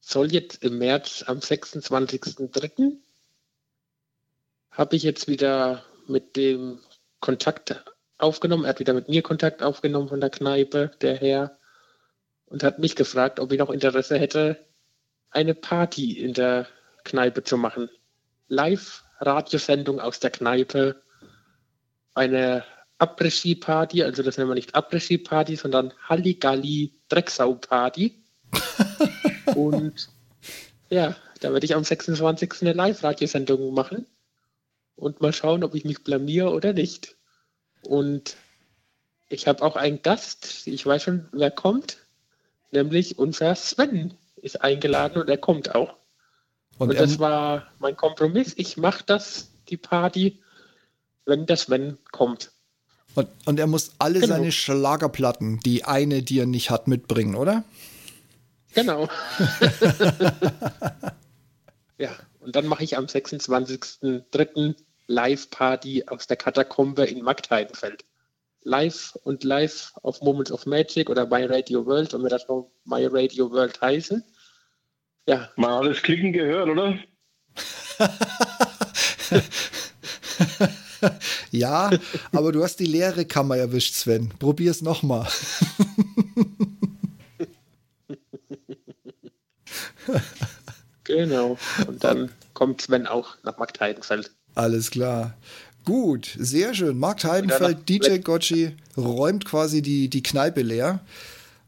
soll jetzt im März am 26.03. habe ich jetzt wieder mit dem Kontakt aufgenommen. Er hat wieder mit mir Kontakt aufgenommen von der Kneipe, der Herr, und hat mich gefragt, ob ich noch Interesse hätte, eine Party in der Kneipe zu machen. Live Radiosendung aus der Kneipe eine Après-Ski-Party, also das nennen wir nicht Après-Ski-Party, sondern Halligalli Drecksau-Party. [LAUGHS] und ja, da werde ich am 26. eine Live-Radiosendung machen und mal schauen, ob ich mich blamier oder nicht. Und ich habe auch einen Gast, ich weiß schon, wer kommt, nämlich unser Sven ist eingeladen und er kommt auch. Und, und das war mein Kompromiss. Ich mache das, die Party, wenn das Wenn kommt. Und, und er muss alle genau. seine Schlagerplatten, die eine, die er nicht hat, mitbringen, oder? Genau. [LAUGHS] ja, und dann mache ich am 26.03. Live-Party aus der Katakombe in Marktheidenfeld. Live und live auf Moments of Magic oder My Radio World, und wir das noch My Radio World heißen. Ja. Mal alles klicken gehört, oder? [LAUGHS] ja, aber du hast die leere Kammer erwischt, Sven. Probier's nochmal. [LAUGHS] genau. Und dann kommt Sven auch nach Markt Heidenfeld. Alles klar. Gut, sehr schön. Markt Heidenfeld, DJ Gotchi räumt quasi die, die Kneipe leer.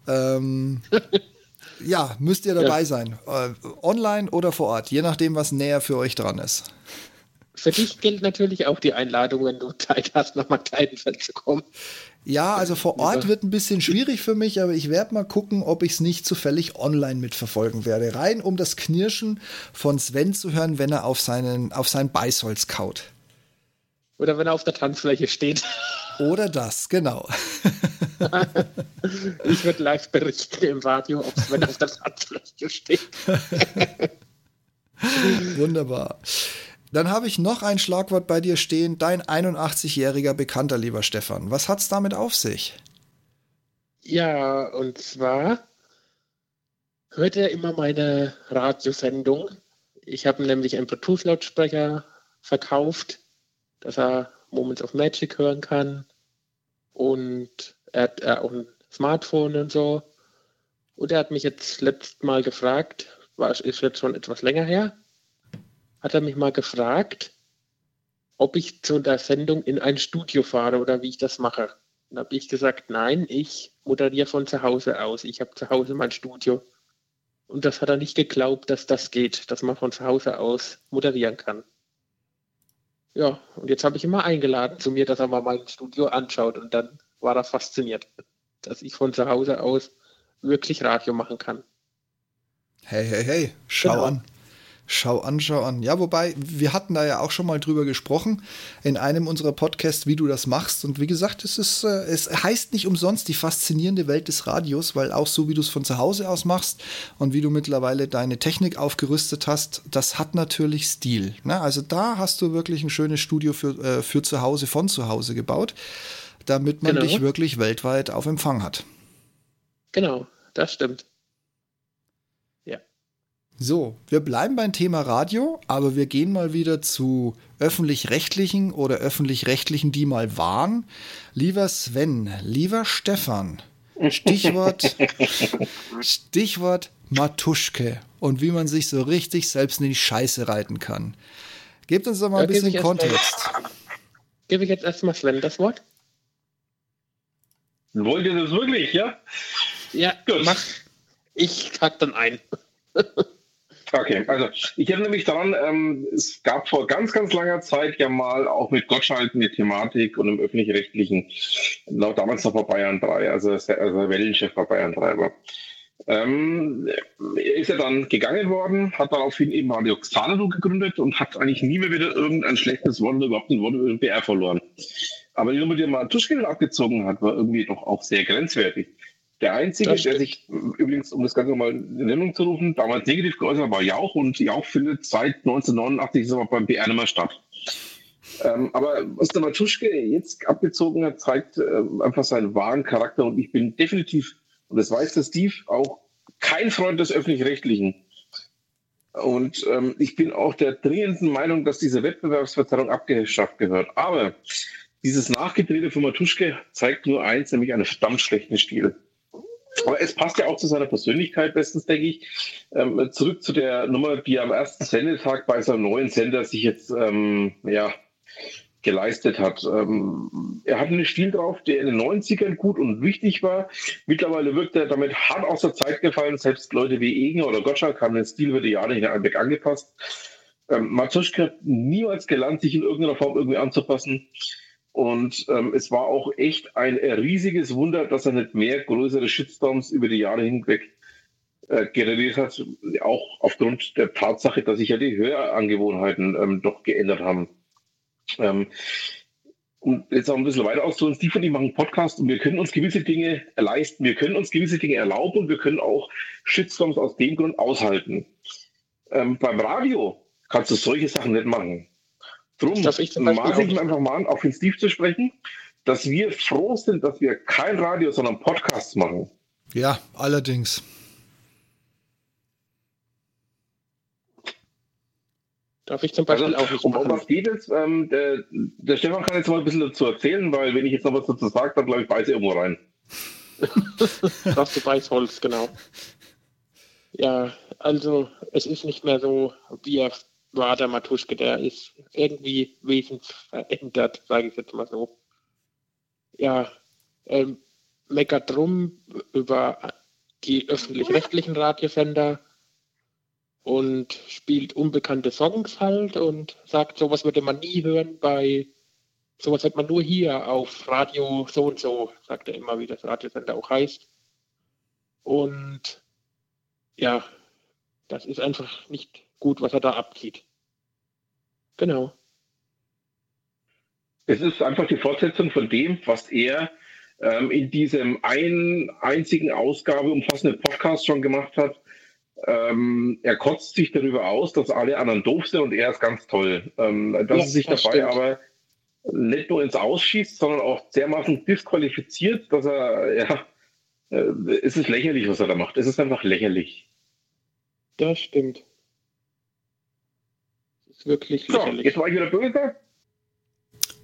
Ähm, [LAUGHS] ja, müsst ihr dabei ja. sein. Äh, online oder vor Ort, je nachdem, was näher für euch dran ist. Für dich gilt natürlich auch die Einladung, wenn du Zeit hast, nach Markteidenfeld zu kommen. Ja, also vor Ort wird ein bisschen schwierig für mich, aber ich werde mal gucken, ob ich es nicht zufällig online mitverfolgen werde. Rein, um das Knirschen von Sven zu hören, wenn er auf, seinen, auf sein Beißholz kaut. Oder wenn er auf der Tanzfläche steht. Oder das, genau. [LAUGHS] ich würde live berichten im Radio, ob es, wenn auf der Tanzfläche steht. [LAUGHS] Wunderbar. Dann habe ich noch ein Schlagwort bei dir stehen. Dein 81-jähriger Bekannter, lieber Stefan. Was hat es damit auf sich? Ja, und zwar hört er immer meine Radiosendung. Ich habe nämlich einen Bluetooth-Lautsprecher verkauft dass er Moments of Magic hören kann. Und er hat auch ein Smartphone und so. Und er hat mich jetzt letztes Mal gefragt, war, ist jetzt schon etwas länger her, hat er mich mal gefragt, ob ich zu der Sendung in ein Studio fahre oder wie ich das mache. Dann habe ich gesagt, nein, ich moderiere von zu Hause aus. Ich habe zu Hause mein Studio. Und das hat er nicht geglaubt, dass das geht, dass man von zu Hause aus moderieren kann. Ja, und jetzt habe ich ihn mal eingeladen zu mir, dass er mal mein Studio anschaut. Und dann war er fasziniert, dass ich von zu Hause aus wirklich Radio machen kann. Hey, hey, hey, schau genau. an. Schau an, schau an. Ja, wobei, wir hatten da ja auch schon mal drüber gesprochen in einem unserer Podcasts, wie du das machst. Und wie gesagt, es, ist, äh, es heißt nicht umsonst die faszinierende Welt des Radios, weil auch so, wie du es von zu Hause aus machst und wie du mittlerweile deine Technik aufgerüstet hast, das hat natürlich Stil. Ne? Also da hast du wirklich ein schönes Studio für, äh, für zu Hause, von zu Hause gebaut, damit man genau. dich wirklich weltweit auf Empfang hat. Genau, das stimmt. So, wir bleiben beim Thema Radio, aber wir gehen mal wieder zu öffentlich-rechtlichen oder öffentlich-rechtlichen, die mal waren. Lieber Sven, lieber Stefan, Stichwort, [LAUGHS] Stichwort Matuschke und wie man sich so richtig selbst in die Scheiße reiten kann. Gebt uns doch mal ein bisschen Kontext. Gebe ich jetzt erstmal Sven das Wort? Wollt ihr das wirklich, ja? Ja, Gut. mach. Ich hack dann ein. [LAUGHS] Okay, also ich erinnere mich daran, ähm, es gab vor ganz, ganz langer Zeit ja mal auch mit Gottschalk eine Thematik und im öffentlich-rechtlichen, damals noch bei Bayern 3, also, also Wellenchef bei Bayern 3 war. Ähm, ist er dann gegangen worden, hat daraufhin eben Radio Xanadu gegründet und hat eigentlich nie mehr wieder irgendein schlechtes Wort überhaupt ein Wort über BR verloren. Aber die Nummer, die er mal Tuschkin abgezogen hat, war irgendwie doch auch sehr grenzwertig. Der Einzige, der sich übrigens, um das Ganze mal in Erinnerung zu rufen, damals negativ geäußert war Jauch und Jauch findet seit 1989 ist aber beim BR mehr statt. Ähm, aber was der Matuschke jetzt abgezogen hat, zeigt äh, einfach seinen wahren Charakter und ich bin definitiv, und das weiß der Steve, auch kein Freund des Öffentlich-Rechtlichen. Und ähm, ich bin auch der dringenden Meinung, dass diese Wettbewerbsverzerrung abgeschafft gehört. Aber dieses Nachgedrehte von Matuschke zeigt nur eins, nämlich einen verdammt schlechten Stil. Aber es passt ja auch zu seiner Persönlichkeit bestens, denke ich. Ähm, zurück zu der Nummer, die am ersten Sendetag bei seinem neuen Sender sich jetzt ähm, ja, geleistet hat. Ähm, er hat einen Stil drauf, der in den 90ern gut und wichtig war. Mittlerweile wirkt er damit hart aus der Zeit gefallen. Selbst Leute wie Eger oder Gottschalk haben den Stil über die Jahre in Einbeck angepasst. Ähm, Matuschka hat niemals gelernt, sich in irgendeiner Form irgendwie anzupassen. Und ähm, es war auch echt ein riesiges Wunder, dass er nicht mehr größere Shitstorms über die Jahre hinweg äh, generiert hat. Auch aufgrund der Tatsache, dass sich ja die Hörangewohnheiten ähm, doch geändert haben. Ähm, um jetzt auch ein bisschen weiter auszuholen, Steve und ich machen Podcast und wir können uns gewisse Dinge leisten, wir können uns gewisse Dinge erlauben und wir können auch Shitstorms aus dem Grund aushalten. Ähm, beim Radio kannst du solche Sachen nicht machen. Drum maße ich mir einfach mal an, auf den Steve zu sprechen, dass wir froh sind, dass wir kein Radio, sondern Podcasts machen. Ja, allerdings. Darf ich zum Beispiel also, auch nicht Um machen. was geht es? Ähm, der, der, Stefan kann jetzt mal ein bisschen dazu erzählen, weil wenn ich jetzt noch was dazu sage, dann glaube ich, beiße irgendwo rein. das du Beißholz, genau. Ja, also es ist nicht mehr so, wie er war der Matuschke, der ist irgendwie wesensverändert, sage ich jetzt mal so. Ja, ähm, meckert drum über die öffentlich-rechtlichen Radiosender und spielt unbekannte Songs halt und sagt, sowas würde man nie hören bei, sowas hört man nur hier auf Radio so und so, sagt er immer, wie das Radiosender auch heißt. Und ja, das ist einfach nicht gut, was er da abzieht. Genau. Es ist einfach die Fortsetzung von dem, was er ähm, in diesem einen einzigen Ausgabe umfassenden Podcast schon gemacht hat. Ähm, er kotzt sich darüber aus, dass alle anderen doof sind und er ist ganz toll. Ähm, dass ja, er sich dabei stimmt. aber nicht nur ins Ausschießt, sondern auch dermaßen disqualifiziert, dass er, ja, äh, es ist lächerlich, was er da macht. Es ist einfach lächerlich. Das stimmt wirklich so, Jetzt war ich wieder böse.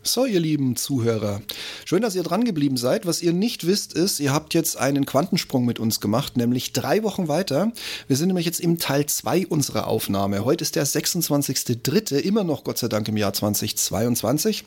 So, ihr lieben Zuhörer, schön, dass ihr dran geblieben seid. Was ihr nicht wisst, ist, ihr habt jetzt einen Quantensprung mit uns gemacht, nämlich drei Wochen weiter. Wir sind nämlich jetzt im Teil 2 unserer Aufnahme. Heute ist der 26.3., immer noch Gott sei Dank im Jahr 2022.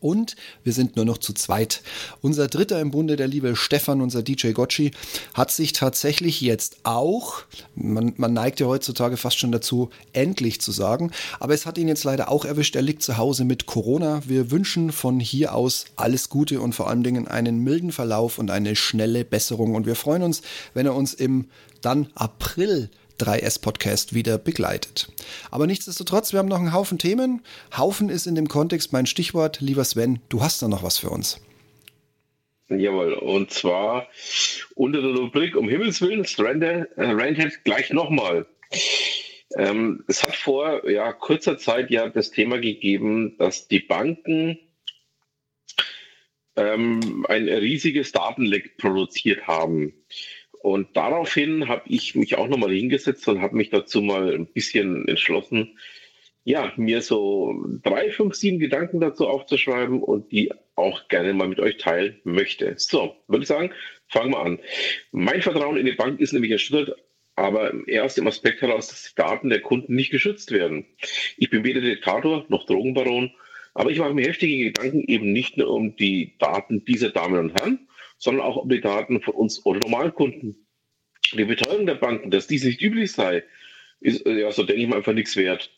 Und wir sind nur noch zu zweit. Unser Dritter im Bunde, der liebe Stefan, unser DJ Gocci, hat sich tatsächlich jetzt auch, man, man neigt ja heutzutage fast schon dazu, endlich zu sagen, aber es hat ihn jetzt leider auch erwischt. Er liegt zu Hause mit Corona. Wir wünschen von hier aus alles Gute und vor allen Dingen einen milden Verlauf und eine schnelle Besserung. Und wir freuen uns, wenn er uns im dann April 3S-Podcast wieder begleitet. Aber nichtsdestotrotz, wir haben noch einen Haufen Themen. Haufen ist in dem Kontext mein Stichwort. Lieber Sven, du hast da noch was für uns. Jawohl, und zwar unter der Rubrik um Himmels Willen, Stranded, äh, gleich nochmal. Ähm, es hat vor ja, kurzer Zeit ja das Thema gegeben, dass die Banken ähm, ein riesiges Datenleck produziert haben. Und daraufhin habe ich mich auch nochmal hingesetzt und habe mich dazu mal ein bisschen entschlossen, ja, mir so drei, fünf, sieben Gedanken dazu aufzuschreiben und die auch gerne mal mit euch teilen möchte. So, würde ich sagen, fangen wir an. Mein Vertrauen in die Bank ist nämlich erschüttert, aber erst im Aspekt heraus, dass die Daten der Kunden nicht geschützt werden. Ich bin weder Diktator noch Drogenbaron, aber ich mache mir heftige Gedanken eben nicht nur um die Daten dieser Damen und Herren, sondern auch um die Daten von uns oder Normalkunden. Die Betreuung der Banken, dass dies nicht üblich sei, ist ja so denke ich mal einfach nichts wert.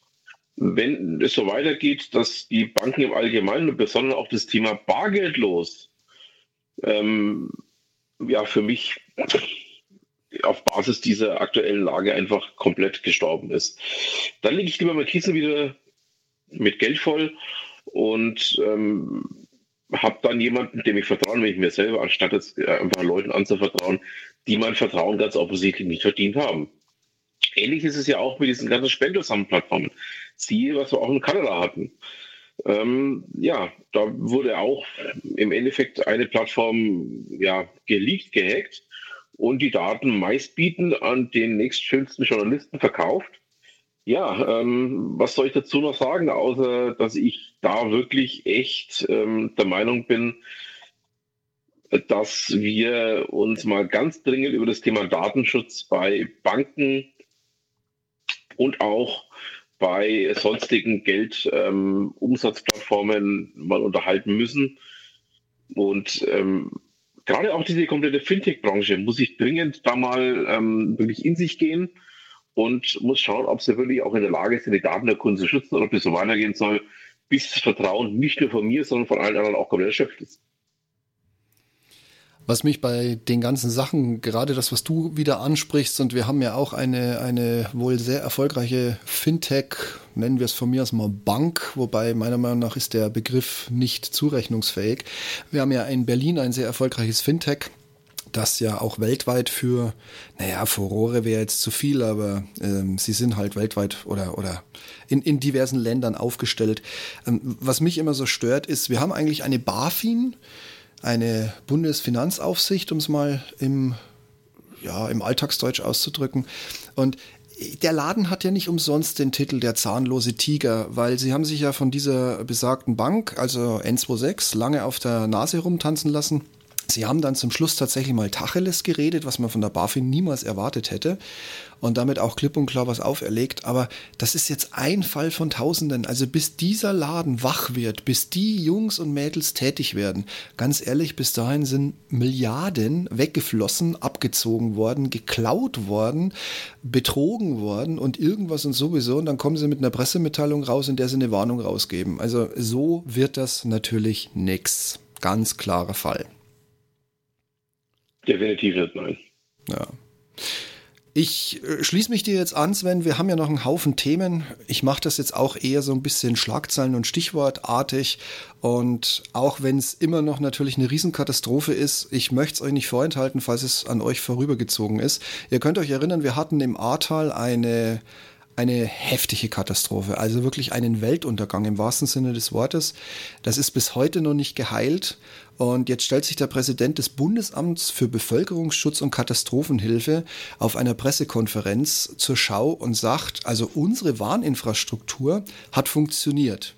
Wenn es so weitergeht, dass die Banken im Allgemeinen und besonders auch das Thema Bargeldlos ähm, ja für mich auf Basis dieser aktuellen Lage einfach komplett gestorben ist. Dann lege ich lieber mal Kissen wieder mit Geld voll und ähm, habe dann jemanden, dem ich vertraue, wenn ich mir selber, anstatt jetzt äh, einfach Leuten anzuvertrauen, die mein Vertrauen ganz offensichtlich nicht verdient haben. Ähnlich ist es ja auch mit diesen ganzen Spendelsammelplattformen. Siehe, was wir auch in Kanada hatten. Ähm, ja, da wurde auch im Endeffekt eine Plattform ja, geleakt, gehackt und die Daten meistbieten an den nächstschönsten Journalisten verkauft. Ja, ähm, was soll ich dazu noch sagen, außer dass ich da wirklich echt ähm, der Meinung bin, dass wir uns mal ganz dringend über das Thema Datenschutz bei Banken und auch bei sonstigen Geldumsatzplattformen ähm, mal unterhalten müssen. Und ähm, gerade auch diese komplette Fintech-Branche muss ich dringend da mal ähm, wirklich in sich gehen und muss schauen, ob sie wirklich auch in der Lage sind, die Daten der Kunden zu schützen oder ob das so weitergehen soll, bis das Vertrauen nicht nur von mir, sondern von allen anderen auch komplett erschöpft ist. Was mich bei den ganzen Sachen, gerade das, was du wieder ansprichst, und wir haben ja auch eine, eine wohl sehr erfolgreiche Fintech, nennen wir es von mir aus mal Bank, wobei meiner Meinung nach ist der Begriff nicht zurechnungsfähig. Wir haben ja in Berlin ein sehr erfolgreiches Fintech, das ja auch weltweit für, naja, Furore wäre jetzt zu viel, aber ähm, sie sind halt weltweit oder, oder in, in diversen Ländern aufgestellt. Ähm, was mich immer so stört, ist, wir haben eigentlich eine BaFin, eine Bundesfinanzaufsicht, um es mal im, ja, im Alltagsdeutsch auszudrücken. Und der Laden hat ja nicht umsonst den Titel der zahnlose Tiger, weil sie haben sich ja von dieser besagten Bank, also N26, lange auf der Nase rumtanzen lassen. Sie haben dann zum Schluss tatsächlich mal Tacheles geredet, was man von der BaFin niemals erwartet hätte und damit auch klipp und klar was auferlegt. Aber das ist jetzt ein Fall von Tausenden. Also bis dieser Laden wach wird, bis die Jungs und Mädels tätig werden, ganz ehrlich, bis dahin sind Milliarden weggeflossen, abgezogen worden, geklaut worden, betrogen worden und irgendwas und sowieso. Und dann kommen sie mit einer Pressemitteilung raus, in der sie eine Warnung rausgeben. Also so wird das natürlich nix. Ganz klarer Fall. Definitiv nicht, nein. Ja. Ich äh, schließe mich dir jetzt an, Sven. Wir haben ja noch einen Haufen Themen. Ich mache das jetzt auch eher so ein bisschen Schlagzeilen- und Stichwortartig. Und auch wenn es immer noch natürlich eine Riesenkatastrophe ist, ich möchte es euch nicht vorenthalten, falls es an euch vorübergezogen ist. Ihr könnt euch erinnern, wir hatten im Ahrtal eine eine heftige Katastrophe, also wirklich einen Weltuntergang im wahrsten Sinne des Wortes. Das ist bis heute noch nicht geheilt. Und jetzt stellt sich der Präsident des Bundesamts für Bevölkerungsschutz und Katastrophenhilfe auf einer Pressekonferenz zur Schau und sagt, also unsere Warninfrastruktur hat funktioniert.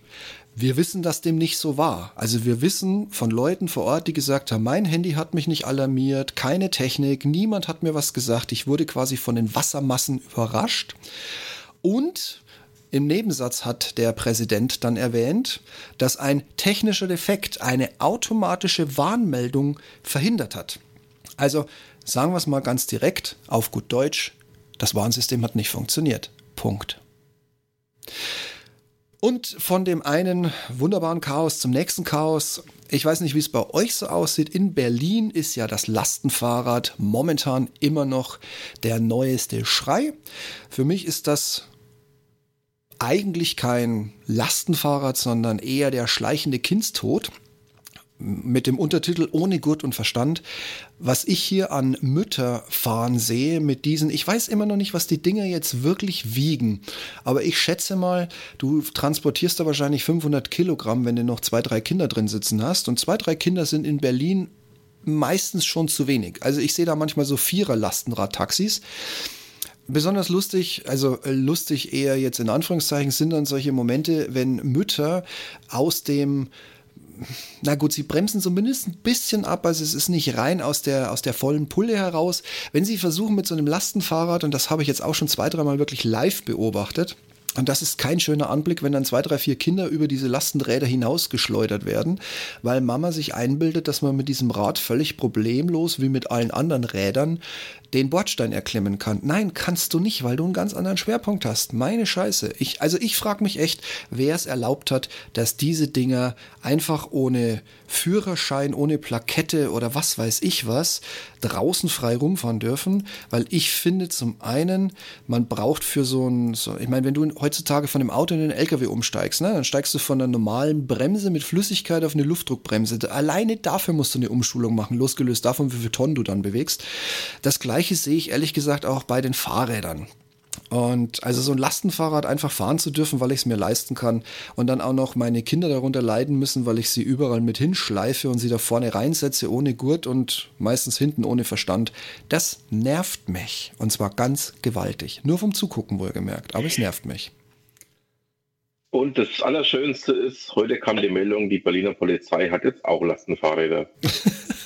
Wir wissen, dass dem nicht so war. Also wir wissen von Leuten vor Ort, die gesagt haben, mein Handy hat mich nicht alarmiert, keine Technik, niemand hat mir was gesagt, ich wurde quasi von den Wassermassen überrascht. Und im Nebensatz hat der Präsident dann erwähnt, dass ein technischer Defekt eine automatische Warnmeldung verhindert hat. Also sagen wir es mal ganz direkt, auf gut Deutsch, das Warnsystem hat nicht funktioniert. Punkt. Und von dem einen wunderbaren Chaos zum nächsten Chaos. Ich weiß nicht, wie es bei euch so aussieht. In Berlin ist ja das Lastenfahrrad momentan immer noch der neueste Schrei. Für mich ist das eigentlich kein Lastenfahrrad, sondern eher der schleichende Kindstod mit dem Untertitel Ohne Gurt und Verstand, was ich hier an Mütterfahren sehe mit diesen, ich weiß immer noch nicht, was die Dinger jetzt wirklich wiegen, aber ich schätze mal, du transportierst da wahrscheinlich 500 Kilogramm, wenn du noch zwei, drei Kinder drin sitzen hast. Und zwei, drei Kinder sind in Berlin meistens schon zu wenig. Also ich sehe da manchmal so Vierer Lastenradtaxis Besonders lustig, also äh, lustig eher jetzt in Anführungszeichen, sind dann solche Momente, wenn Mütter aus dem na gut, sie bremsen zumindest ein bisschen ab, also es ist nicht rein aus der, aus der vollen Pulle heraus. Wenn sie versuchen mit so einem Lastenfahrrad, und das habe ich jetzt auch schon zwei, dreimal wirklich live beobachtet, Und das ist kein schöner Anblick, wenn dann zwei, drei, vier Kinder über diese Lastenräder hinausgeschleudert werden, weil Mama sich einbildet, dass man mit diesem Rad völlig problemlos, wie mit allen anderen Rädern, den Bordstein erklimmen kann. Nein, kannst du nicht, weil du einen ganz anderen Schwerpunkt hast. Meine Scheiße. Ich, also ich frage mich echt, wer es erlaubt hat, dass diese Dinger einfach ohne Führerschein, ohne Plakette oder was weiß ich was draußen frei rumfahren dürfen, weil ich finde zum einen, man braucht für so ein, so, ich meine, wenn du heutzutage von dem Auto in den LKW umsteigst, ne, dann steigst du von einer normalen Bremse mit Flüssigkeit auf eine Luftdruckbremse. Alleine dafür musst du eine Umschulung machen, losgelöst davon, wie viel Tonnen du dann bewegst. Das gleiche sehe ich ehrlich gesagt auch bei den Fahrrädern. Und also so ein Lastenfahrrad einfach fahren zu dürfen, weil ich es mir leisten kann und dann auch noch meine Kinder darunter leiden müssen, weil ich sie überall mit hinschleife und sie da vorne reinsetze ohne Gurt und meistens hinten ohne Verstand, das nervt mich. Und zwar ganz gewaltig. Nur vom Zugucken wohlgemerkt, aber es nervt mich. Und das Allerschönste ist, heute kam die Meldung, die Berliner Polizei hat jetzt auch Lastenfahrräder. [LAUGHS]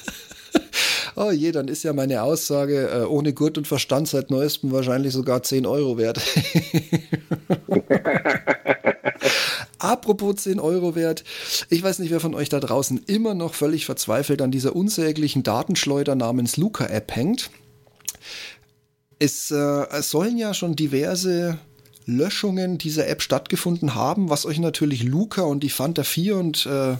oh je, dann ist ja meine Aussage äh, ohne Gurt und Verstand seit neuestem wahrscheinlich sogar 10 Euro wert. [LAUGHS] Apropos 10 Euro wert, ich weiß nicht, wer von euch da draußen immer noch völlig verzweifelt an dieser unsäglichen Datenschleuder namens Luca-App hängt. Es, äh, es sollen ja schon diverse Löschungen dieser App stattgefunden haben, was euch natürlich Luca und die Fanta 4 und äh,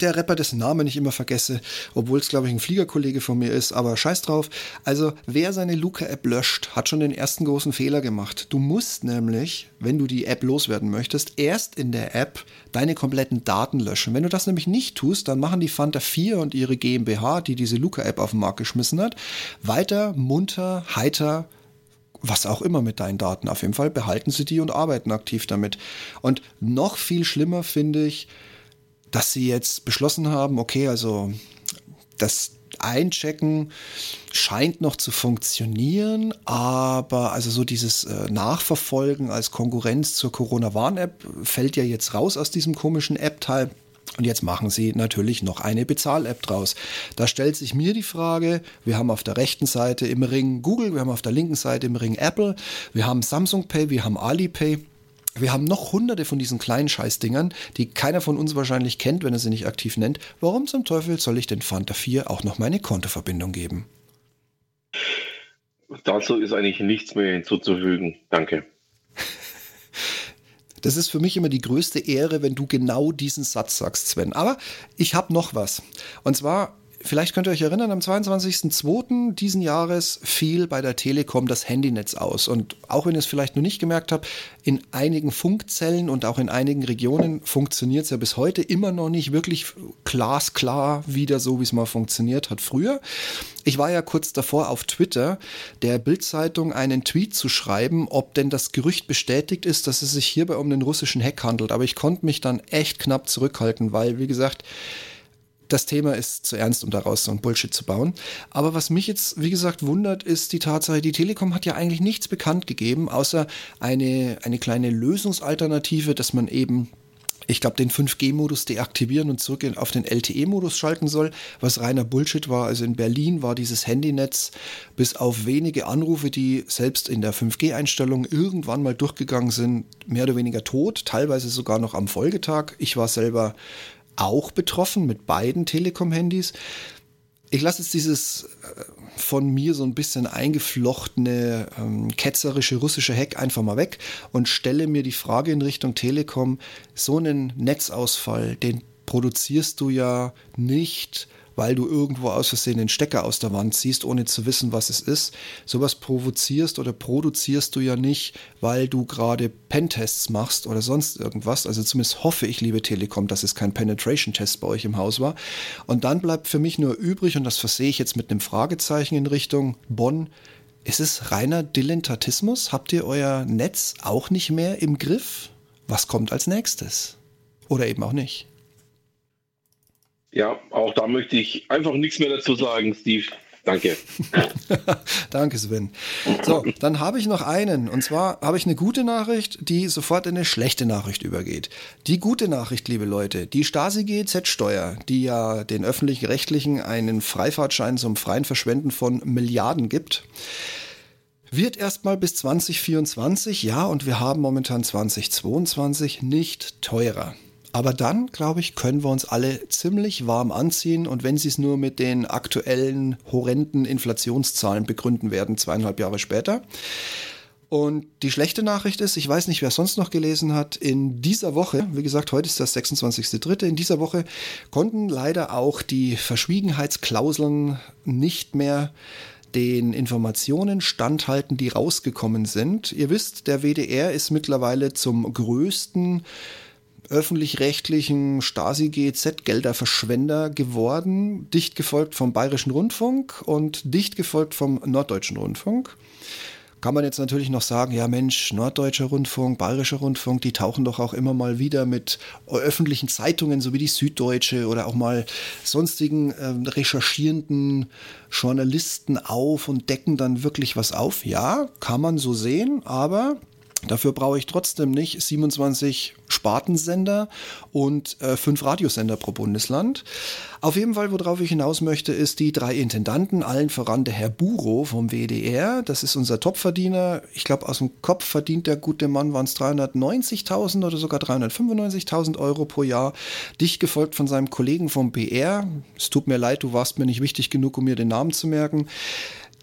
der Rapper, dessen Namen ich immer vergesse, obwohl es, glaube ich, ein Fliegerkollege von mir ist, aber scheiß drauf. Also, wer seine Luca-App löscht, hat schon den ersten großen Fehler gemacht. Du musst nämlich, wenn du die App loswerden möchtest, erst in der App deine kompletten Daten löschen. Wenn du das nämlich nicht tust, dann machen die Fanta 4 und ihre GmbH, die diese Luca-App auf den Markt geschmissen hat, weiter munter, heiter, was auch immer mit deinen Daten. Auf jeden Fall behalten sie die und arbeiten aktiv damit. Und noch viel schlimmer finde ich, dass sie jetzt beschlossen haben, okay, also das Einchecken scheint noch zu funktionieren, aber also so dieses äh, Nachverfolgen als Konkurrenz zur Corona-Warn-App fällt ja jetzt raus aus diesem komischen App-Teil. Und jetzt machen sie natürlich noch eine Bezahl-App draus. Da stellt sich mir die Frage, wir haben auf der rechten Seite im Ring Google, wir haben auf der linken Seite im Ring Apple, wir haben Samsung Pay, wir haben Alipay. Wir haben noch hunderte von diesen kleinen Scheißdingern, die keiner von uns wahrscheinlich kennt, wenn er sie nicht aktiv nennt. Warum zum Teufel soll ich den Fanta 4 auch noch meine Kontoverbindung geben? Dazu ist eigentlich nichts mehr hinzuzufügen. Danke. [LAUGHS] Das ist für mich immer die größte Ehre, wenn du genau diesen Satz sagst, Sven. Aber ich habe noch was. Und zwar Vielleicht könnt ihr euch erinnern, am 22.02. diesen Jahres fiel bei der Telekom das Handynetz aus. Und auch wenn ihr es vielleicht noch nicht gemerkt habt, in einigen Funkzellen und auch in einigen Regionen funktioniert es ja bis heute immer noch nicht wirklich glasklar wieder so, wie es mal funktioniert hat früher. Ich war ja kurz davor auf Twitter der Bildzeitung einen Tweet zu schreiben, ob denn das Gerücht bestätigt ist, dass es sich hierbei um den russischen Hack handelt. Aber ich konnte mich dann echt knapp zurückhalten, weil, wie gesagt, das Thema ist zu ernst, um daraus so ein Bullshit zu bauen. Aber was mich jetzt, wie gesagt, wundert, ist die Tatsache, die Telekom hat ja eigentlich nichts bekannt gegeben, außer eine, eine kleine Lösungsalternative, dass man eben ich glaube, den 5G-Modus deaktivieren und zurück auf den LTE-Modus schalten soll, was reiner Bullshit war. Also in Berlin war dieses Handynetz bis auf wenige Anrufe, die selbst in der 5G-Einstellung irgendwann mal durchgegangen sind, mehr oder weniger tot, teilweise sogar noch am Folgetag. Ich war selber auch betroffen mit beiden Telekom-Handys. Ich lasse jetzt dieses äh, von mir so ein bisschen eingeflochtene ähm, ketzerische russische Hack einfach mal weg und stelle mir die Frage in Richtung Telekom, so einen Netzausfall, den produzierst du ja nicht weil du irgendwo aus Versehen den Stecker aus der Wand ziehst, ohne zu wissen, was es ist. Sowas provozierst oder produzierst du ja nicht, weil du gerade Pentests machst oder sonst irgendwas. Also zumindest hoffe ich, liebe Telekom, dass es kein Penetration-Test bei euch im Haus war. Und dann bleibt für mich nur übrig, und das versehe ich jetzt mit einem Fragezeichen in Richtung Bonn, ist es reiner Dilettantismus? Habt ihr euer Netz auch nicht mehr im Griff? Was kommt als nächstes? Oder eben auch nicht? Ja, auch da möchte ich einfach nichts mehr dazu sagen, Steve. Danke. [LAUGHS] Danke, Sven. So, dann habe ich noch einen. Und zwar habe ich eine gute Nachricht, die sofort in eine schlechte Nachricht übergeht. Die gute Nachricht, liebe Leute, die Stasi GZ-Steuer, die ja den öffentlich-rechtlichen einen Freifahrtschein zum freien Verschwenden von Milliarden gibt, Wird erstmal bis 2024, ja, und wir haben momentan 2022 nicht teurer. Aber dann, glaube ich, können wir uns alle ziemlich warm anziehen und wenn sie es nur mit den aktuellen horrenden Inflationszahlen begründen werden, zweieinhalb Jahre später. Und die schlechte Nachricht ist, ich weiß nicht, wer sonst noch gelesen hat, in dieser Woche, wie gesagt, heute ist das 26.3., in dieser Woche konnten leider auch die Verschwiegenheitsklauseln nicht mehr den Informationen standhalten, die rausgekommen sind. Ihr wisst, der WDR ist mittlerweile zum größten öffentlich-rechtlichen Stasi-GZ-Gelderverschwender geworden, dicht gefolgt vom Bayerischen Rundfunk und dicht gefolgt vom Norddeutschen Rundfunk kann man jetzt natürlich noch sagen, ja Mensch, Norddeutscher Rundfunk, Bayerischer Rundfunk, die tauchen doch auch immer mal wieder mit öffentlichen Zeitungen, so wie die Süddeutsche oder auch mal sonstigen äh, recherchierenden Journalisten auf und decken dann wirklich was auf. Ja, kann man so sehen, aber Dafür brauche ich trotzdem nicht 27 Spartensender und äh, fünf Radiosender pro Bundesland. Auf jeden Fall, worauf ich hinaus möchte, ist die drei Intendanten, allen voran der Herr Buro vom WDR. Das ist unser Topverdiener. Ich glaube, aus dem Kopf verdient der gute Mann, waren es 390.000 oder sogar 395.000 Euro pro Jahr. Dicht gefolgt von seinem Kollegen vom BR. Es tut mir leid, du warst mir nicht wichtig genug, um mir den Namen zu merken.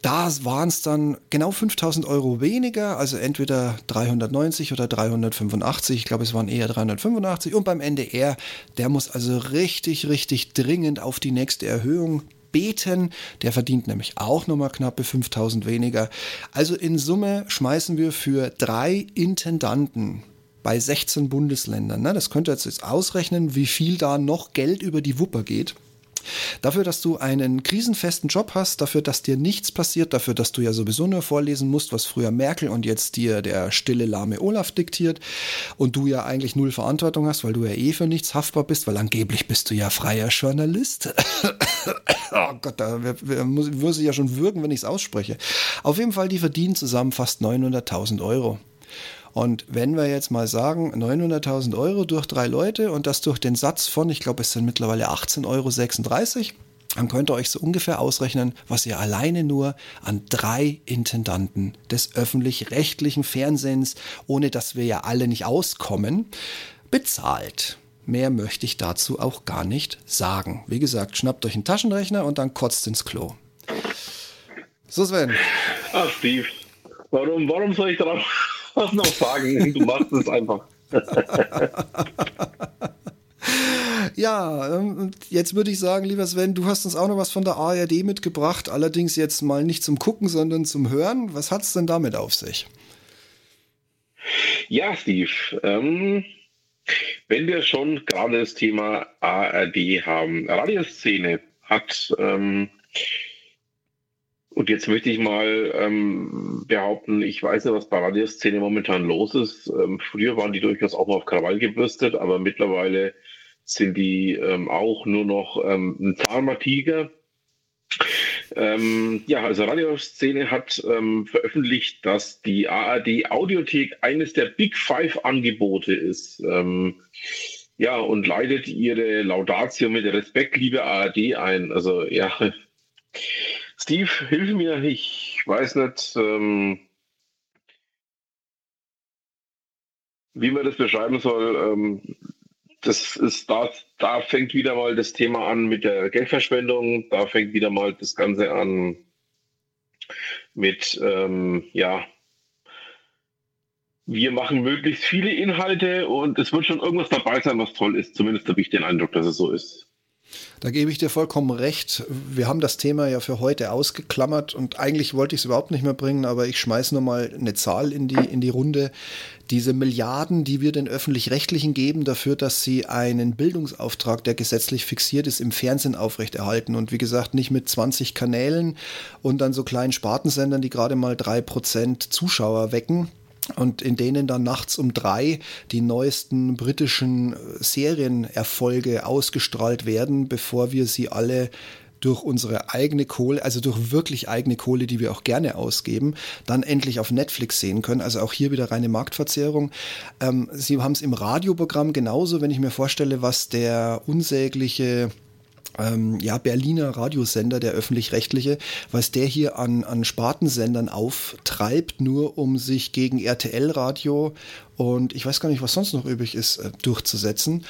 Da waren es dann genau 5000 Euro weniger, also entweder 390 oder 385. Ich glaube, es waren eher 385. Und beim NDR, der muss also richtig, richtig dringend auf die nächste Erhöhung beten. Der verdient nämlich auch nochmal knappe 5000 weniger. Also in Summe schmeißen wir für drei Intendanten bei 16 Bundesländern. Ne? Das könnt ihr jetzt ausrechnen, wie viel da noch Geld über die Wupper geht. Dafür, dass du einen krisenfesten Job hast, dafür, dass dir nichts passiert, dafür, dass du ja sowieso nur vorlesen musst, was früher Merkel und jetzt dir der stille, lahme Olaf diktiert und du ja eigentlich null Verantwortung hast, weil du ja eh für nichts haftbar bist, weil angeblich bist du ja freier Journalist. [COUGHS] oh Gott, da muss ich ja schon würgen, wenn ich es ausspreche. Auf jeden Fall, die verdienen zusammen fast 900.000 Euro. Und wenn wir jetzt mal sagen, 900.000 Euro durch drei Leute und das durch den Satz von, ich glaube, es sind mittlerweile 18,36 Euro, dann könnt ihr euch so ungefähr ausrechnen, was ihr alleine nur an drei Intendanten des öffentlich-rechtlichen Fernsehens, ohne dass wir ja alle nicht auskommen, bezahlt. Mehr möchte ich dazu auch gar nicht sagen. Wie gesagt, schnappt euch einen Taschenrechner und dann kotzt ins Klo. So, Sven. Ach, Steve, warum, warum soll ich darauf was noch sagen. Du machst es einfach. [LAUGHS] ja, ähm, jetzt würde ich sagen, lieber Sven, du hast uns auch noch was von der ARD mitgebracht, allerdings jetzt mal nicht zum Gucken, sondern zum Hören. Was hat es denn damit auf sich? Ja, Steve, ähm, wenn wir schon gerade das Thema ARD haben, Radioszene hat ähm, und jetzt möchte ich mal ähm, behaupten, ich weiß nicht, was bei Radioszene momentan los ist. Ähm, früher waren die durchaus auch mal auf Krawall gebürstet, aber mittlerweile sind die ähm, auch nur noch ähm, ein zahmer Tiger. Ähm, ja, also Radioszene hat ähm, veröffentlicht, dass die ARD Audiothek eines der Big Five Angebote ist. Ähm, ja, und leitet ihre Laudatio mit Respekt, liebe ARD ein. Also ja, Steve, hilf mir, ich weiß nicht, ähm, wie man das beschreiben soll. Ähm, das ist da, da fängt wieder mal das Thema an mit der Geldverschwendung, da fängt wieder mal das Ganze an mit, ähm, ja, wir machen möglichst viele Inhalte und es wird schon irgendwas dabei sein, was toll ist. Zumindest habe ich den Eindruck, dass es so ist. Da gebe ich dir vollkommen recht. Wir haben das Thema ja für heute ausgeklammert und eigentlich wollte ich es überhaupt nicht mehr bringen, aber ich schmeiße nur mal eine Zahl in die, in die Runde. Diese Milliarden, die wir den öffentlich-rechtlichen geben, dafür, dass sie einen Bildungsauftrag, der gesetzlich fixiert ist, im Fernsehen aufrechterhalten. Und wie gesagt, nicht mit 20 Kanälen und dann so kleinen Spartensendern, die gerade mal drei Prozent Zuschauer wecken und in denen dann nachts um drei die neuesten britischen Serienerfolge ausgestrahlt werden, bevor wir sie alle durch unsere eigene Kohle, also durch wirklich eigene Kohle, die wir auch gerne ausgeben, dann endlich auf Netflix sehen können. Also auch hier wieder reine Marktverzerrung. Ähm, Sie haben es im Radioprogramm genauso, wenn ich mir vorstelle, was der unsägliche ähm, ja, Berliner Radiosender, der öffentlich-rechtliche, was der hier an, an Spartensendern auftreibt, nur um sich gegen RTL-Radio und ich weiß gar nicht, was sonst noch übrig ist, äh, durchzusetzen.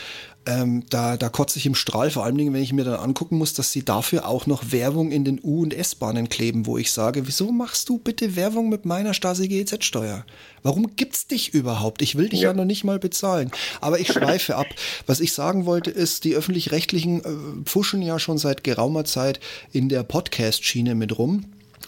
Ähm, da, da kotze ich im Strahl, vor allen Dingen, wenn ich mir dann angucken muss, dass sie dafür auch noch Werbung in den U- und S-Bahnen kleben, wo ich sage, wieso machst du bitte Werbung mit meiner Stasi GEZ-Steuer? Warum gibt's dich überhaupt? Ich will dich ja. ja noch nicht mal bezahlen. Aber ich schweife ab. Was ich sagen wollte, ist, die öffentlich-rechtlichen äh, pfuschen ja schon seit geraumer Zeit in der Podcast-Schiene mit rum.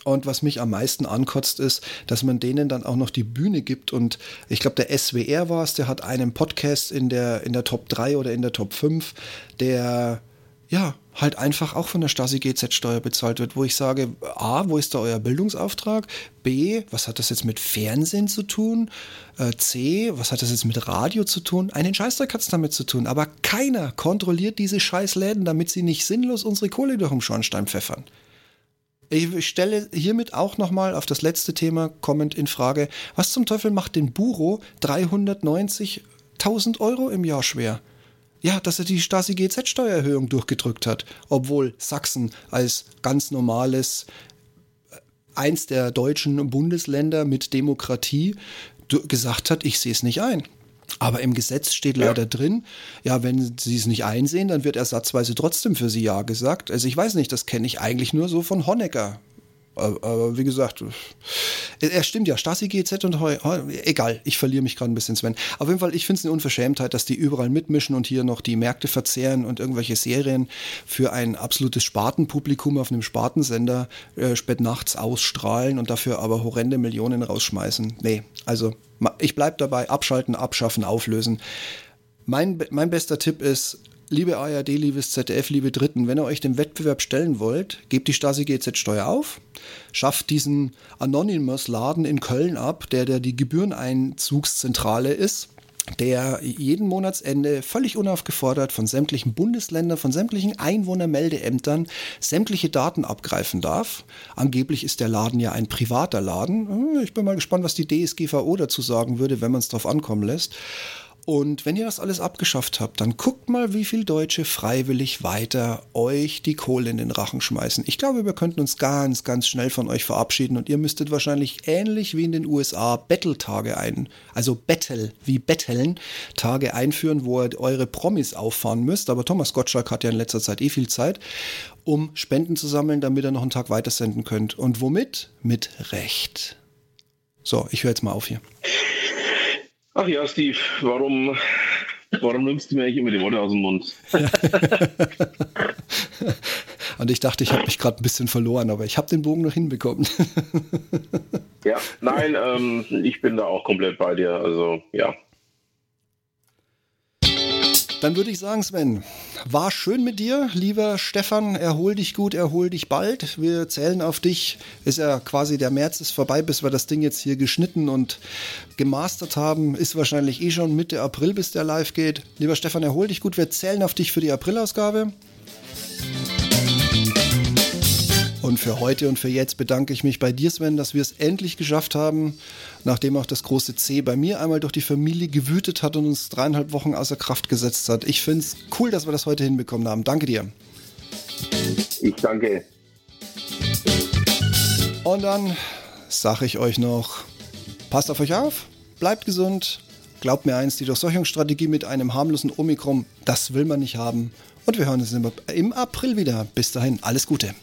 Und was mich am meisten ankotzt, ist, dass man denen dann auch noch die Bühne gibt. Und ich glaube, der SWR war es, der hat einen Podcast in der, in der Top 3 oder in der Top 5, der ja, halt einfach auch von der Stasi GZ-Steuer bezahlt wird, wo ich sage, A, wo ist da euer Bildungsauftrag? B, was hat das jetzt mit Fernsehen zu tun? Äh, C, was hat das jetzt mit Radio zu tun? Einen Scheißdreck hat es damit zu tun, aber keiner kontrolliert diese Scheißläden, damit sie nicht sinnlos unsere Kohle durch den Schornstein pfeffern. Ich stelle hiermit auch nochmal auf das letzte Thema kommend in Frage, was zum Teufel macht den Buro 390.000 Euro im Jahr schwer? Ja, dass er die Stasi GZ-Steuererhöhung durchgedrückt hat, obwohl Sachsen als ganz normales äh, eins der deutschen Bundesländer mit Demokratie gesagt hat, ich sehe es nicht ein. Aber im Gesetz steht leider ja. drin, ja, wenn Sie es nicht einsehen, dann wird ersatzweise trotzdem für Sie Ja gesagt. Also ich weiß nicht, das kenne ich eigentlich nur so von Honecker. Aber wie gesagt, er stimmt ja, Stasi GZ und Heu, egal, ich verliere mich gerade ein bisschen, Sven. Auf jeden Fall, ich finde es eine Unverschämtheit, dass die überall mitmischen und hier noch die Märkte verzehren und irgendwelche Serien für ein absolutes Spartenpublikum auf einem Spartensender äh, spät nachts ausstrahlen und dafür aber horrende Millionen rausschmeißen. Nee, also ich bleibe dabei, abschalten, abschaffen, auflösen. Mein, mein bester Tipp ist, liebe ARD, liebes ZDF, liebe Dritten, wenn ihr euch dem Wettbewerb stellen wollt, gebt die Stasi GZ-Steuer auf, schafft diesen Anonymous-Laden in Köln ab, der, der die Gebühreneinzugszentrale ist der jeden Monatsende völlig unaufgefordert von sämtlichen Bundesländern, von sämtlichen Einwohnermeldeämtern sämtliche Daten abgreifen darf. Angeblich ist der Laden ja ein privater Laden. Hm, ich bin mal gespannt, was die DSGVO dazu sagen würde, wenn man es drauf ankommen lässt. Und wenn ihr das alles abgeschafft habt, dann guckt mal, wie viele Deutsche freiwillig weiter euch die Kohle in den Rachen schmeißen. Ich glaube, wir könnten uns ganz, ganz schnell von euch verabschieden und ihr müsstet wahrscheinlich ähnlich wie in den USA Battle-Tage ein, also Battle, wie Betteln, Tage einführen, wo ihr eure Promis auffahren müsst. Aber Thomas Gottschalk hat ja in letzter Zeit eh viel Zeit, um Spenden zu sammeln, damit ihr noch einen Tag weitersenden könnt. Und womit? Mit Recht. So, ich höre jetzt mal auf hier. Ach ja, Steve, warum, warum nimmst du mir eigentlich immer die Worte aus dem Mund? [LAUGHS] Und ich dachte, ich habe mich gerade ein bisschen verloren, aber ich habe den Bogen noch hinbekommen. [LAUGHS] ja, nein, ähm, ich bin da auch komplett bei dir. Also ja, dann würde ich sagen, Sven, war schön mit dir. Lieber Stefan, erhol dich gut, erhol dich bald. Wir zählen auf dich. Ist ja quasi der März ist vorbei, bis wir das Ding jetzt hier geschnitten und gemastert haben. Ist wahrscheinlich eh schon Mitte April, bis der live geht. Lieber Stefan, erhol dich gut. Wir zählen auf dich für die Aprilausgabe. Und für heute und für jetzt bedanke ich mich bei dir, Sven, dass wir es endlich geschafft haben, nachdem auch das große C bei mir einmal durch die Familie gewütet hat und uns dreieinhalb Wochen außer Kraft gesetzt hat. Ich finde es cool, dass wir das heute hinbekommen haben. Danke dir. Ich danke. Und dann sage ich euch noch, passt auf euch auf, bleibt gesund, glaubt mir eins, die Durchseuchungsstrategie mit einem harmlosen Omikron, das will man nicht haben. Und wir hören uns im April wieder. Bis dahin, alles Gute.